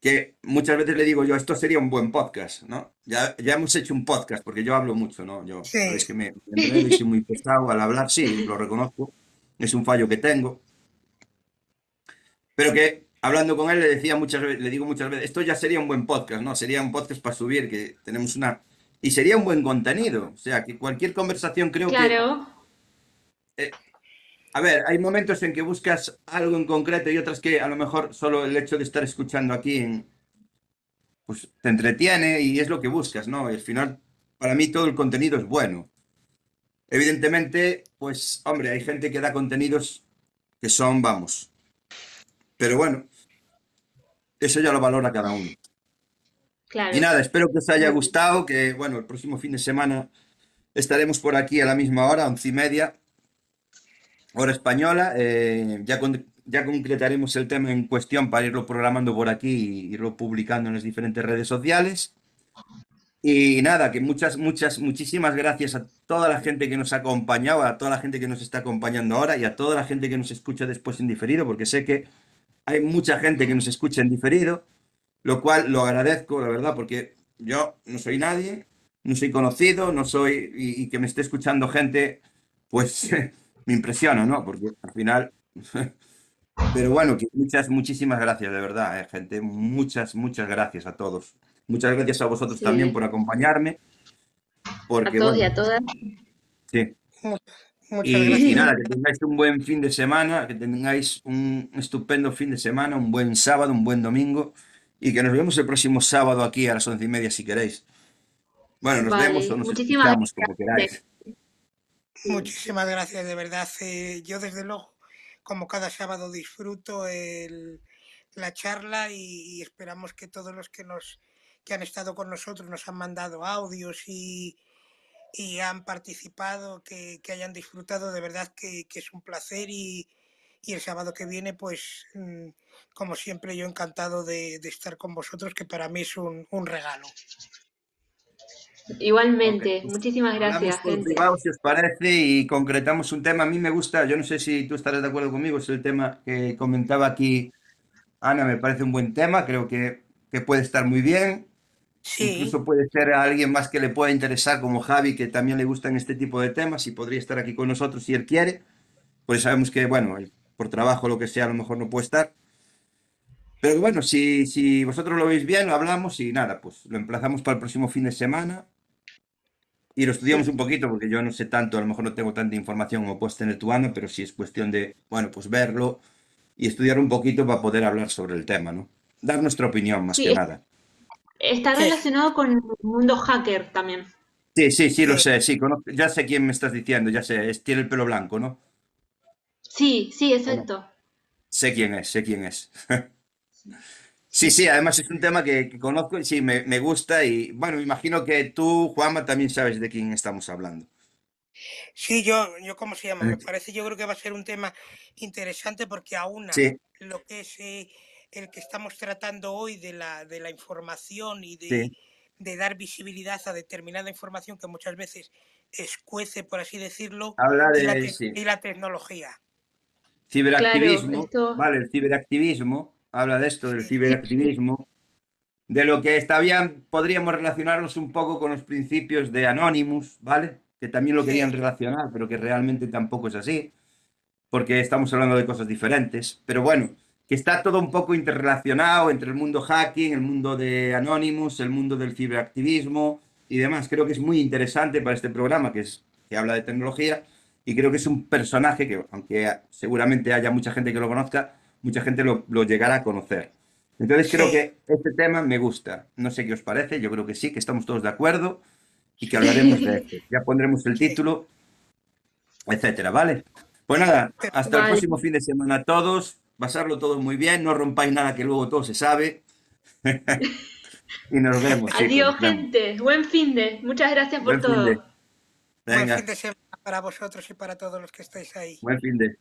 que muchas veces le digo yo, esto sería un buen podcast, ¿no? Ya, ya hemos hecho un podcast, porque yo hablo mucho, ¿no? Yo, sabéis sí, que me, me soy muy pesado al hablar, sí, lo reconozco, es un fallo que tengo, pero que hablando con él le decía muchas veces, le digo muchas veces, esto ya sería un buen podcast, ¿no? Sería un podcast para subir, que tenemos una... Y sería un buen contenido, o sea, que cualquier conversación creo que... Claro, eh, a ver, hay momentos en que buscas algo en concreto y otras que a lo mejor solo el hecho de estar escuchando aquí en, pues te entretiene y es lo que buscas, ¿no? Y al final para mí todo el contenido es bueno. Evidentemente, pues, hombre, hay gente que da contenidos que son, vamos. Pero bueno, eso ya lo valora cada uno. Claro. Y nada, espero que os haya gustado, que bueno, el próximo fin de semana estaremos por aquí a la misma hora, once y media, hora española. eh, ya, con- ya concretaremos el tema en cuestión para irlo programando por aquí y irlo publicando en las diferentes redes sociales. Y nada, que muchas, muchas, muchísimas gracias a toda la gente que nos ha acompañado, a toda la gente que nos está acompañando ahora y a toda la gente que nos escucha después en diferido, porque sé que hay mucha gente que nos escucha en diferido, lo cual lo agradezco, la verdad, porque yo no soy nadie, no soy conocido, no soy, y, y que me esté escuchando gente, pues me impresiona, ¿no? Porque al final, pero bueno, muchas, muchísimas gracias, de verdad, eh, gente, muchas, muchas gracias a todos. Muchas gracias a vosotros Sí. también por acompañarme, A porque todos y a todas. sí. Muchas, Y, y gracias. nada, que tengáis un buen fin de semana, que tengáis un estupendo fin de semana, un buen sábado, un buen domingo y que nos vemos el próximo sábado aquí a las once y media si queréis. Bueno, nos Vale, vemos o nos muchísimas escuchamos como queráis. Muchísimas gracias, de verdad. Eh, yo desde luego, como cada sábado, disfruto el- la charla y, y esperamos que todos los que nos que han estado con nosotros nos han mandado audios y, y han participado, que, que hayan disfrutado. De verdad que, que es un placer y, y el sábado que viene, pues, mm, como siempre, yo encantado de, de estar con vosotros, que para mí es un, un regalo. Igualmente, muchísimas gracias, gente. privado, si os parece, y concretamos un tema. A mí me gusta, yo no sé si tú estarás de acuerdo conmigo, es el tema que comentaba aquí Ana, me parece un buen tema, creo que, que puede estar muy bien. Sí, Incluso puede ser a alguien más que le pueda interesar, como Javi, que también le gustan este tipo de temas y podría estar aquí con nosotros si él quiere. Pues sabemos que, bueno, por trabajo o lo que sea, a lo mejor no puede estar. Pero bueno, si, si vosotros lo veis bien, lo hablamos y nada, pues lo emplazamos para el próximo fin de semana y lo estudiamos un poquito, porque yo no sé tanto, a lo mejor no tengo tanta información como puedes tener tú, Ana, pero sí es cuestión de, bueno, pues verlo y estudiar un poquito para poder hablar sobre el tema, ¿no? Dar nuestra opinión más Sí, que nada. Está Sí. relacionado con el mundo hacker también. Sí, sí, sí, lo sé, sí, conozco- ya sé quién me estás diciendo, ya sé, es, tiene el pelo blanco, ¿no? Sí, sí, exacto. Sé quién es, sé quién es. Sí, sí, además es un tema que, que conozco y sí, me, me gusta y bueno, me imagino que tú, Juanma, también sabes de quién estamos hablando. Sí, yo, yo, ¿cómo se llama? Me Eh, parece, yo creo que va a ser un tema interesante porque aúna Sí, lo que es eh, el que estamos tratando hoy de la, de la información y de, sí, de dar visibilidad a determinada información que muchas veces escuece, por así decirlo, habla y la, de, te- sí, y la tecnología. Claro, ciberactivismo, esto, ¿vale? El ciberactivismo, habla de esto, del ciberactivismo, de lo que está bien, podríamos relacionarlos un poco con los principios de Anonymous, ¿vale? Que también lo querían sí, relacionar, pero que realmente tampoco es así. porque estamos hablando de cosas diferentes, pero bueno, que está todo un poco interrelacionado entre el mundo hacking, el mundo de Anonymous, el mundo del ciberactivismo y demás. Creo que es muy interesante para este programa que, es, que habla de tecnología y creo que es un personaje que, aunque seguramente haya mucha gente que lo conozca, mucha gente lo, lo llegará a conocer. Entonces creo sí. que este tema me gusta. No sé qué os parece, yo creo que sí, que estamos todos de acuerdo y que hablaremos de esto. Ya pondremos el título, etcétera, ¿vale? Pues nada, hasta el próximo fin de semana a todos. Pasarlo todo muy bien, no rompáis nada que luego todo se sabe. y nos vemos. Adiós, gente. Buen fin de. Muchas gracias por Buen fin de. todo. Buen fin de semana para vosotros y para todos los que estáis ahí. buen fin de.